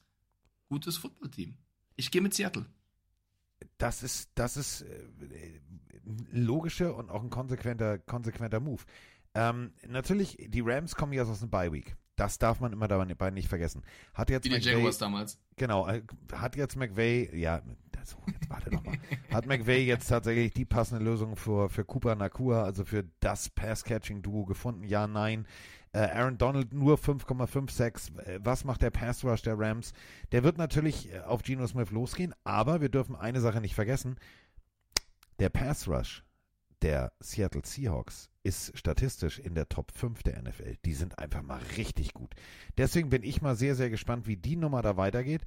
gutes Footballteam. Ich gehe mit Seattle. Das ist, das ist äh, ein logischer und auch ein konsequenter, konsequenter Move. Ähm, natürlich, die Rams kommen jetzt aus dem Bye Week. Das darf man immer dabei nicht vergessen. Hat jetzt Wie die McVay- Jaguars damals. Genau, äh, hat jetzt McVay, ja, so, jetzt warte doch mal. Hat McVay jetzt tatsächlich die passende Lösung für, für Cooper Nakua, also für das Pass-Catching-Duo gefunden? Ja, nein. Äh, Aaron Donald nur 5,56. Äh, Was macht der Pass Rush der Rams? Der wird natürlich äh, auf Geno Smith losgehen, aber wir dürfen eine Sache nicht vergessen. Der Pass Rush der Seattle Seahawks ist statistisch in der Top 5 der NFL. Die sind einfach mal richtig gut. Deswegen bin ich mal sehr, sehr gespannt, wie die Nummer da weitergeht.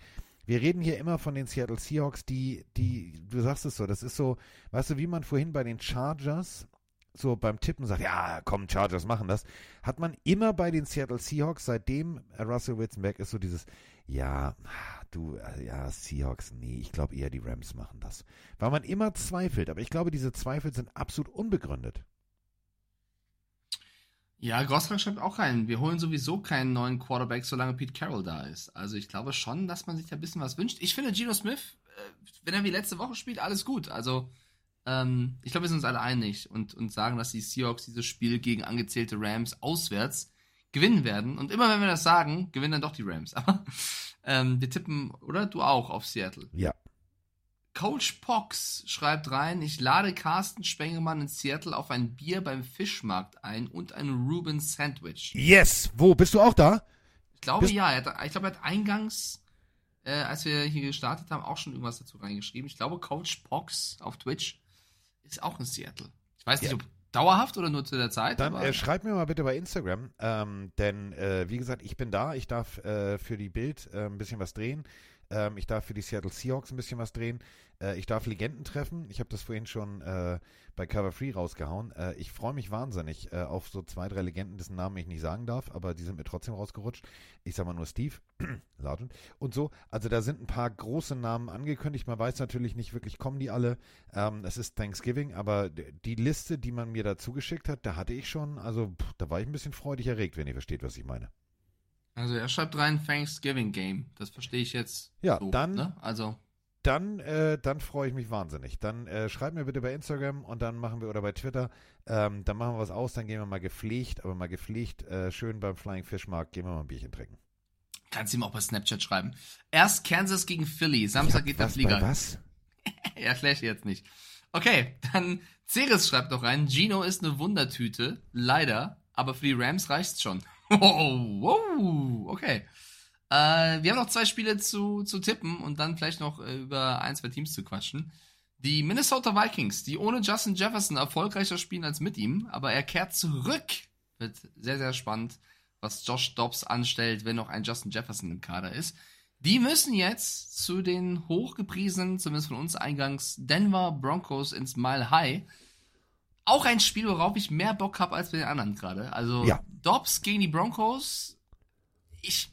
Wir reden hier immer von den Seattle Seahawks, die, die, du sagst es so, das ist so, weißt du, wie man vorhin bei den Chargers so beim Tippen sagt, ja, komm, Chargers machen das, hat man immer bei den Seattle Seahawks, seitdem Russell Wilson weg ist, so dieses, ja, du, äh, ja, Seahawks, nee, ich glaube eher die Rams machen das. Weil man immer zweifelt, aber ich glaube, diese Zweifel sind absolut unbegründet. Ja, Gosling schreibt auch rein. Wir holen sowieso keinen neuen Quarterback, solange Pete Carroll da ist. Also ich glaube schon, dass man sich da ein bisschen was wünscht. Ich finde Geno Smith, äh, wenn er wie letzte Woche spielt, alles gut. Also ähm, ich glaube, wir sind uns alle einig und, und sagen, dass die Seahawks dieses Spiel gegen angezählte Rams auswärts gewinnen werden. Und immer wenn wir das sagen, gewinnen dann doch die Rams. Aber ähm, wir tippen, oder? Du auch auf Seattle. Ja. Coach Pox schreibt rein, ich lade Carsten Spengemann in Seattle auf ein Bier beim Fischmarkt ein und ein Reuben Sandwich. Yes! Wo? Bist du auch da? Ich glaube Bist- ja, er hat, ich glaube, er hat eingangs, äh, als wir hier gestartet haben, auch schon irgendwas dazu reingeschrieben. Ich glaube, Coach Pox auf Twitch ist auch in Seattle. Ich weiß nicht, Ja. ob dauerhaft oder nur zu der Zeit. Dann äh, schreib mir mal bitte bei Instagram, ähm, denn äh, wie gesagt, ich bin da, ich darf äh, für die Bild äh, ein bisschen was drehen. Ähm, ich darf für die Seattle Seahawks ein bisschen was drehen. Äh, ich darf Legenden treffen. Ich habe das vorhin schon äh, bei Cover Free rausgehauen. Äh, ich freue mich wahnsinnig äh, auf so zwei, drei Legenden, dessen Namen ich nicht sagen darf, aber die sind mir trotzdem rausgerutscht. Ich sag mal nur Steve, Sergeant und so. Also da sind ein paar große Namen angekündigt. Man weiß natürlich nicht wirklich, kommen die alle. Ähm, es ist Thanksgiving, aber die Liste, die man mir dazu geschickt hat, da hatte ich schon, also pff, da war ich ein bisschen freudig erregt, wenn ihr versteht, was ich meine. Also er schreibt rein Thanksgiving Game. Das verstehe ich jetzt. Ja, so, dann- Ne? Also Dann, äh, dann freue ich mich wahnsinnig. Dann äh, schreibt mir bitte bei Instagram und dann machen wir oder bei Twitter, ähm, dann machen wir was aus, dann gehen wir mal gepflegt, aber mal gepflegt, äh, schön beim Flying Fish Markt, gehen wir mal ein Bierchen trinken. kannst du ihm auch bei Snapchat schreiben. Erst Kansas gegen Philly. Samstag geht der Flieger. was? Ich dir jetzt nicht. Okay, dann Ceres schreibt noch rein, Gino ist eine Wundertüte, leider, aber für die Rams reicht's schon. Wow, wow, okay. Äh, wir haben noch zwei Spiele zu, zu tippen und dann vielleicht noch äh, über ein, zwei Teams zu quatschen. Die Minnesota Vikings, die ohne Justin Jefferson erfolgreicher spielen als mit ihm, aber er kehrt zurück. Wird sehr, sehr spannend, was Josh Dobbs anstellt, wenn noch ein Justin Jefferson im Kader ist. Die müssen jetzt zu den hochgepriesenen, zumindest von uns eingangs, Denver Broncos ins Mile High. Auch ein Spiel, worauf ich mehr Bock habe als bei den anderen gerade. Also Ja. Dobbs gegen die Broncos. Ich, ich,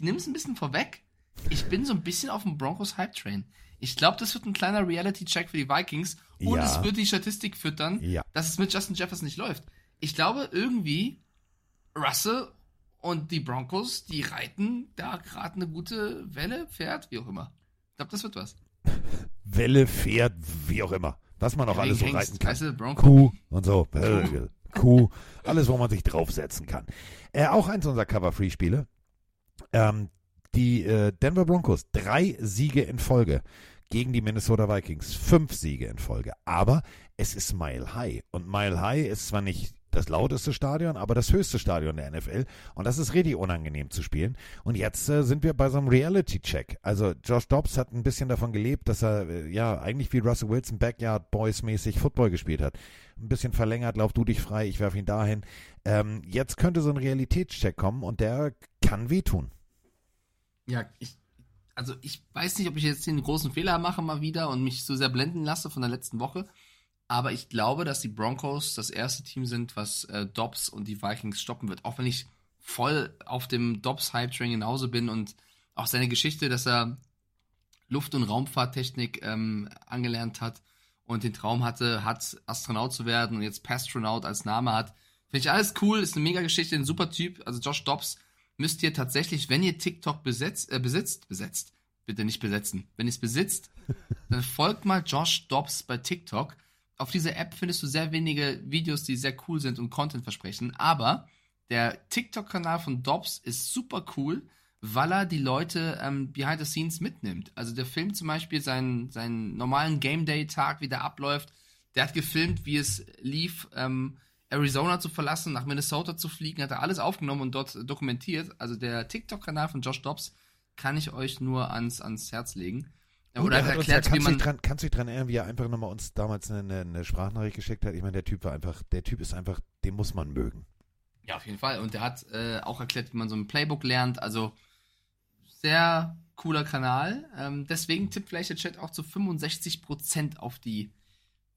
ich nehme es ein bisschen vorweg. Ich bin so ein bisschen auf dem Broncos Hype Train. Ich glaube, das wird ein kleiner Reality-Check für die Vikings und Ja. es wird die Statistik füttern, Ja. dass es mit Justin Jefferson nicht läuft. Ich glaube, irgendwie Russell und die Broncos, die reiten da gerade eine gute Welle, Pferd, wie auch immer. Ich glaube, das wird was. Welle, Pferd, wie auch immer. Was man auch Ja, alles so reiten kann. weißt du. Kuh und so. Äh, Kuh. Alles, wo man sich draufsetzen kann. Äh, auch eins unserer Cover-Free-Spiele. Ähm, die äh, Denver Broncos, drei Siege in Folge gegen die Minnesota Vikings. Fünf Siege in Folge. Aber es ist Mile High. Und Mile High ist zwar nicht das lauteste Stadion, aber das höchste Stadion der NFL. Und das ist richtig unangenehm zu spielen. Und jetzt äh, sind wir bei so einem Reality-Check. Also Josh Dobbs hat ein bisschen davon gelebt, dass er äh, ja eigentlich wie Russell Wilson Backyard Boys mäßig Football gespielt hat. Ein bisschen verlängert, lauf du dich frei, ich werfe ihn dahin. Ähm, jetzt könnte so ein Realitätscheck kommen und der kann wehtun. Ja, ich, also ich weiß nicht, ob ich jetzt den großen Fehler mache mal wieder und mich so sehr blenden lasse von der letzten Woche. Aber ich glaube, dass die Broncos das erste Team sind, was äh, Dobbs und die Vikings stoppen wird. Auch wenn ich voll auf dem Dobbs-Hype-Train genauso bin und auch seine Geschichte, dass er Luft- und Raumfahrttechnik ähm, angelernt hat und den Traum hatte, hat Astronaut zu werden und jetzt Pastronaut als Name hat. Finde ich alles cool, ist eine mega Geschichte, ein super Typ. Also Josh Dobbs müsst ihr tatsächlich, wenn ihr TikTok besetzt, äh, besitzt, besetzt, bitte nicht besetzen, wenn ihr es besitzt, dann folgt mal Josh Dobbs bei TikTok. Auf dieser App findest du sehr wenige Videos, die sehr cool sind und Content versprechen, aber der TikTok-Kanal von Dobbs ist super cool, weil er die Leute ähm, behind the scenes mitnimmt. Also der filmt zum Beispiel seinen, seinen normalen Game Day-Tag, wie der abläuft. Der hat gefilmt, wie es lief, ähm, Arizona zu verlassen, nach Minnesota zu fliegen, hat er alles aufgenommen und dort dokumentiert. Also der TikTok-Kanal von Josh Dobbs kann ich euch nur ans, ans Herz legen. Gut, Oder er er hat uns ja, erklärt, wie kannst, du man. dran, kannst du dich dran erinnern, wie er einfach nochmal uns damals eine, eine Sprachnachricht geschickt hat? Ich meine, der Typ war einfach, der Typ ist einfach, den muss man mögen. Ja, auf jeden Fall. Und der hat äh, auch erklärt, wie man so ein Playbook lernt. Also sehr cooler Kanal. Ähm, deswegen tippt vielleicht der Chat auch zu 65% auf die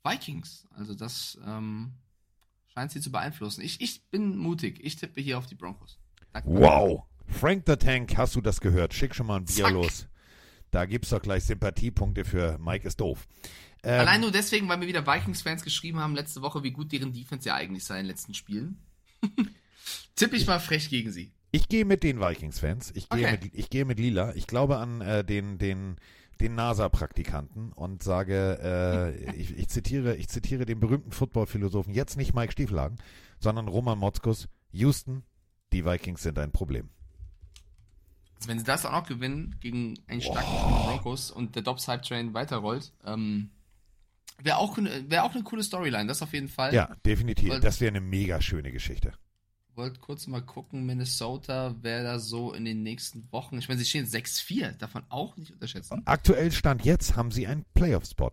Vikings. Also das ähm, scheint sie zu beeinflussen. Ich, ich bin mutig. Ich tippe hier auf die Broncos. Danke. Wow. Frank the Tank, hast du das gehört? Schick schon mal ein Bier Zack. los. Da gibt's doch gleich Sympathiepunkte für Mike ist doof. Ähm, Allein nur deswegen, weil mir wieder Vikings-Fans geschrieben haben letzte Woche, wie gut deren Defense ja eigentlich sei in den letzten Spielen. Tippe ich mal frech gegen sie. Ich gehe mit den Vikings-Fans. Ich gehe Okay. mit, ich gehe mit Lila. Ich glaube an äh, den, den, den NASA-Praktikanten und sage, äh, ich, ich zitiere, ich zitiere den berühmten Football-Philosophen, jetzt nicht Mike Stieflagen, sondern Roman Motzkus. Houston, die Vikings sind ein Problem. Also wenn sie das auch noch gewinnen gegen einen starken der Broncos und der Dobbs Hype Train weiterrollt, ähm, wäre auch, wär auch eine coole Storyline, das auf jeden Fall. Ja, definitiv. Wollt, Das wäre eine mega schöne Geschichte. Wollt kurz mal gucken, Minnesota, wer da so in den nächsten Wochen, ich meine, sie stehen 6-4, davon auch nicht unterschätzen. Aktuell Stand jetzt haben sie einen Playoff-Spot.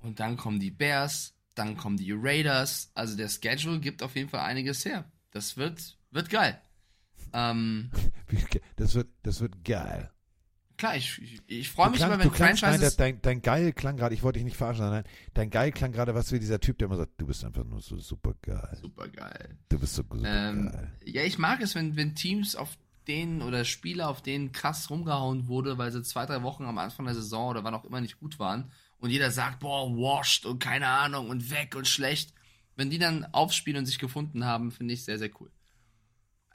Und dann kommen die Bears, dann kommen die Raiders, also der Schedule gibt auf jeden Fall einiges her. Das wird, wird geil. Ähm, Das wird, das wird geil. Klar, ich, ich, ich freue mich klang- immer, wenn du klangst- nein, Franchises... dein, dein Geil klang gerade, ich wollte dich nicht verarschen, sondern dein Geil klang gerade, was wie dieser Typ, der immer sagt, du bist einfach nur so super geil. Super geil. Du bist so super Ähm, geil. ja, ich mag es, wenn, wenn Teams auf denen oder Spieler auf denen krass rumgehauen wurde, weil sie zwei, drei Wochen am Anfang der Saison oder wann auch immer nicht gut waren und jeder sagt, boah, washed und keine Ahnung und weg und schlecht. Wenn die dann aufspielen und sich gefunden haben, finde ich sehr, sehr cool.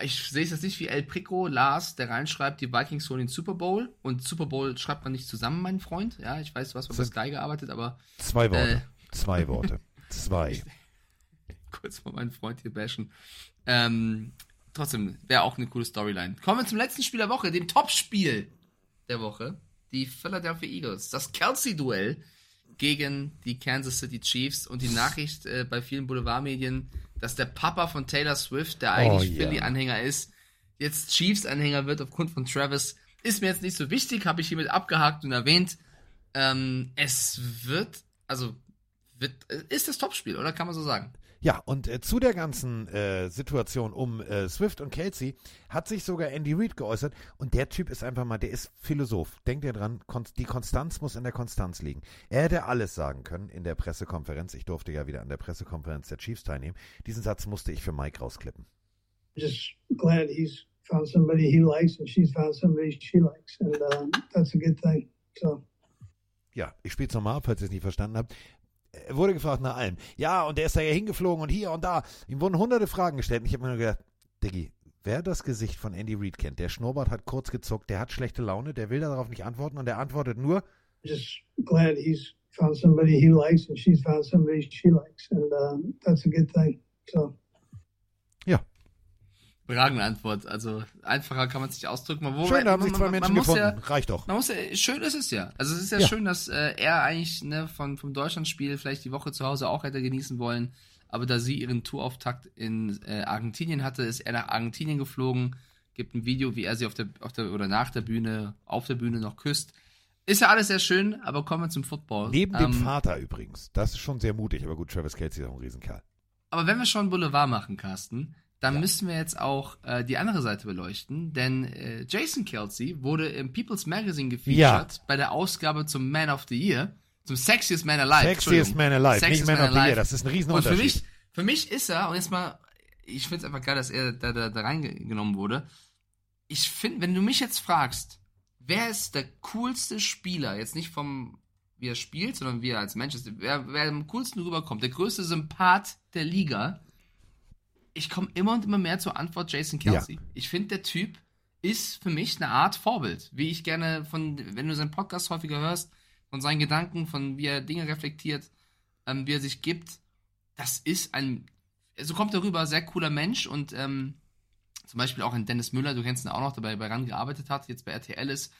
Ich sehe es jetzt nicht wie El Prico, Lars, der reinschreibt, die Vikings holen den Super Bowl und Super Bowl schreibt man nicht zusammen, mein Freund. Ja, ich weiß, du hast bei Sky gearbeitet, aber Zwei Worte. äh, Zwei Worte. Zwei. kurz mal meinen Freund hier bashen. Ähm, trotzdem, wäre auch eine coole Storyline. Kommen wir zum letzten Spiel der Woche, dem Topspiel der Woche. Die Philadelphia Eagles. Das Kelsey-Duell gegen die Kansas City Chiefs und die Nachricht äh, bei vielen Boulevardmedien, dass der Papa von Taylor Swift, der eigentlich Oh. Philly-Anhänger ist, jetzt Chiefs-Anhänger wird aufgrund von Travis. Ist mir jetzt nicht so wichtig, habe ich hiermit abgehakt und erwähnt. Ähm, es wird, also, wird, äh, ist das Topspiel, oder kann man so sagen? Ja, und äh, zu der ganzen äh, Situation um äh, Swift und Kelsey hat sich sogar Andy Reid geäußert. Und der Typ ist einfach mal, der ist Philosoph. Denkt ihr dran, kon die Konstanz muss in der Konstanz liegen. Er hätte alles sagen können in der Pressekonferenz. Ich durfte ja wieder an der Pressekonferenz der Chiefs teilnehmen. Diesen Satz musste ich für Mike rausklippen. just glad he's found somebody he likes and she's found somebody she likes, and um, that's a good thing. So. Ja, ich spiele es nochmal, falls ihr es nicht verstanden habt. Er wurde gefragt nach allem. Ja, und der ist da ja hingeflogen und hier und da. Ihm wurden hunderte Fragen gestellt. Und ich habe mir nur gedacht, Diggi, wer das Gesicht von Andy Reid kennt, der Schnurrbart hat kurz gezuckt, der hat schlechte Laune, der will darauf nicht antworten und der antwortet nur, Just glad he's found somebody he likes and she's found somebody she likes, and um, that's a good thing. So. Überragende Antwort. Also einfacher kann man es nicht ausdrücken. Wobei, schön, da haben sich man- zwei man- Menschen man gefunden. Ja, Reicht doch. man muss ja, schön ist es ja. Also es ist ja, Ja. schön, dass äh, er eigentlich ne, von, vom Deutschlandspiel vielleicht die Woche zu Hause auch hätte genießen wollen. Aber da sie ihren Tourauftakt in äh, Argentinien hatte, ist er nach Argentinien geflogen. Gibt ein Video, wie er sie auf der, auf der oder nach der Bühne, auf der Bühne noch küsst. Ist ja alles sehr schön, aber kommen wir zum Football. Neben dem Ähm, Vater übrigens. Das ist schon sehr mutig, aber gut, Travis Kelsey ist auch ein Riesenkerl. Aber wenn wir schon Boulevard machen, Carsten, dann müssen wir jetzt auch äh, die andere Seite beleuchten, denn äh, Jason Kelsey wurde im People's Magazine gefeatured Ja. bei der Ausgabe zum Man of the Year, zum Sexiest Man Alive. Sexiest. Man Alive, Sexiest nicht Man of the Year, das ist ein Und für Riesenunterschied. mich, für mich ist er, und jetzt mal, ich finde es einfach geil, dass er da, da, da reingenommen wurde. Ich finde, wenn du mich jetzt fragst, wer ist der coolste Spieler, jetzt nicht vom, wie er spielt, sondern wie er als Mensch ist, wer, wer am coolsten rüberkommt, der größte Sympath der Liga, ich komme immer und immer mehr zur Antwort Jason Kelsey. Ja. Ich finde, der Typ ist für mich eine Art Vorbild. Wie ich gerne von, wenn du seinen Podcast häufiger hörst, von seinen Gedanken, von wie er Dinge reflektiert, ähm, wie er sich gibt, das ist ein, so kommt er rüber, sehr cooler Mensch und ähm, zum Beispiel auch ein Dennis Müller, du kennst ihn auch noch, der bei, bei RAN gearbeitet hat, jetzt bei RTL ist,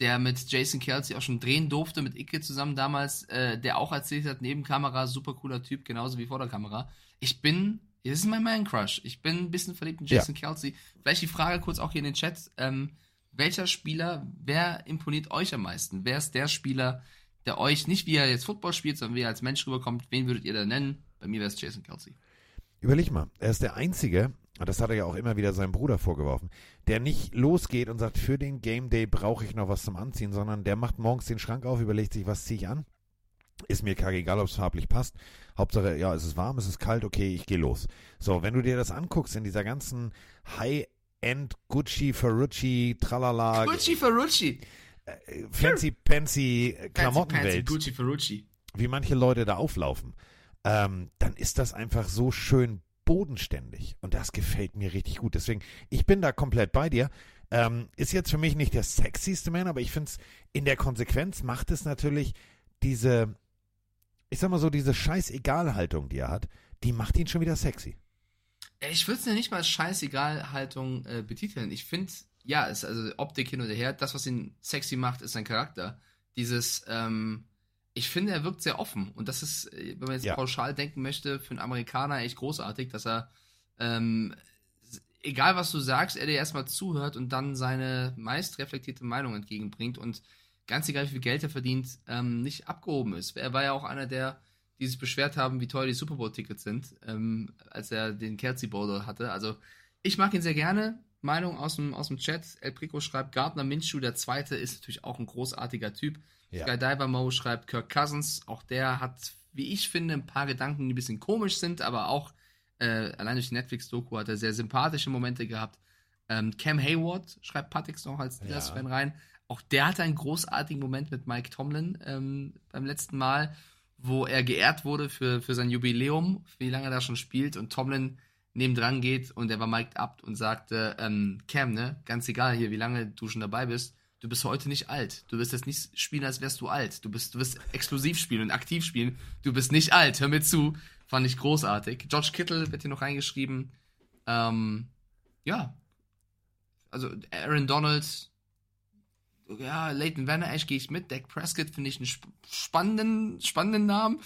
der mit Jason Kelsey auch schon drehen durfte, mit Icke zusammen damals, äh, der auch erzählt hat, neben Kamera, super cooler Typ, genauso wie vor der Kamera. Ich bin, das ist mein Man-Crush, ich bin ein bisschen verliebt in Jason ja. Kelsey. Vielleicht die Frage kurz auch hier in den Chat, ähm, welcher Spieler, wer imponiert euch am meisten? Wer ist der Spieler, der euch, nicht wie er jetzt Football spielt, sondern wie er als Mensch rüberkommt, wen würdet ihr da nennen? Bei mir wäre es Jason Kelsey. Überleg mal, er ist der Einzige, das hat er ja auch immer wieder seinem Bruder vorgeworfen, der nicht losgeht und sagt, für den Game Day brauche ich noch was zum Anziehen, sondern der macht morgens den Schrank auf, überlegt sich, was ziehe ich an. Ist mir egal, ob es farblich passt. Hauptsache, ja, es ist warm, es ist kalt, okay, ich gehe los. So, wenn du dir das anguckst in dieser ganzen High-End Gucci, Ferrucci, Tralala. Gucci, Ferrucci. Äh, fancy, fancy Klamottenwelt. Gucci, Ferrucci. Wie manche Leute da auflaufen. Ähm, dann ist das einfach so schön bodenständig. Und das gefällt mir richtig gut. Deswegen, ich bin da komplett bei dir. Ähm, ist jetzt für mich nicht der sexyste Man, aber ich finde es in der Konsequenz macht es natürlich diese, ich sag mal so, diese Scheißegal-Haltung, die er hat, die macht ihn schon wieder sexy. Ich würde es ja nicht mal als Scheißegal-Haltung äh, betiteln. Ich finde, ja, ist also Optik hin oder her. Das, was ihn sexy macht, ist sein Charakter. Dieses, ähm, ich finde, er wirkt sehr offen. Und das ist, äh, wenn man jetzt ja. pauschal denken möchte, für einen Amerikaner echt großartig, dass er, ähm, egal was du sagst, er dir erstmal zuhört und dann seine meist reflektierte Meinung entgegenbringt und ganz egal, wie viel Geld er verdient, ähm, nicht abgehoben ist. Er war ja auch einer der, die sich beschwert haben, wie teuer die Super Bowl-Tickets sind, ähm, als er den Kelsey Bowl hatte. Also, ich mag ihn sehr gerne. Meinung aus dem, aus dem Chat. El Prico schreibt, Gardner Minshew, der Zweite, ist natürlich auch ein großartiger Typ. Ja. Skydiver Mo schreibt Kirk Cousins. Auch der hat, wie ich finde, ein paar Gedanken, die ein bisschen komisch sind, aber auch äh, allein durch die Netflix-Doku hat er sehr sympathische Momente gehabt. Ähm, Cam Hayward schreibt Patix noch als Steelers-Fan ja. rein. Auch der hatte einen großartigen Moment mit Mike Tomlin ähm, beim letzten Mal, wo er geehrt wurde für, für sein Jubiläum, wie lange er da schon spielt und Tomlin nebendran geht und er war mic'd up und sagte, ähm, Cam, ne, ganz egal hier, wie lange du schon dabei bist, du bist heute nicht alt. Du wirst jetzt nicht spielen, als wärst du alt. Du bist, du wirst exklusiv spielen und aktiv spielen. Du bist nicht alt. Hör mir zu. Fand ich großartig. George Kittle wird hier noch reingeschrieben. Ähm, ja. Also Aaron Donald. Ja, Leighton Werner, echt gehe ich mit. Dak Prescott finde ich einen sp spannenden, spannenden Namen.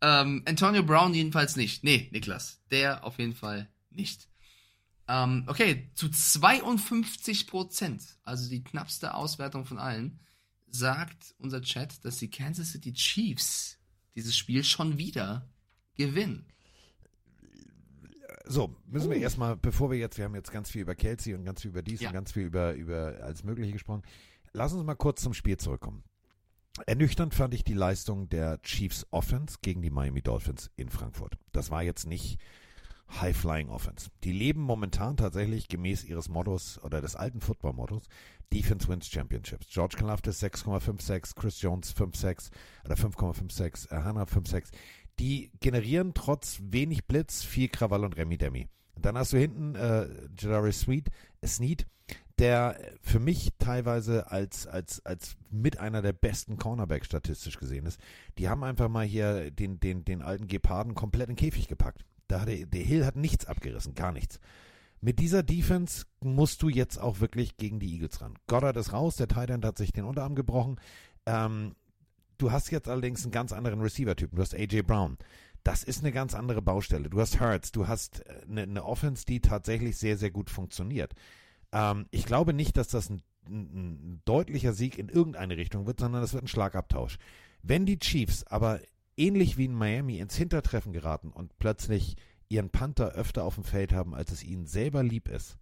Ähm, Antonio Brown jedenfalls nicht. Nee, Niklas. Der auf jeden Fall nicht. Ähm, okay, zu 52 Prozent, also die knappste Auswertung von allen, sagt unser Chat, dass die Kansas City Chiefs dieses Spiel schon wieder gewinnen. So, müssen wir oh. erstmal, bevor wir jetzt, wir haben jetzt ganz viel über Kelsey und ganz viel über dies ja. und ganz viel über, über alles Mögliche gesprochen. Lass uns mal kurz zum Spiel zurückkommen. Ernüchternd fand ich die Leistung der Chiefs Offense gegen die Miami Dolphins in Frankfurt. Das war jetzt nicht High-Flying Offense. Die leben momentan tatsächlich gemäß ihres Mottos oder des alten Football-Mottos Defense wins Championships. George Kalafdis 6,56, Chris Jones 5,6 oder 5,56, äh, Hannah 5,6. Die generieren trotz wenig Blitz viel Krawall und Remi Demi. Dann hast du hinten äh, Jadari Sweet, Snead, der für mich teilweise als, als, als mit einer der besten Cornerbacks statistisch gesehen ist. Die haben einfach mal hier den, den, den alten Geparden komplett in den Käfig gepackt. Da hat der, der Hill hat nichts abgerissen, gar nichts. Mit dieser Defense musst du jetzt auch wirklich gegen die Eagles ran. Goddard ist raus, der Titan hat sich den Unterarm gebrochen. Ähm, du hast jetzt allerdings einen ganz anderen Receiver-Typen. Du hast AJ Brown. Das ist eine ganz andere Baustelle. Du hast Hurts, du hast eine, eine Offense, die tatsächlich sehr, sehr gut funktioniert. Ähm, ich glaube nicht, dass das ein, ein, ein deutlicher Sieg in irgendeine Richtung wird, sondern das wird ein Schlagabtausch. Wenn die Chiefs aber ähnlich wie in Miami ins Hintertreffen geraten und plötzlich ihren Panther öfter auf dem Feld haben, als es ihnen selber lieb ist,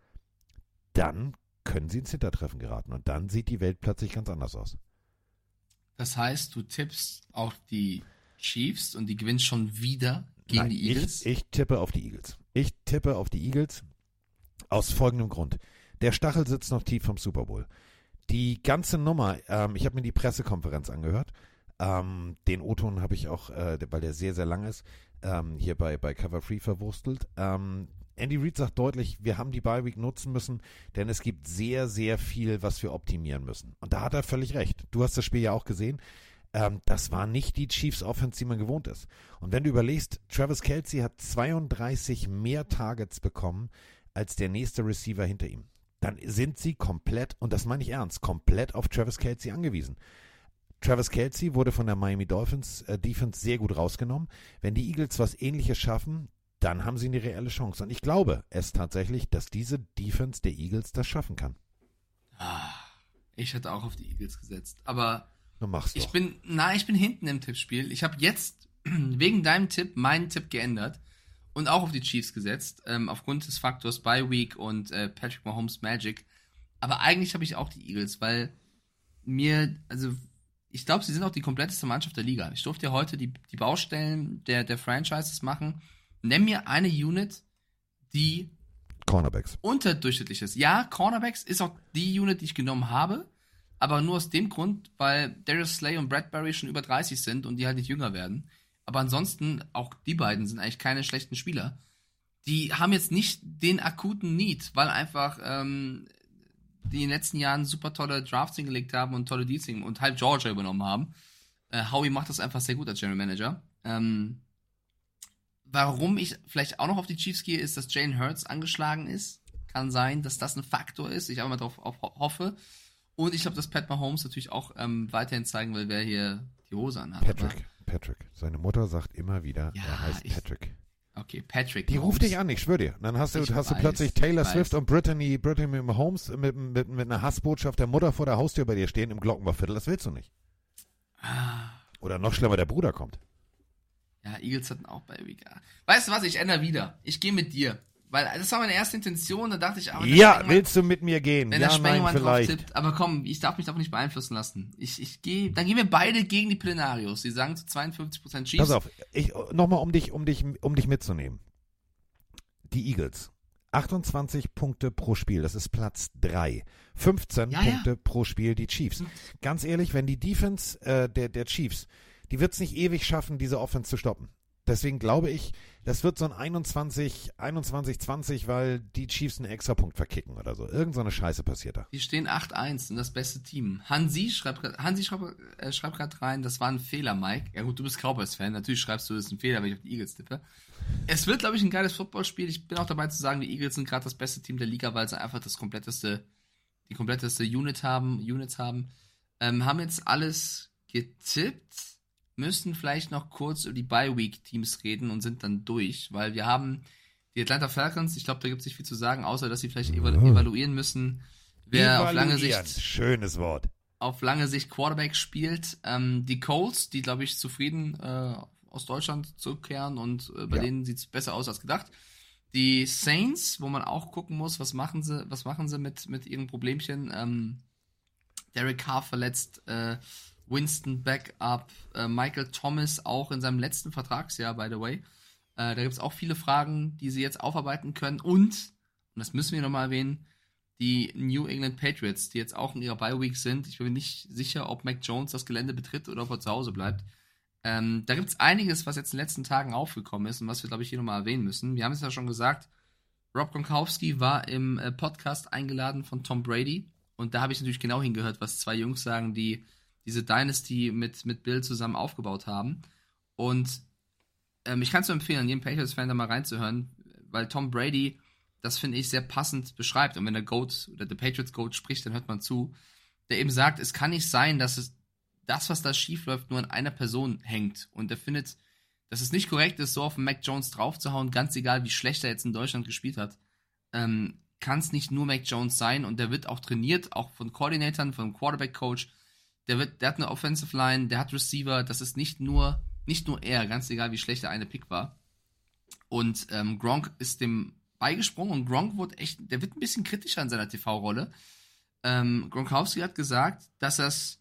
dann können sie ins Hintertreffen geraten und dann sieht die Welt plötzlich ganz anders aus. Das heißt, du tippst auch die Chiefs und die gewinnst schon wieder gegen Nein, die Eagles? Ich, ich tippe auf die Eagles. Ich tippe auf die Eagles aus folgendem Grund. Der Stachel sitzt noch tief vom Super Bowl. Die ganze Nummer, ähm, ich habe mir die Pressekonferenz angehört ähm, den O-Ton habe ich auch, äh, weil der sehr, sehr lang ist, ähm, hier bei, bei Cover Free verwurstelt. Ähm, Andy Reid sagt deutlich, wir haben die Bye Week nutzen müssen, denn es gibt sehr, sehr viel, was wir optimieren müssen. Und da hat er völlig recht. Du hast das Spiel ja auch gesehen. Ähm, das war nicht die Chiefs Offense, die man gewohnt ist. Und wenn du überlegst, Travis Kelsey hat 32 mehr Targets bekommen als der nächste Receiver hinter ihm, dann sind sie komplett, und das meine ich ernst, komplett auf Travis Kelsey angewiesen. Travis Kelsey wurde von der Miami Dolphins äh, Defense sehr gut rausgenommen. Wenn die Eagles was ähnliches schaffen, dann haben sie eine reelle Chance. Und ich glaube es tatsächlich, dass diese Defense der Eagles das schaffen kann. Ah, ich hätte auch auf die Eagles gesetzt. Aber du machst ich doch. bin, na, ich bin hinten im Tippspiel. Ich habe jetzt wegen deinem Tipp meinen Tipp geändert und auch auf die Chiefs gesetzt, ähm, aufgrund des Faktors Bye Week und äh, Patrick Mahomes Magic. Aber eigentlich habe ich auch die Eagles, weil mir, also ich glaube, sie sind auch die kompletteste Mannschaft der Liga. Ich durfte ja heute die, die Baustellen der, der Franchises machen. Nenn mir eine Unit, die Cornerbacks. unterdurchschnittlich ist. Ja, Cornerbacks ist auch die Unit, die ich genommen habe, aber nur aus dem Grund, weil Darius Slay und Bradbury schon über 30 sind und die halt nicht jünger werden. Aber ansonsten, auch die beiden sind eigentlich keine schlechten Spieler. Die haben jetzt nicht den akuten Need, weil einfach ähm, die in den letzten Jahren super tolle Drafts hingelegt haben und tolle Deals und halb Georgia übernommen haben. Äh, Howie macht das einfach sehr gut als General Manager. Ähm, warum ich vielleicht auch noch auf die Chiefs gehe, ist, dass Jane Hurts angeschlagen ist. Kann sein, dass das ein Faktor ist. Ich aber mal darauf auf, hoffe. Und ich glaube, dass Pat Mahomes natürlich auch ähm, weiterhin zeigen will, wer hier die Hose anhat. Patrick, Patrick. Seine Mutter sagt immer wieder, Ja, er heißt ich- Patrick. Okay, Patrick. Die Mahomes. ruft dich an, ich schwöre dir. Dann hast du, Ich hast du weiß, plötzlich Taylor. Swift und Brittany, Brittany Mahomes mit, mit, mit einer Hassbotschaft der Mutter vor der Haustür bei dir stehen im Glockenbachviertel. Das willst du nicht. Ah. Oder noch schlimmer, der Bruder kommt. Ja, Eagles hatten auch bei Week. Weißt du was, ich ändere wieder. Ich gehe mit dir. Weil das war meine erste Intention, da dachte ich, aber ja, Spengler- willst du mit mir gehen? Wenn ja, der nein, Spengemann drauf vielleicht. tippt. Aber komm, ich darf mich davon nicht beeinflussen lassen. Ich, ich gehe, dann gehen wir beide gegen die Plenarios. Die sagen zu 52% Chiefs. Pass auf, ich, nochmal um dich, um, dich, um dich mitzunehmen. Die Eagles. 28 Punkte pro Spiel, das ist Platz 3. 15 Ja, ja. Punkte pro Spiel die Chiefs. Ganz ehrlich, wenn die Defense äh, der, der Chiefs, die wird es nicht ewig schaffen, diese Offense zu stoppen. Deswegen glaube ich, das wird so ein 21, 21, 20, weil die Chiefs einen Extrapunkt verkicken oder so. Irgend so eine Scheiße passiert da. Die stehen 8-1, sind das beste Team. Hansi schreibt, Hansi schreibt, äh, schreibt gerade rein, das war ein Fehler, Mike. Ja gut, du bist Cowboys-Fan, natürlich schreibst du, das ist ein Fehler, wenn ich auf die Eagles tippe. Es wird, glaube ich, ein geiles Footballspiel. Ich bin auch dabei zu sagen, die Eagles sind gerade das beste Team der Liga, weil sie einfach das kompletteste, die kompletteste Unit haben, Units haben. Ähm, haben jetzt alles getippt, müssen vielleicht noch kurz über die Bye-Week-Teams reden und sind dann durch, weil wir haben die Atlanta Falcons, ich glaube, da gibt es nicht viel zu sagen, außer dass sie vielleicht evalu Oh. evaluieren müssen, wer auf lange Evaluieren. Sicht Schönes Wort. auf lange Sicht Quarterback spielt. Ähm, die Colts, die glaube ich zufrieden äh, aus Deutschland zurückkehren und äh, bei Ja. denen sieht es besser aus als gedacht. Die Saints, wo man auch gucken muss, was machen sie, was machen sie mit, mit ihren Problemchen. Ähm, Derek Carr verletzt, äh, Winston Backup, äh, Michael Thomas auch in seinem letzten Vertragsjahr, by the way. Äh, da gibt es auch viele Fragen, die sie jetzt aufarbeiten können. Und, und das müssen wir nochmal erwähnen, die New England Patriots, die jetzt auch in ihrer Bye Week sind. Ich bin mir nicht sicher, ob Mac Jones das Gelände betritt oder ob er zu Hause bleibt. Ähm, da gibt es einiges, was jetzt in den letzten Tagen aufgekommen ist und was wir, glaube ich, hier nochmal erwähnen müssen. Wir haben es ja schon gesagt, Rob Gronkowski war im äh, Podcast eingeladen von Tom Brady und da habe ich natürlich genau hingehört, was zwei Jungs sagen, die diese Dynasty mit, mit Bill zusammen aufgebaut haben. Und ähm, ich kann es nur empfehlen, jedem Patriots-Fan da mal reinzuhören, weil Tom Brady das finde ich sehr passend beschreibt. Und wenn der Goat oder der Patriots Goat spricht, dann hört man zu. Der eben sagt, es kann nicht sein, dass es das, was da schief läuft, nur an einer Person hängt. Und er findet, dass es nicht korrekt ist, so auf Mac Jones draufzuhauen, ganz egal, wie schlecht er jetzt in Deutschland gespielt hat. Ähm, kann es nicht nur Mac Jones sein und der wird auch trainiert, auch von Koordinatoren, von Quarterback Coach. Der wird, der hat eine Offensive Line, der hat Receiver. Das ist nicht nur, nicht nur er, ganz egal, wie schlecht der eine Pick war. Und ähm, Gronk ist dem beigesprungen und Gronk wurde echt, der wird ein bisschen kritischer in seiner TV-Rolle. Ähm, Gronkowski hat gesagt, dass er es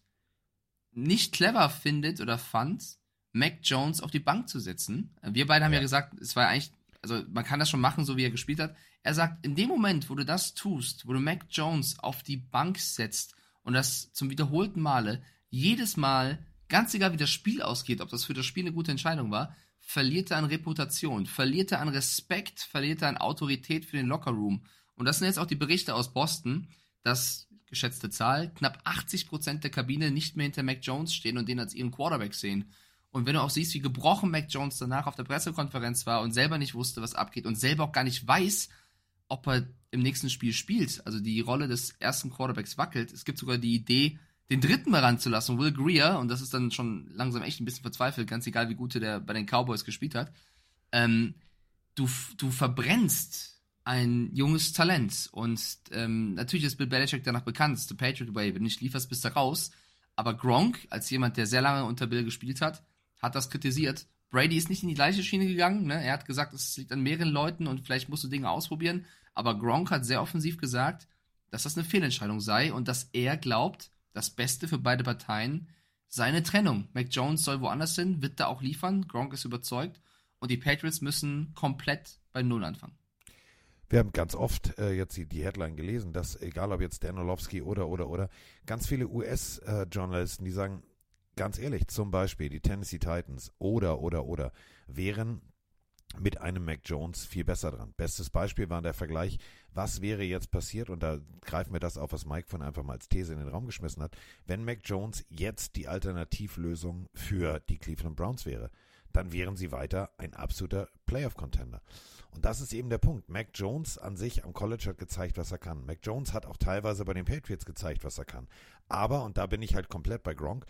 nicht clever findet oder fand, Mac Jones auf die Bank zu setzen. Wir beide haben ja, gesagt, es war eigentlich, also man kann das schon machen, so wie er gespielt hat. Er sagt, in dem Moment, wo du das tust, wo du Mac Jones auf die Bank setzt und das zum wiederholten Male, jedes Mal, ganz egal wie das Spiel ausgeht, ob das für das Spiel eine gute Entscheidung war, verliert er an Reputation, verliert er an Respekt, verliert er an Autorität für den Lockerroom. Und das sind jetzt auch die Berichte aus Boston, dass, geschätzte Zahl, knapp 80% der Kabine nicht mehr hinter Mac Jones stehen und den als ihren Quarterback sehen. Und wenn du auch siehst, wie gebrochen Mac Jones danach auf der Pressekonferenz war und selber nicht wusste, was abgeht und selber auch gar nicht weiß, ob er im nächsten Spiel spielt. Also die Rolle des ersten Quarterbacks wackelt. Es gibt sogar die Idee, den dritten mal ranzulassen, Will Greer, und das ist dann schon langsam echt ein bisschen verzweifelt, ganz egal, wie gut der bei den Cowboys gespielt hat. Ähm, du, du verbrennst ein junges Talent. Und ähm, natürlich ist Bill Belichick danach bekannt, the Patriot Way, wenn du nicht lieferst, bist du raus. Aber Gronk, als jemand, der sehr lange unter Bill gespielt hat, hat das kritisiert. Brady ist nicht in die gleiche Schiene gegangen. Ne? Er hat gesagt, es liegt an mehreren Leuten und vielleicht musst du Dinge ausprobieren. Aber Gronk hat sehr offensiv gesagt, dass das eine Fehlentscheidung sei und dass er glaubt, das Beste für beide Parteien sei eine Trennung. Mac Jones soll woanders hin, wird da auch liefern. Gronk ist überzeugt. Und die Patriots müssen komplett bei Null anfangen. Wir haben ganz oft äh, jetzt die, die, Headline gelesen, dass egal ob jetzt Dan Orlovsky oder oder oder ganz viele US-Journalisten, äh, die sagen, ganz ehrlich, zum Beispiel die Tennessee Titans oder oder oder wären mit einem Mac Jones viel besser dran. Bestes Beispiel war der Vergleich, was wäre jetzt passiert, und da greifen wir das auf, was Mike von einfach mal als These in den Raum geschmissen hat, wenn Mac Jones jetzt die Alternativlösung für die Cleveland Browns wäre, dann wären sie weiter ein absoluter Playoff-Contender. Und das ist eben der Punkt. Mac Jones an sich am College hat gezeigt, was er kann. Mac Jones hat auch teilweise bei den Patriots gezeigt, was er kann. Aber, und da bin ich halt komplett bei Gronk,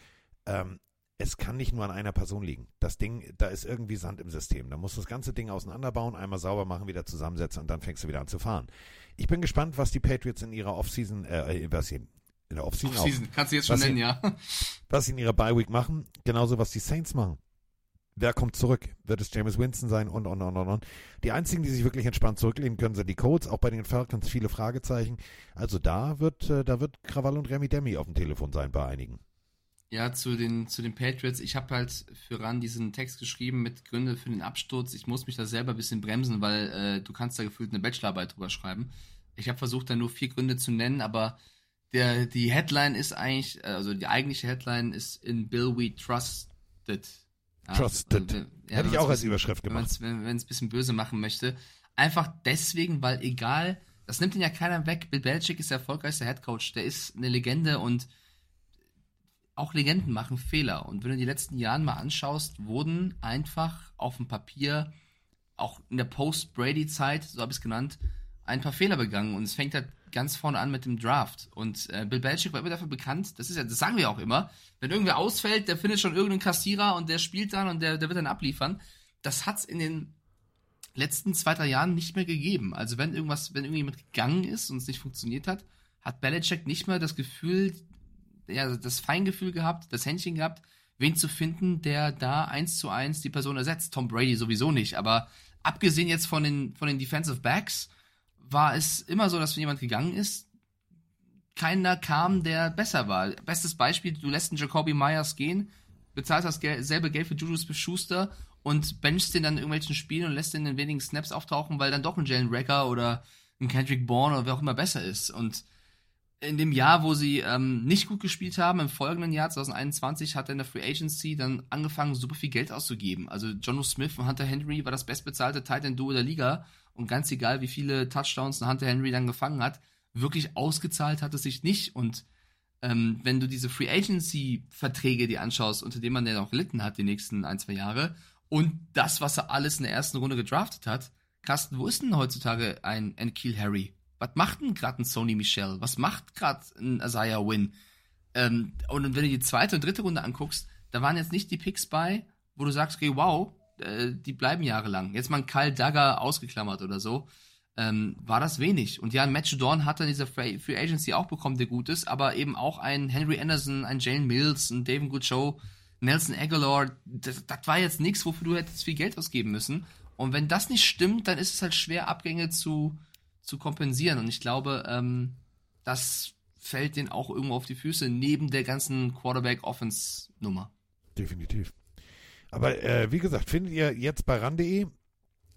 ähm, es kann nicht nur an einer Person liegen. Das Ding, da ist irgendwie Sand im System. Da musst du das ganze Ding auseinanderbauen, einmal sauber machen, wieder zusammensetzen und dann fängst du wieder an zu fahren. Ich bin gespannt, was die Patriots in ihrer Offseason, äh, was sie in der Offseason, Offseason auch, kannst du jetzt schon nennen, sie, ja. Was sie in ihrer Bye Week machen, genauso was die Saints machen. Wer kommt zurück? Wird es James Winston sein? Und, und, und, und, und. Die einzigen, die sich wirklich entspannt zurücklehnen können, sind die Colts. Auch bei den Falcons viele Fragezeichen. Also da wird, äh, da wird Krawall und Remy Demi auf dem Telefon sein bei einigen. Ja, zu den, zu den Patriots. Ich habe halt für Ran diesen Text geschrieben mit Gründe für den Absturz. Ich muss mich da selber ein bisschen bremsen, weil äh, du kannst da gefühlt eine Bachelorarbeit drüber schreiben. Ich habe versucht, da nur vier Gründe zu nennen, aber der, die Headline ist eigentlich, also die eigentliche Headline ist in Bill We Trusted ja, Trusted. Also, ja, Hätte ich auch als Überschrift gemacht. Wenn es ein bisschen böse machen möchte. Einfach deswegen, weil egal, das nimmt ihn ja keiner weg. Bill Belichick ist der erfolgreichste Headcoach. Der ist eine Legende und auch Legenden machen Fehler. Und wenn du die letzten Jahre mal anschaust, wurden einfach auf dem Papier, auch in der Post-Brady-Zeit, so habe ich es genannt, ein paar Fehler begangen. Und es fängt halt ganz vorne an mit dem Draft. Und äh, Bill Belichick war immer dafür bekannt, das ist ja, das sagen wir auch immer, wenn irgendwer ausfällt, der findet schon irgendeinen Kassierer und der spielt dann und der, der wird dann abliefern. Das hat's in den letzten zwei, drei Jahren nicht mehr gegeben. Also wenn irgendwas, wenn irgendjemand gegangen ist und es nicht funktioniert hat, hat Belichick nicht mehr das Gefühl, ja, das Feingefühl gehabt, das Händchen gehabt, wen zu finden, der da eins zu eins die Person ersetzt. Tom Brady sowieso nicht, aber abgesehen jetzt von den, von den Defensive Backs, war es immer so, dass wenn jemand gegangen ist, keiner kam, der besser war. Bestes Beispiel, du lässt einen Jacoby Myers gehen, bezahlst das Geld, selbe Geld für Juju Smith-Schuster und benchst den dann in irgendwelchen Spielen und lässt den in wenigen Snaps auftauchen, weil dann doch ein Jalen Racker oder ein Kendrick Bourne oder wer auch immer besser ist. Und in dem Jahr, wo sie ähm, nicht gut gespielt haben, im folgenden Jahr 2021, hat er in der Free Agency dann angefangen, super viel Geld auszugeben. Also Jono Smith und Hunter Henry war das bestbezahlte Tight End Duo der Liga und ganz egal, wie viele Touchdowns Hunter Henry dann gefangen hat, wirklich ausgezahlt hat es sich nicht. Und ähm, wenn du diese Free Agency-Verträge dir anschaust, unter denen man ja noch gelitten hat die nächsten ein, zwei Jahre, und das, was er alles in der ersten Runde gedraftet hat, Carsten, wo ist denn heutzutage ein Kiel Harry? Was macht denn gerade ein Sony Michel? Was macht gerade ein Isaiah Win? Ähm, und wenn du die zweite und dritte Runde anguckst, da waren jetzt nicht die Picks bei, wo du sagst, okay, wow, äh, die bleiben jahrelang. Jetzt mal ein Kyle Dagger ausgeklammert oder so, ähm, war das wenig. Und ja, ein Match Dawn hat dann diese Free Agency auch bekommen, der gut ist, aber eben auch ein Henry Anderson, ein Jalen Mills, ein David Goodshow, Nelson Aguilar, das, das war jetzt nichts, wofür du hättest viel Geld ausgeben müssen. Und wenn das nicht stimmt, dann ist es halt schwer, Abgänge zu, zu kompensieren. Und ich glaube, ähm, das fällt denen auch irgendwo auf die Füße, neben der ganzen Quarterback-Offense-Nummer. Definitiv. Aber äh, wie gesagt, findet ihr jetzt bei ran.de,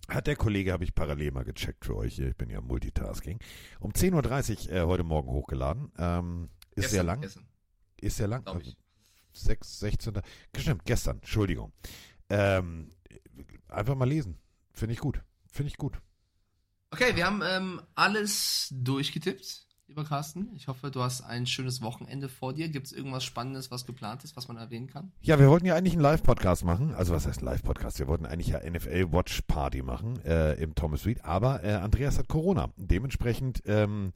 hat der Kollege, habe ich parallel mal gecheckt für euch hier, ich bin ja Multitasking, um 10.30 Uhr äh, heute Morgen hochgeladen. Ähm, ist gestern, sehr lang. Gestern. Ist sehr lang. Also 6, 16. Stimmt, gestern, Entschuldigung. Ähm, einfach mal lesen. Finde ich gut. Finde ich gut. Okay, wir haben ähm, alles durchgetippt. lieber Carsten. Ich hoffe, du hast ein schönes Wochenende vor dir. Gibt es irgendwas Spannendes, was geplant ist, was man erwähnen kann? Ja, wir wollten ja eigentlich einen Live-Podcast machen. Also was heißt Live-Podcast? Wir wollten eigentlich ja NFL Watch Party machen äh, im Thomas Street. Aber äh, Andreas hat Corona. Dementsprechend, ähm,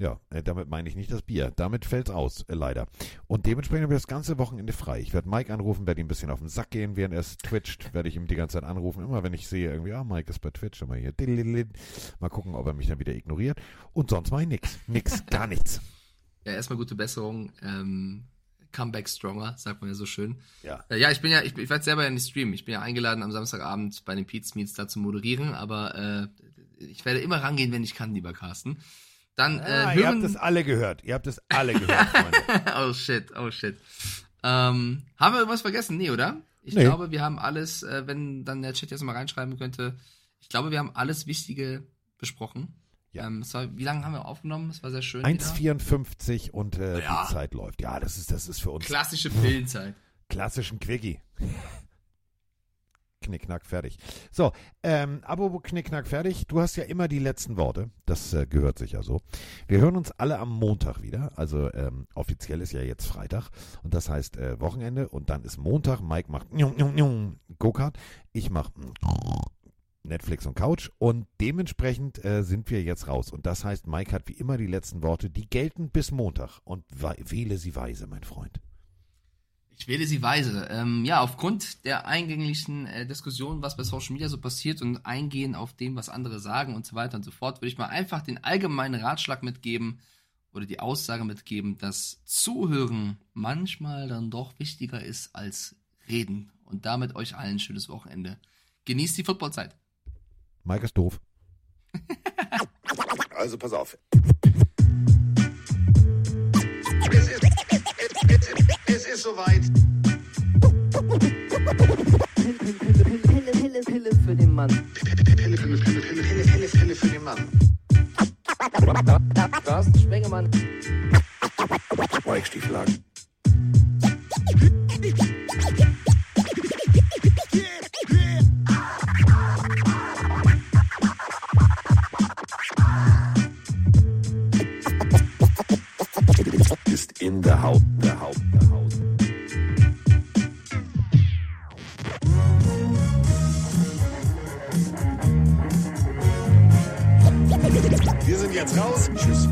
ja, äh, damit meine ich nicht das Bier. Damit fällt's aus, äh, leider. Und dementsprechend haben wir das ganze Wochenende frei. Ich werde Mike anrufen, werde ihm ein bisschen auf den Sack gehen, während er es twitcht, werde ich ihm die ganze Zeit anrufen. Immer wenn ich sehe, irgendwie, ah, Mike ist bei Twitch, immer hier. Mal gucken, ob er mich dann wieder ignoriert. Und sonst mache ich nix. Nix, gar nichts. Ja, erstmal gute Besserung. Ähm, Comeback stronger, sagt man ja so schön. Ja. Äh, ja, ich bin ja, ich, ich werde selber ja nicht streamen. Ich bin ja eingeladen, am Samstagabend bei den Pete's Meets da zu moderieren, aber äh, ich werde immer rangehen, wenn ich kann, lieber Carsten. Dann äh, Ah, ihr habt es alle gehört. Ihr habt es alle gehört, Freunde. oh shit, oh shit. Ähm, haben wir irgendwas vergessen? Nee, oder? Ich Nee. glaube, wir haben alles, äh, wenn dann der Chat jetzt mal reinschreiben könnte, ich glaube, wir haben alles Wichtige besprochen. Ja. Ähm, war, wie lange haben wir aufgenommen? Es war sehr schön. wieder. 1,54 und äh, Ja. die Zeit läuft. Ja, das ist, das ist für uns Klassische Pillenzeit. klassischen Quickie. Knickknack, fertig. So, ähm, apropos Knickknack, fertig. Du hast ja immer die letzten Worte. Das äh, gehört sich ja so. Wir hören uns alle am Montag wieder. Also ähm, offiziell ist ja jetzt Freitag. Und das heißt äh, Wochenende. Und dann ist Montag. Mike macht Go-Kart. Ich mache Netflix und Couch. Und dementsprechend äh, sind wir jetzt raus. Und das heißt, Mike hat wie immer die letzten Worte. Die gelten bis Montag. Und wähle sie weise, mein Freund. Ich wähle sie weise. Ähm, ja, aufgrund der eingänglichen äh, Diskussion, was bei Social Media so passiert und eingehen auf dem, was andere sagen und so weiter und so fort, würde ich mal einfach den allgemeinen Ratschlag mitgeben oder die Aussage mitgeben, dass Zuhören manchmal dann doch wichtiger ist als Reden. Und damit euch allen ein schönes Wochenende. Genießt die Footballzeit. Mike ist doof. Also pass auf. Es ist soweit. Pille, Pille, Pille für den Mann. Pille, Pille, Pille, Pille, Pille, Pille, Pille für den Mann. Carsten Spengemann. Weichstieflagen. Wir sind jetzt raus. Tschüss.